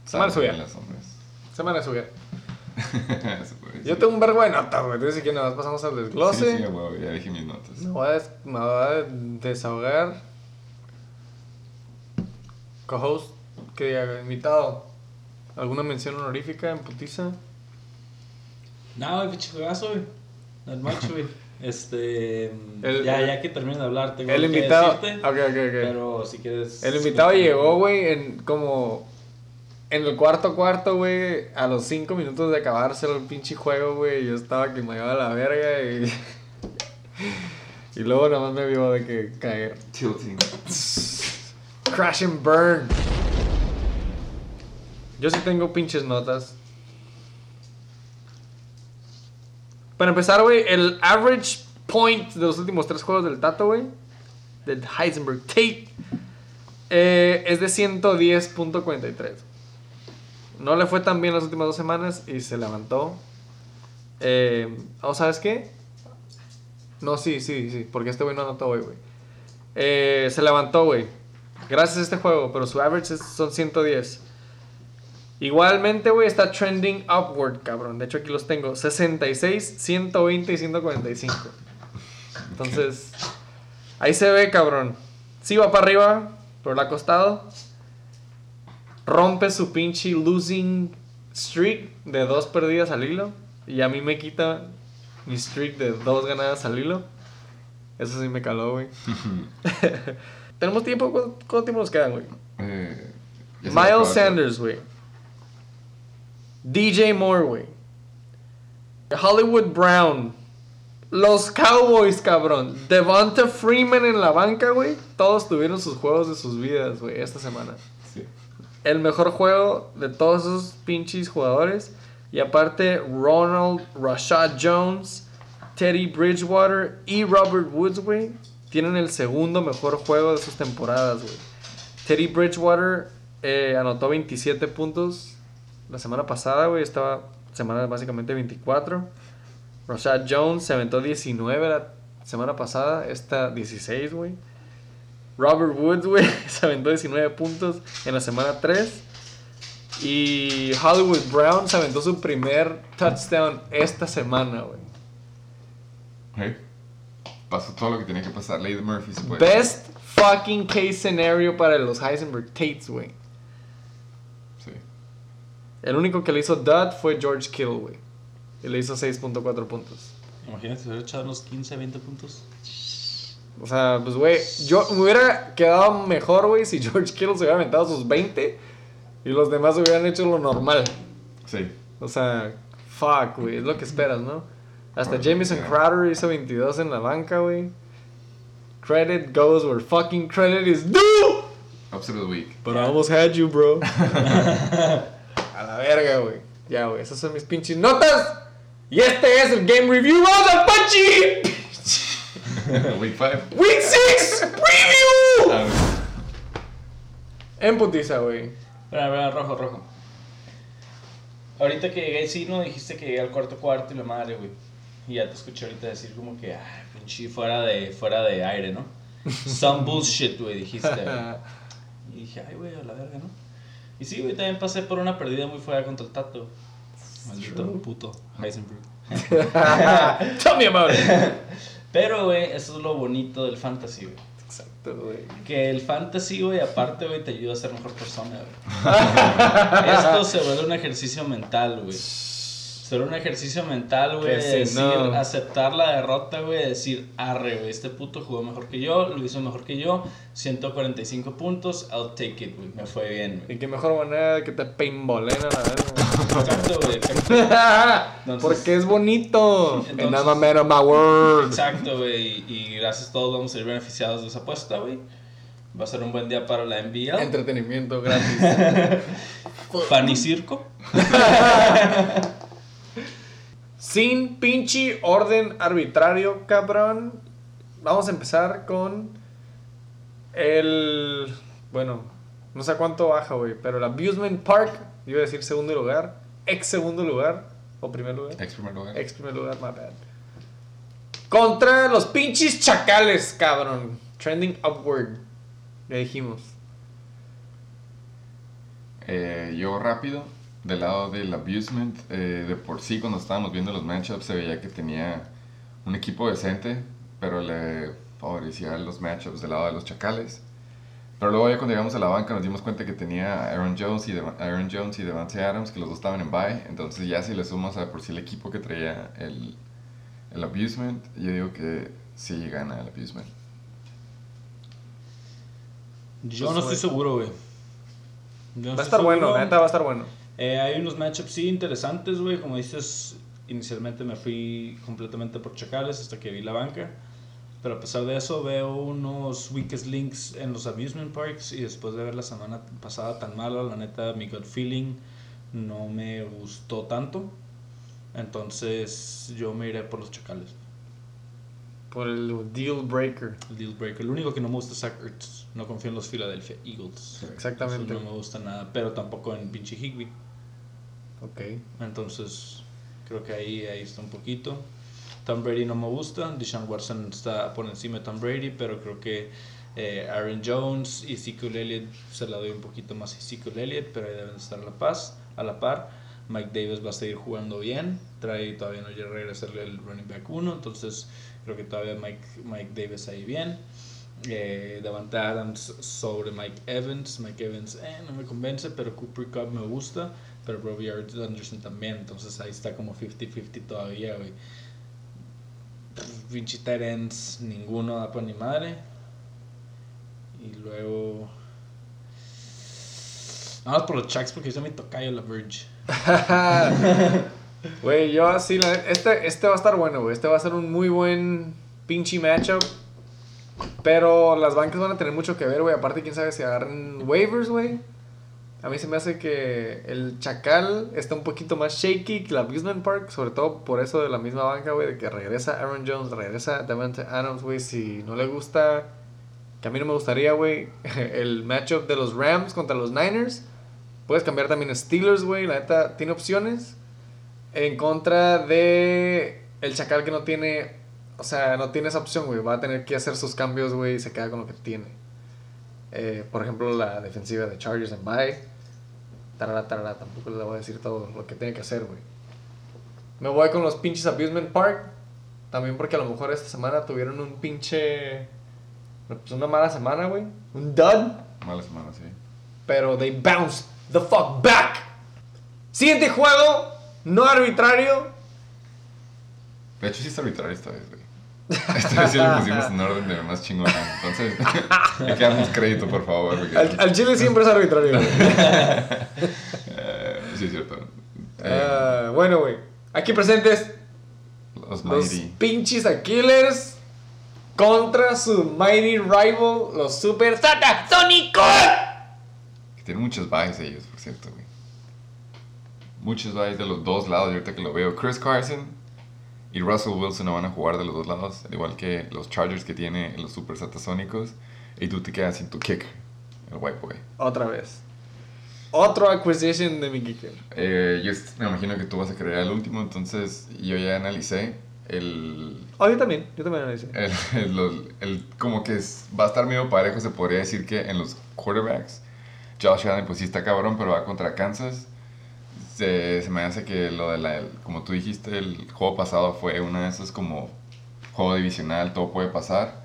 Semana suya. las. Semana decir. Yo tengo un vergo de notas, güey. Entonces, si que nada más pasamos al desglose. Sí, sí, ya dije mis notas. Me voy a, des- me voy a desahogar. Co-host, que diga, invitado. ¿Alguna mención honorífica en putiza? No, güey, pinche juegazo, güey. No mucho, güey. Este. El- ya, ya que termine de hablar, tengo El que invitado. decirte, Ok, ok, ok. Pero si quieres. El invitado llegó, güey, en como. En el cuarto cuarto, güey, a los cinco minutos de acabarse el pinche juego, güey, yo estaba que me iba a la verga y. y luego nada más me vio de que caer. Tilting. Crash and burn. Yo sí tengo pinches notas. Para empezar, güey, el average point de los últimos tres juegos del Tato, güey, del Heisenberg Tate, eh, es de 110.43. No le fue tan bien las últimas dos semanas y se levantó. Eh, ¿O sabes qué? No, sí, sí, sí, porque este güey no anotó hoy, güey. Eh, se levantó, güey. Gracias a este juego, pero su average son 110. Igualmente, güey, está trending upward, cabrón. De hecho, aquí los tengo. 66, 120 y 145. Entonces, ahí se ve, cabrón. Sí va para arriba, pero le ha costado. Rompe su pinche losing streak de dos perdidas al hilo. Y a mí me quita mi streak de dos ganadas al hilo. Eso sí me caló, güey. ¿Tenemos tiempo? ¿Cuánto, tiempo nos quedan, güey? Eh, Miles Sanders, güey. DJ Moore, güey. Hollywood Brown. Los Cowboys, cabrón. Devonta Freeman en la banca, güey. Todos tuvieron sus juegos de sus vidas, güey, esta semana. Sí. El mejor juego de todos esos pinches jugadores. Y aparte, Ronald Rashad Jones, Teddy Bridgewater y Robert Woods, güey. Tienen el segundo mejor juego de sus temporadas, güey. Teddy Bridgewater eh, anotó 27 puntos la semana pasada, güey. Estaba semana básicamente 24. Rashad Jones se aventó 19 la semana pasada. Esta 16, güey. Robert Woods, güey, se aventó 19 puntos en la semana 3. Y Hollywood Brown se aventó su primer touchdown esta semana, güey. Hey, pasó todo lo que tenía que pasar. De Murphy se puede. Best fucking case scenario para los Heisenberg Tates, güey. El único que le hizo dud fue George Kittle, güey. Y le hizo 6.4 puntos. Imagínate, se hubiera echado unos 15, 20 puntos. O sea, pues, güey, yo me hubiera quedado mejor, güey, si George Kittle se hubiera aventado sus 20 y los demás hubieran hecho lo normal. Sí. O sea, fuck, güey, es lo que esperas, ¿no? Hasta ya. Crowder hizo 22 en la banca, güey. Credit goes where fucking credit is due. Upset of the week. But I almost had you, bro. A la verga, güey. Ya, güey, esas son mis pinches notas. Y este es el Game Review. ¡Vamos a Pachi! week 5. Week 6 Preview. En putiza, güey. Espera, espera, rojo, rojo. Ahorita que llegué, sí, no dijiste que llegué al cuarto cuarto y la madre, güey. Y ya te escuché ahorita decir como que, ah, pinche, fuera de, fuera de aire, ¿no? Some bullshit, güey, dijiste, güey. Y dije, ay, güey, a la verga, ¿no? Y sí, güey, también pasé por una pérdida muy fuera contra el Tato. Maldito puto Heisenberg. Tell me about it. Pero, güey, eso es lo bonito del fantasy, güey. Exacto, güey. Que el fantasy, güey, aparte, güey, te ayuda a ser mejor persona, güey. Esto se vuelve un ejercicio mental, güey. Vuelve un ejercicio mental, güey, de decir, no- aceptar la derrota, güey, decir, arre, güey, este puto jugó mejor que yo, lo hizo mejor que yo, 145 puntos, I'll take it, güey, me fue bien, güey. Y qué mejor manera de que te paintballen a la. Exacto, güey, exacto. Porque es bonito. Entonces- And I'm a man of my word. Exacto, güey, y gracias a todos vamos a ser beneficiados de esa apuesta, güey. Va a ser un buen día para la NBA. Entretenimiento gratis. Pan y circo. sin pinche orden arbitrario, cabrón. Vamos a empezar con el. Bueno, no sé cuánto baja, güey, pero el Abusement Park, iba a decir segundo lugar, ex segundo lugar, o primer lugar. Ex primer lugar. Ex primer lugar, my bad. Contra los pinches chacales, cabrón. Trending upward. Le dijimos. Eh, yo rápido, del lado del abusement, eh, de por sí cuando estábamos viendo los matchups se veía que tenía un equipo decente, pero le favorecía los matchups del lado de los chacales. Pero luego ya cuando llegamos a la banca nos dimos cuenta que tenía Aaron Jones y Aaron Jones y Devante Adams, que los dos estaban en bye. Entonces ya si le sumas a por sí el equipo que traía el, el abusement, yo digo que sí gana el abusement. Yo no estoy seguro, güey. No Va a estar bueno, seguro. la neta va a estar bueno. Eh, hay unos matchups sí interesantes, güey. Como dices, inicialmente me fui completamente por Chacales hasta que vi la banca. Pero a pesar de eso, veo unos weakest links en los amusement parks. Y después de ver la semana pasada tan mala, la neta, mi gut feeling no me gustó tanto. Entonces, yo me iré por los Chacales. Por el deal breaker. El deal breaker. Lo único que no me gusta es Zach Ertz. No confío en los Philadelphia Eagles. Exactamente. Eso no me gusta nada. Pero tampoco en pinche Higby. Ok. Entonces, creo que ahí, ahí está un poquito. Tom Brady no me gusta. Deshaun Watson está por encima de Tom Brady, pero creo que eh, Aaron Jones y Ezekiel Elliott se la doy un poquito más a Ezekiel Elliott, pero ahí deben estar a la, paz, a la par. Mike Davis va a seguir jugando bien. Trae todavía no llega a regresarle el running back 1, entonces creo que todavía Mike, Mike Davis ahí bien. Eh, Davante Adams sobre Mike Evans. Mike Evans eh, no me convence, pero Cooper Cup me gusta. Pero Robbie Anderson también. Entonces ahí está como 50-50 todavía, güey. Tight ends, ninguno da para ni madre. Y luego. Vamos por los Chucks porque hizo mi tocayo la Verge. Güey, yo así, la este, este va a estar bueno, güey. Este va a ser un muy buen pinche matchup. Pero las bancas van a tener mucho que ver, güey. Aparte, quién sabe si agarran waivers, güey. A mí se me hace que el Chacal está un poquito más shaky que el Abusement Park. Sobre todo por eso de la misma banca, güey. De que regresa Aaron Jones, regresa Davante Adams, güey. Si no le gusta, que a mí no me gustaría, güey. El matchup de los Rams contra los Niners. Puedes cambiar también Steelers, güey. La neta, tiene opciones en contra de el Chacal que no tiene, o sea, no tiene esa opción, güey. Va a tener que hacer sus cambios, güey, y se queda con lo que tiene. Eh, por ejemplo, la defensiva de Chargers en bye. Tarara, tarara, tampoco le voy a decir todo lo que tiene que hacer, güey. Me voy con los pinches Abusement Park. También porque a lo mejor esta semana tuvieron un pinche... Pues una mala semana, güey. Un dud. Mala semana, sí. Pero they bounced the fuck back. Siguiente juego, no arbitrario. De hecho, sí está arbitrario esta vez, güey. Esta vez sí lo pusimos en orden de más chingón. Entonces, hay que darnos crédito, por favor. porque- Al, al Chile siempre es arbitrario. Eh, sí, es cierto. Eh, Ah, bueno, güey. Aquí presentes los los pinches Aquilers contra su mighty rival, los Super Satasónicos. Que tienen muchos buys ellos, por cierto, güey. Muchos buys de los dos lados, y ahorita que lo veo. Chris Carson y Russell Wilson no van a jugar de los dos lados, al igual que los Chargers que tiene los Super Satasónicos. Y tú te quedas sin tu kick, el white boy. Otra vez. Otro acquisition de mi kicker. Eh, yo me imagino que tú vas a querer el último, entonces yo ya analicé el, Oh, yo también. Yo también hice. el, el- los- el- como que es- va a estar medio parejo, se podría decir que en los quarterbacks. Josh Allen pues sí está cabrón, pero va contra Kansas. Se, se me hace que lo de la, como tú dijiste, el juego pasado fue una de esas como juego divisional, todo puede pasar.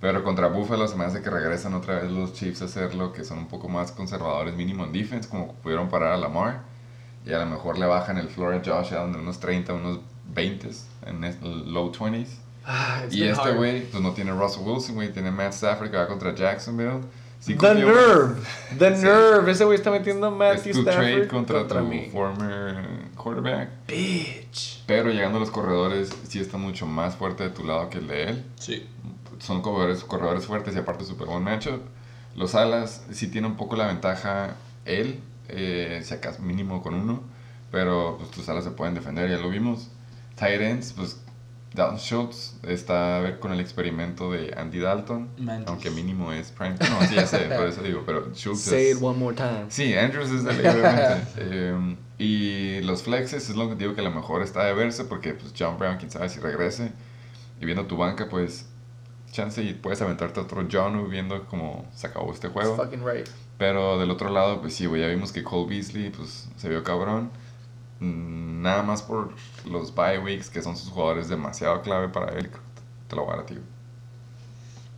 Pero contra Buffalo se me hace que regresan otra vez los Chiefs a hacerlo, que son un poco más conservadores mínimo en defense, como pudieron parar a Lamar. Y a lo mejor le bajan el floor a Josh Allen de unos 30, unos 20 en low 20s. Ah, Y este güey, pues no tiene Russell Wilson, güey, tiene Matt Stafford que va contra Jacksonville. Sí The confío- nerve. The Sí. nerve. Ese güey está metiendo a Es Matthew tu Stafford trade contra, tu mí. former quarterback. Bitch. Pero llegando a los corredores, sí está mucho más fuerte de tu lado que el de él. Sí. Son corredores, corredores fuertes y aparte super buen matchup. Los alas sí tiene un poco la ventaja él, eh, si acaso mínimo con uno. Pero pues tus alas se pueden defender, ya lo vimos. tight ends, pues Dalton Schultz está a ver con el experimento de Andy Dalton, Mantis. aunque mínimo es prime. No, sí, ya sé, por eso digo, pero Schultz Say es... it one more time. Sí, Andrews es de ley, obviamente. Eh, y los flexes es lo que digo que a lo mejor está de verse porque pues John Brown, quién sabe si regrese. Y viendo tu banca, pues chance y puedes aventarte otro John viendo cómo se acabó este That's juego. fucking right. Pero del otro lado, pues sí, güey, ya vimos que Cole Beasley pues se vio cabrón. Mm, Nada más por los bye weeks, que son sus jugadores demasiado clave para él. Te lo voy a dar.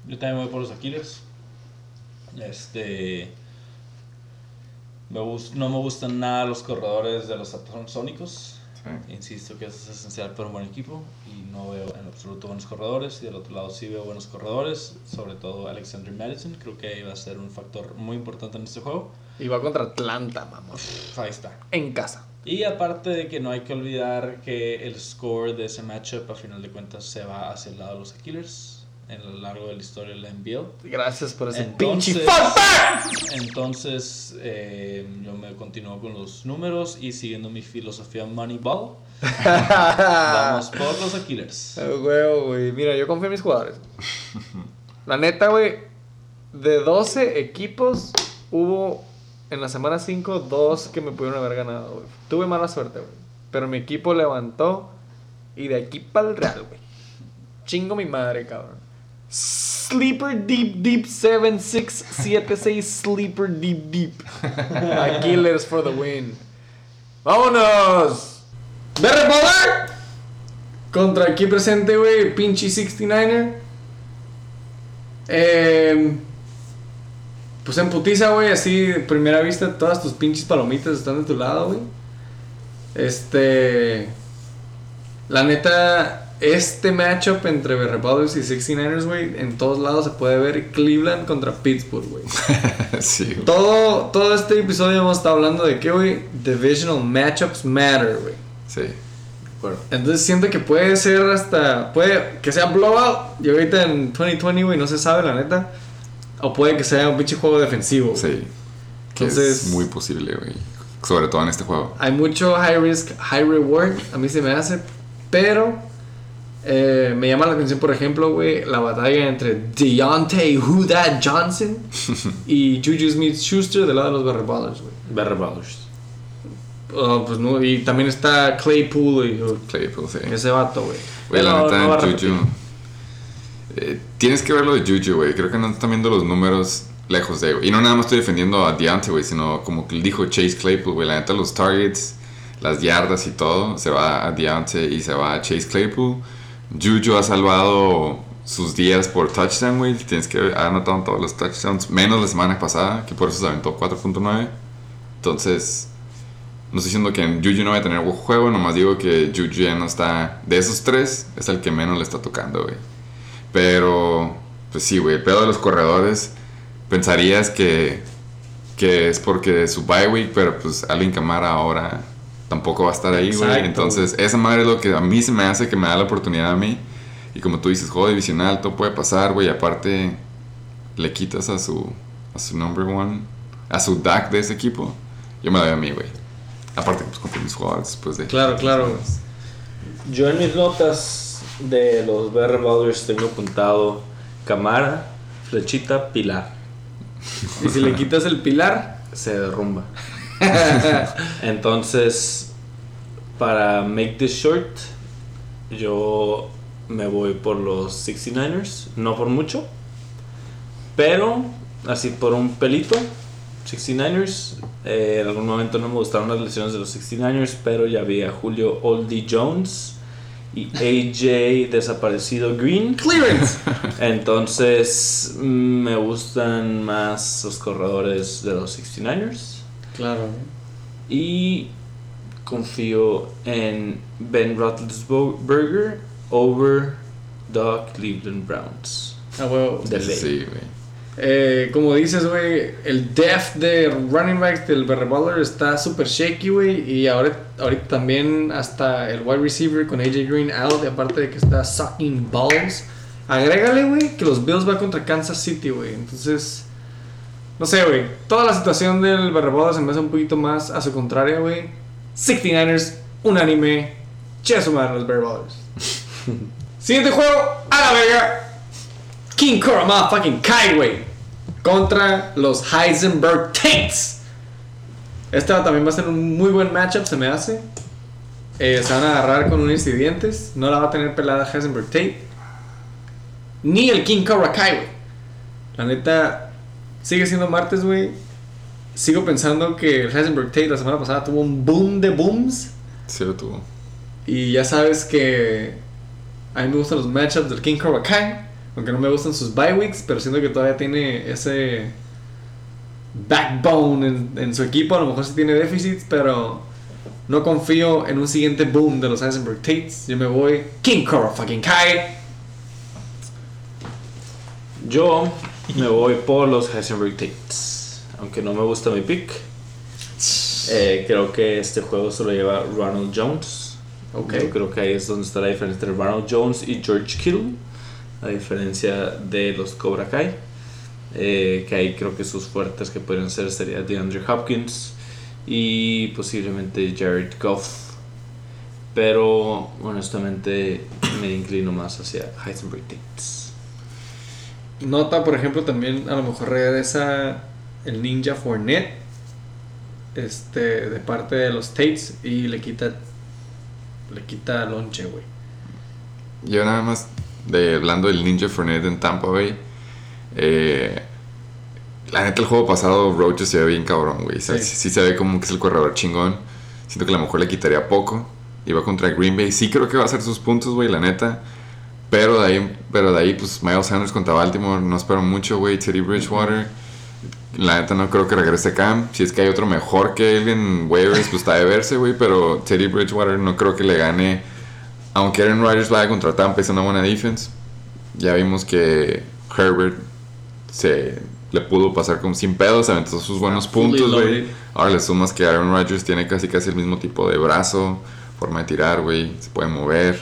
Yo también voy por los Aquiles. Este. Me no me gustan nada los corredores de los Sónicos. Sí. Insisto que eso es esencial para un buen equipo y no veo en absoluto buenos corredores. Y del otro lado sí veo buenos corredores, sobre todo Alexander Madison. Creo que va a ser un factor muy importante en este juego. Y va contra Atlanta, mamá. Pff, Ahí está. En casa. Y aparte de que no hay que olvidar que el score de ese matchup a final de cuentas se va hacia el lado de los Killers en lo largo de la historia de la NBL. Gracias por ese Entonces- pinche fact. Entonces, eh, yo me continúo con los números y siguiendo mi filosofía Moneyball, vamos por los Killers. Huevo, güey. Mira, yo confío en mis jugadores. La neta, güey. De 12 equipos, hubo en la semana 5 dos que me pudieron haber ganado, güey. Tuve mala suerte, güey. Pero mi equipo levantó. Y de aquí para el Real, güey. Chingo mi madre, cabrón. Sleeper Deep Deep 7676 Sleeper Deep Deep. Killers for the win. ¡Vámonos! ¡Berre Power! Contra aquí presente, güey, pinche 69er. Eh, pues en putiza, güey, así primera vista, todas tus pinches palomitas están de tu lado, güey. Este. La neta, este matchup entre Republics y 69ers, güey, en todos lados se puede ver Cleveland contra Pittsburgh, güey. sí, güey. Todo, todo este episodio hemos estado hablando de que, güey, divisional matchups matter, güey. Sí. Entonces siento que puede ser hasta. Puede que sea blowout. Y ahorita en 2020, güey, no se sabe, la neta. O puede que sea un pinche juego defensivo. Sí. Que Entonces- es muy posible, güey. Sobre todo en este juego. Hay mucho high risk, high reward. A mí se me hace. Pero. eh, me llama la atención, por ejemplo, güey, la batalla entre Deontay Who That Johnson y Juju Smith Schuster del lado de los Barry Ballers, güey. Barry Ballers. Oh, pues no, y también está Claypool, güey. oh, Claypool, sí. Ese vato, güey. Güey, la neta, no Juju. Eh, tienes que ver lo de Juju, güey. Creo que no están viendo los números lejos de, güey. Y no nada más estoy defendiendo a Deontay, güey, sino como dijo Chase Claypool, güey. La neta, los targets, las yardas y todo, se va a Deontay y se va a Chase Claypool. Juju ha salvado sus días por touchdown, güey. Tienes que ha anotado todos los touchdowns, menos la semana pasada, que por eso se aventó 4.9. Entonces, no estoy diciendo que en Juju no vaya a tener buen juego, nomás digo que Juju ya no está. De esos tres, es el que menos le está tocando, güey. Pero, pues sí, güey, el pedo de los corredores, pensarías que, que es porque su bye week, pero pues Alvin Camara ahora tampoco va a estar ahí, güey. Entonces, esa madre es lo que a mí se me hace que me da la oportunidad a mí. Y como tú dices, juego divisional, todo puede pasar, güey. Aparte, le quitas a su, a su number one, a su DAC de ese equipo. Yo me doy a mí, güey. Aparte, pues en mis jugadores después de. Claro, claro. Yo en mis notas de los Barry Ballers tengo apuntado Camara, Flechita, Pilar. Y si le quitas el pilar, Se derrumba. Entonces, para make this short, yo me voy por los 69ers, no por mucho, pero así por un pelito. 69ers, eh, en algún momento no me gustaron las lesiones de los 69ers, pero ya vi a Julio Oldie Jones y AJ desaparecido Green. clearance. Entonces, mm, me gustan más los corredores de los 69ers. claro. Y confío en Ben Roethlisberger over the Cleveland Browns. Ah. De ley. Sí, güey. Eh, como dices, güey, el depth de running backs del Barry Butler está súper shaky, güey. Y ahora, ahorita también hasta el wide receiver con AJ Green out. Y aparte de que está sucking balls. Agrégale, güey, que los Bills va contra Kansas City, güey. Entonces, no sé, güey. Toda la situación del Barry Butler se me hace un poquito más a su contraria, güey. 69ers, unánime, Che, su madre, los Brothers. Siguiente juego, a la verga. King Cobra motherfucking Kai, güey. Contra los Heisenberg Tates. Esta también va a ser un muy buen matchup, se me hace. Eh, se van a agarrar con unos dientes. No la va a tener pelada Heisenberg Tate. Ni el King Cobra Kai, güey. La neta, sigue siendo martes, güey. Sigo pensando que el Heisenberg Tate la semana pasada tuvo un boom de booms. Sí lo tuvo. Y ya sabes que a mí me gustan los matchups del King Cobra Kai. Aunque no me gustan sus bye weeks, pero siento que todavía tiene ese backbone en, en su equipo. A lo mejor sí tiene déficits, pero no confío en un siguiente boom de los Heisenberg Tates. Yo me voy King Cobra fucking Kai. Yo me voy por los Heisenberg Tates. Aunque no me gusta mi pick. Eh, creo que este juego se lo lleva Ronald Jones. Ok. Yo creo que ahí es donde está la diferencia entre Ronald Jones y George Kittle. A diferencia de los Cobra Kai. Eh, que ahí creo que sus fuertes que podrían ser sería DeAndre Hopkins y posiblemente Jared Goff. Pero honestamente me inclino más hacia Heisenberg Tates. Nota, por ejemplo, también a lo mejor regresa el Ninja Fournette. Este, de parte de los Tates. Y le quita. Le quita lonche, güey. Yo nada más, de, hablando del Ninja Fournette en Tampa Bay, eh, la neta el juego pasado Roach se ve bien cabrón, güey. O sea, Sí. sí. sí se ve como que es el corredor chingón. Siento que a lo mejor le quitaría poco. Iba contra Green Bay. Sí creo que va a hacer sus puntos, güey, la neta. Pero de ahí, pero de ahí pues Miles Sanders contra Baltimore, no espero mucho, güey. Teddy Bridgewater. La neta no creo que regrese Cam. Si es que hay otro mejor que él en waivers, pues está de verse, güey. Pero Teddy Bridgewater no creo que le gane. Aunque Aaron Rodgers vaya contra Tampa, es una buena defense. Ya vimos que Herbert se le pudo pasar como sin pedos, aventó sus buenos Ah, puntos, güey. Ahora le sumas que Aaron Rodgers tiene casi casi el mismo tipo de brazo, forma de tirar, güey. Se puede mover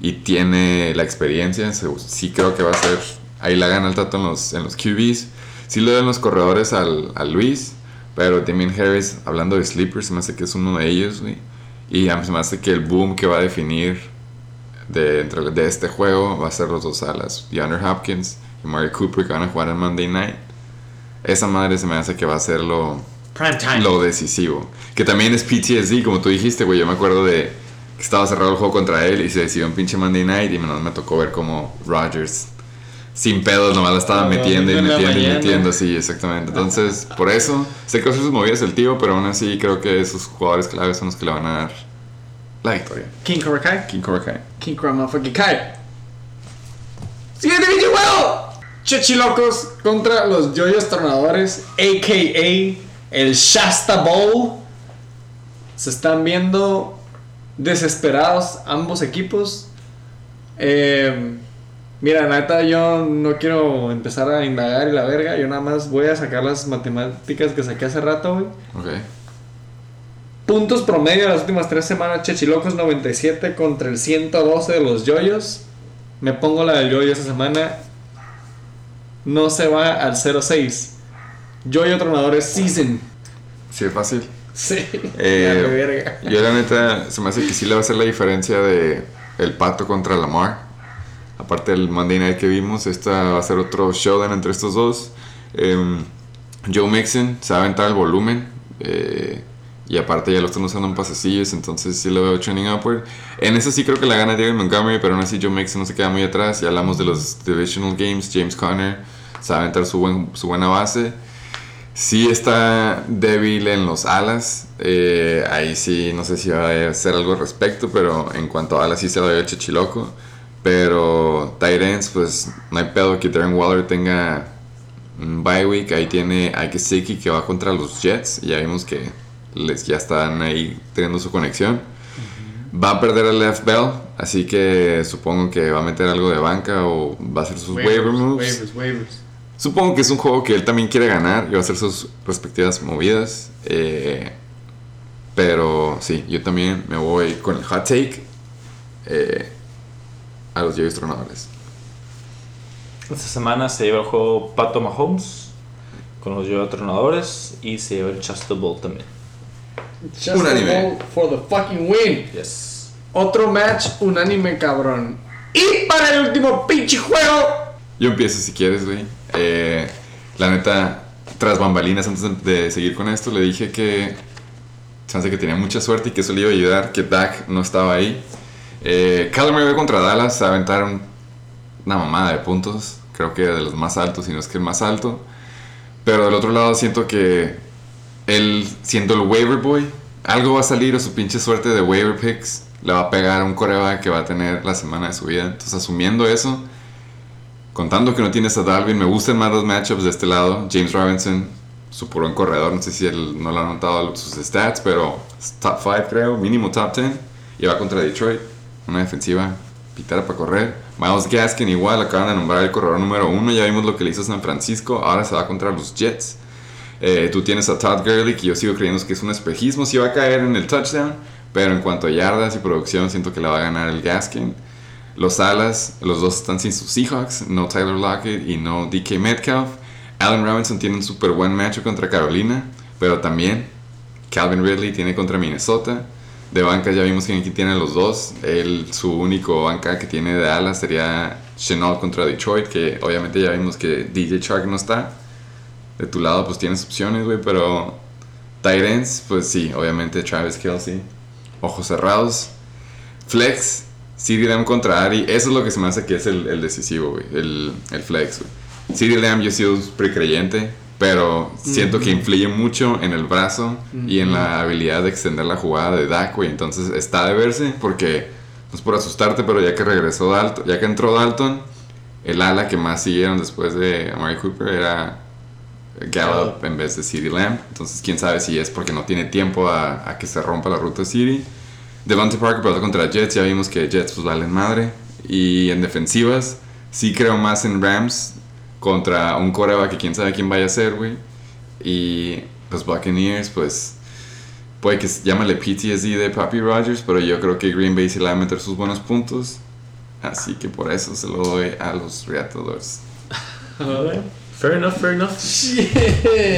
y tiene la experiencia. Sí creo que va a ser. Ahí la gana el tato en los, en los QBs. Sí le dan los corredores al, al Luis. Pero también Harris, hablando de sleepers, se me hace que es uno de ellos, güey. Y se me hace que el boom que va a definir de, entre, de este juego va a ser los dos alas. DeAndre Hopkins y Mari Cooper que van a jugar en Monday Night. Esa madre se me hace que va a ser lo, Prime time. lo decisivo. Que también es PTSD, como tú dijiste, güey. Yo me acuerdo de que estaba cerrado el juego contra él y se decidió un pinche Monday Night y me, me tocó ver como Rodgers sin pedos nomás la estaba metiendo y metiendo y metiendo, sí, exactamente. Entonces, por eso, sé que hace sus movidas el tío, pero aún así creo que esos jugadores claves son los que le van a dar la victoria. King Cobra Kai. King Cobra Kai. King Cobra motherfucking Kai. Siguiente pinche juego. Chechilocos contra los Yoyos Tornadores, a.k.a. el Shasta Bowl. Se están viendo desesperados ambos equipos. Eh, mira, la neta, yo no quiero empezar a indagar y la verga. Yo nada más voy a sacar las matemáticas que saqué hace rato, güey. Ok. Puntos promedio de las últimas tres semanas, Chechilocos 97 contra el 112 de los Yoyos. Me pongo la del Yoyo esta semana. No se va al 0-6. Yoyo Tronadores Season. Sí, es fácil. Sí. Eh, verga. Yo la neta, se me hace que sí le va a hacer la diferencia de el Pato contra Lamar. Aparte del Monday Night que vimos, esta va a ser otro showdown entre estos dos. Em, Joe Mixon se va a aventar el volumen. eh, y aparte ya lo están usando en pasecillos, entonces sí lo veo trending upward. En eso sí creo que la gana David Montgomery, pero aún así Joe Mixon no se queda muy atrás. Ya hablamos de los divisional games, James Conner a aventar su, buen- su buena base. Sí está débil en los alas. eh, ahí sí, no sé si va a hacer algo al respecto, pero en cuanto a alas sí se lo dio el Chichiloco. Pero Tyrants, pues no hay pedo que Darren Waller tenga un bye week. Ahí tiene a Gesicki que va contra los Jets. Y ya vimos que les, ya están ahí teniendo su conexión. Va a perder el Left Bell, así que supongo que va a meter algo de banca o va a hacer sus waiver moves. waivers, waivers. Supongo que es un juego que él también quiere ganar y va a hacer sus respectivas movidas. eh, pero sí, yo también me voy con el hot take eh, a los Jays Tronadores. Esta semana se lleva el juego Pato Mahomes con los Yoyo Tronadores y se lleva el Chasta Bowl también. Just Unánime. for the fucking win. Yes. Otro match unánime, cabrón. Y para el último pinche juego. Yo empiezo si quieres, güey. Eh, la neta, tras bambalinas, antes de seguir con esto, le dije que. Hace que tenía mucha suerte y que eso le iba a ayudar, que Dak no estaba ahí. Eh, Murray contra Dallas se aventaron una mamada de puntos. Creo que de los más altos, si no es que el más alto. Pero del otro lado siento que él, siendo el waiver boy, algo va a salir o su pinche suerte de waiver picks le va a pegar a un coreback que va a tener la semana de su vida. Entonces, asumiendo eso, contando que no tienes a Dalvin, me gustan más los matchups de este lado. James Robinson, su puro corredor, no sé si él no lo ha notado sus stats, pero top 5 creo, mínimo top 10. Y va contra Detroit, una defensiva pitara para correr. Miles Gaskin igual, acaban de nombrar el corredor número uno, ya vimos lo que le hizo San Francisco, ahora se va contra los Jets. Eh, tú tienes a Todd Gurley, que yo sigo creyendo que es un espejismo, si va a caer en el touchdown, pero en cuanto a yardas y producción, siento que la va a ganar el Gaskin. Los alas, los dos están sin sus Seahawks, no Tyler Lockett y no DK Metcalf. Allen Robinson tiene un súper buen match contra Carolina, pero también Calvin Ridley tiene contra Minnesota. De banca ya vimos quién tiene los dos. Él, su único banca que tiene de alas sería Chenault contra Detroit, que obviamente ya vimos que DJ Shark no está. De tu lado pues tienes opciones, güey, pero Titans, pues sí, obviamente Travis Kelsey. Ojos cerrados. Flex, CD Lamb contra Ari. Eso es lo que se me hace que es el, el decisivo, güey. El, el flex, güey. CD Lamb yo he sido precreyente, pero siento que influye mucho en el brazo y en la habilidad de extender la jugada de Dak, güey. Entonces está de verse porque no es por asustarte, pero ya que regresó Dalton, ya que entró Dalton, el ala que más siguieron después de Amari Cooper era Gallup en vez de CD Lamb. Entonces, quién sabe si es porque no tiene tiempo a, a que se rompa la ruta de CD. Devante Parker pelotó contra Jets. Ya vimos que Jets pues valen madre. Y en defensivas, sí creo más en Rams contra un coreback que quién sabe quién vaya a ser, güey. Y los Buccaneers, pues puede que llámale PTSD de Papi Rogers, pero yo creo que Green Bay sí le va a meter sus buenos puntos. Así que por eso se lo doy a los Reatadores. Fair enough, fair enough.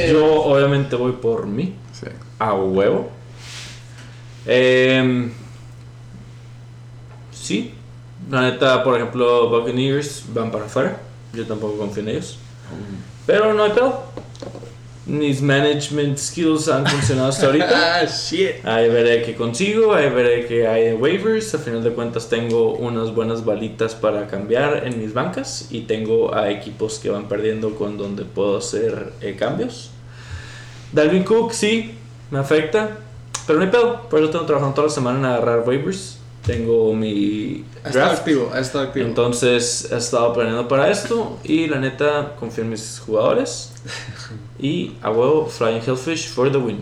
Yo obviamente voy por mí. Sí. A huevo. Em, sí. La neta, por ejemplo, Buccaneers van para afuera. Yo tampoco confío en ellos. Pero no hay pedo. Mis management skills han funcionado hasta ahorita. Ah, shit. Ahí veré qué consigo, ahí veré qué hay de waivers. A final de cuentas tengo unas buenas balitas para cambiar en mis bancas y tengo a equipos que van perdiendo con donde puedo hacer eh, cambios. Dalvin Cook sí, me afecta, pero no hay pedo. Por eso tengo trabajando toda la semana en agarrar waivers. Tengo mi draft. activo, ha estado activo. Entonces he estado planeando para esto y la neta confío en mis jugadores. Y a huevo, Flying Hellfish for the win.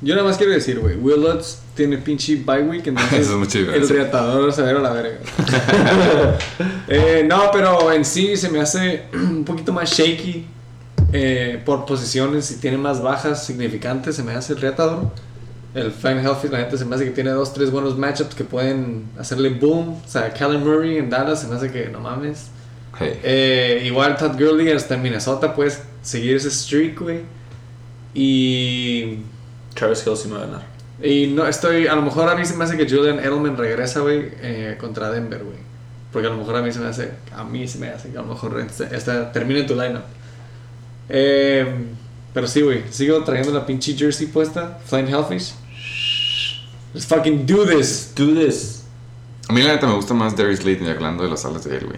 Yo nada más quiero decir, güey, Will Lutz tiene pinche bye week, entonces Eso es mucha el diferencia. reatador se va a la verga. Eh, no, pero en sí se me hace un poquito más shaky eh, por posiciones y tiene más bajas significantes, se me hace el reatador. El Flying Hellfish, la gente se me hace que tiene dos, tres buenos matchups que pueden hacerle boom. O sea, Callum Murray en Dallas se me hace que no mames. Hey. Eh, igual Todd Gurley hasta en Minnesota puedes seguir ese streak, güey. Y Travis Kelsey me va a ganar. y no estoy, a lo mejor a mí se me hace que Julian Edelman regresa, güey, eh, contra Denver, güey. Porque a lo mejor a mí se me hace, a mí se me hace que a lo mejor esta, esta- termine tu lineup. Eh, pero sí, güey, sigo trayendo la pinche jersey puesta, Flying Hellfish. Let's fucking do this. Do this. A mí la neta me gusta más Darius Slayton y hablando de las alas de él, güey.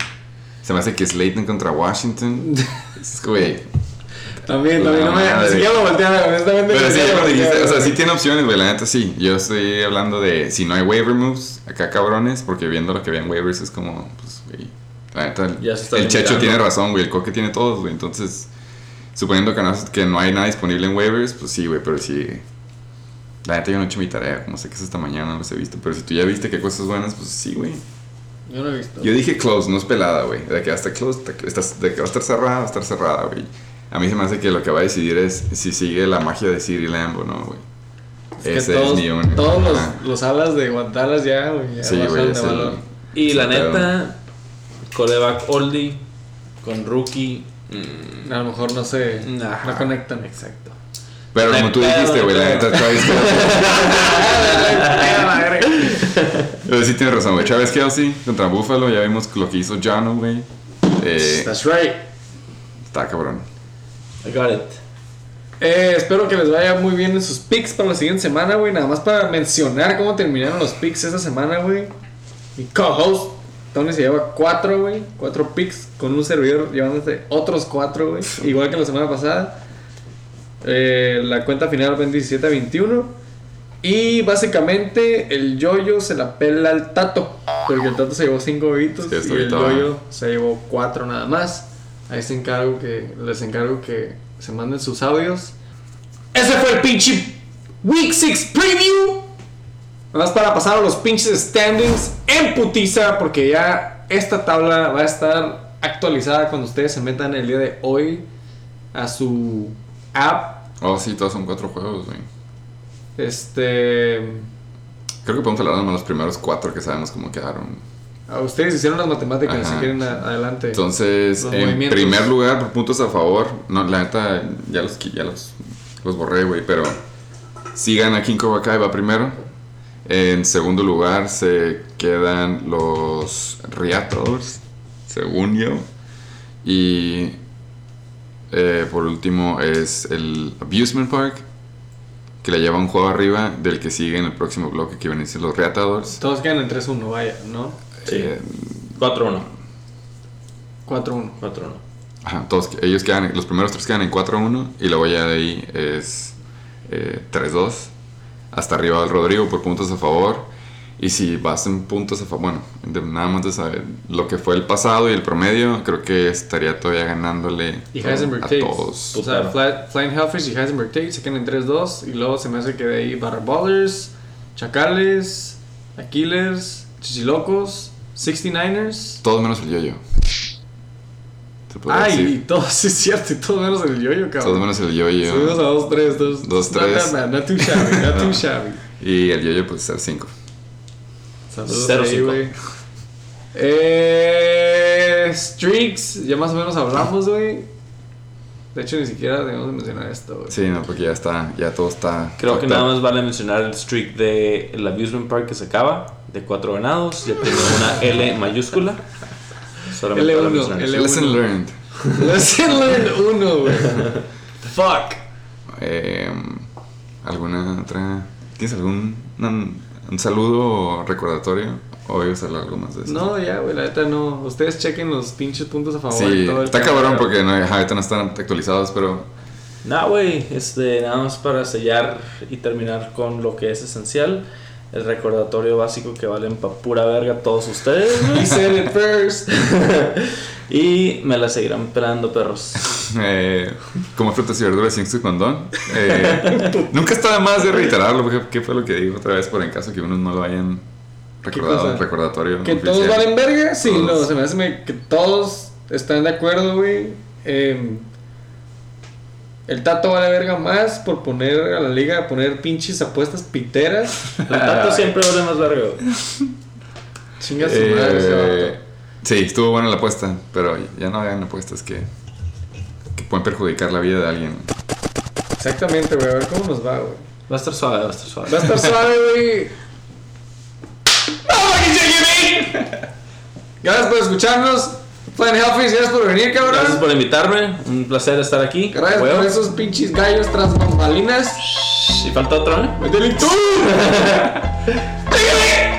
Se me hace que Slayton contra Washington. es, güey. También, también, no me, Madre. ni siquiera lo volteé a ver, honestamente. Pero sí, cuando dijiste, o sea, sí tiene opciones, güey, la neta sí. Yo estoy hablando de si no hay waiver moves, acá cabrones, porque viendo lo que había en waivers es como, pues, güey. La neta, Ya se está el Checho tiene razón, güey, el Coque tiene todos, güey. Entonces, suponiendo que no, que no hay nada disponible en waivers, pues sí, güey, pero sí. La neta yo no he hecho mi tarea, como sé que es esta mañana, no los he visto. Pero si tú ya viste qué cosas buenas, pues sí, güey. Yo no he visto. Yo dije close, no es pelada, güey. De que va a estar close, de que, estás- de que va a estar cerrada, va a estar cerrada, güey. A mí se me hace que lo que va a decidir es si sigue la magia de Siri Lamb o no, güey. que Ese todos, es mi único. todos los, Ajá. los alas de Guantalas ya, güey. ya Sí, bajaron güey, de es el- valor. Y la Pero- neta, coreback oldie con rookie. mm, A lo mejor no se Ajá. no conectan. Exacto. Pero como tú dijiste, güey, la neta Travis Kelsey- Pero sí tienes razón, güey. Chávez Kelsey contra Buffalo, ya vimos lo que hizo Jano, güey. Eh, That's right. está cabrón. I got it. Eh, espero que les vaya muy bien en sus picks para la siguiente semana, güey. Nada más para mencionar cómo terminaron los picks esta semana, güey. Mi co-host, Tony, se lleva cuatro, güey. Cuatro picks con un servidor llevándose otros cuatro, güey. Igual que la semana pasada. Eh, la cuenta final ven 17 a 21. Y básicamente el yoyo se la pela al tato. Porque el tato se llevó cinco bebitos Sí, y el yoyo se llevó cuatro nada más. Ahí se encargo que, les encargo que se manden sus audios. Ese fue el pinche Week 6 Preview. Nada más para pasar a los pinches standings en putiza. Porque ya esta tabla va a estar actualizada cuando ustedes se metan el día de hoy a su app. Oh, sí, todos son cuatro juegos, güey. Este. Creo que podemos hablar de los primeros cuatro que sabemos cómo quedaron. A ustedes hicieron las matemáticas, Ajá. si quieren a- adelante. Entonces, Los en primer lugar, por puntos a favor, no, la neta, ya los, ya los, los borré, güey, pero sí gana King Cobra va primero. En segundo lugar se quedan los Reactors, según yo. Y eh, por último es el Abusement Park, que le lleva un juego arriba del que sigue en el próximo bloque que vienen a ser los Reatadors. Todos quedan en 3-1, vaya, ¿no? Sí. Eh, 4-1. 4-1. 4-1. Ajá, todos, ellos quedan, los primeros tres quedan en 4-1 y luego ya de ahí es eh, 3-2. Hasta arriba va el Rodrigo por puntos a favor. Y si vas en puntos a favor, bueno, de- nada más de saber lo que fue el pasado y el promedio, creo que estaría todavía ganándole Y Heisenberg a Takes. todos. O sea, Flying Hellfish y Heisenberg Takes se quedan en 3-2. Y luego se me hace que de ahí Barra Ballers, Chacales, Aquiles, Chichilocos, 69ers. Todos menos el yo-yo. Podría Ay, y decir. todos, sí es cierto, y todos menos el yoyo, Todos cabrón. menos el yo-yo. Subimos a 2-3, 2 Dos, Not tres. that bad, not too shabby, not too No. shabby. Y el yo-yo, pues, ser 5. Saludos Cero ahí, cinco. güey. Eh, streaks, ya más o menos hablamos, güey. De hecho, ni siquiera debemos de mencionar esto, güey. Sí, no, porque ya está, ya todo está. Creo que nada más vale mencionar el streak de el Abusement Park que se acaba, de cuatro ganados, ya tiene una L mayúscula. Solamente vale L1, mencionar eso. L1. Lesson learned. Lesson learned 1, güey. Fuck. Eh, ¿Alguna otra? ¿Tienes algún un, un saludo recordatorio? ¿O ibas a hablar algo más de eso? No, ya, güey, la neta no. Ustedes chequen los pinches puntos a favor. y Sí, todo el está cabrón porque no, ajá, ahorita no están actualizados, pero Nah, güey, este, nada más para sellar y terminar con lo que es esencial. El recordatorio básico que valen pa' pura verga todos ustedes, güey. First. y me la seguirán pelando, perros. eh, como frutas y verduras sin su condón. Eh, nunca está de más de reiterarlo, porque ¿qué fue lo que digo otra vez por en caso que unos no lo hayan recordado? Recordatorio. Que oficial. todos valen verga, sí, Todos. no, se me hace que todos están de acuerdo, güey. Em, el Tato vale verga más por poner a la liga a poner pinches apuestas piteras. El tato siempre vale más verga. Chinga su madre ese Eh, vato. sí, estuvo buena la apuesta, pero ya no hagan apuestas que, que pueden perjudicar la vida de alguien. Exactamente, güey, a ver cómo nos va, güey. Va a estar suave, va a estar suave. Va a estar suave, güey. ¡Vamos, que llegue bien! Gracias por escucharnos. Flying Hellfish, gracias por venir, cabrón. Gracias por invitarme, un placer estar aquí. Gracias Huevo. por esos pinches gallos tras bambalinas. Y falta otro, ¿eh? ¡Métele tú!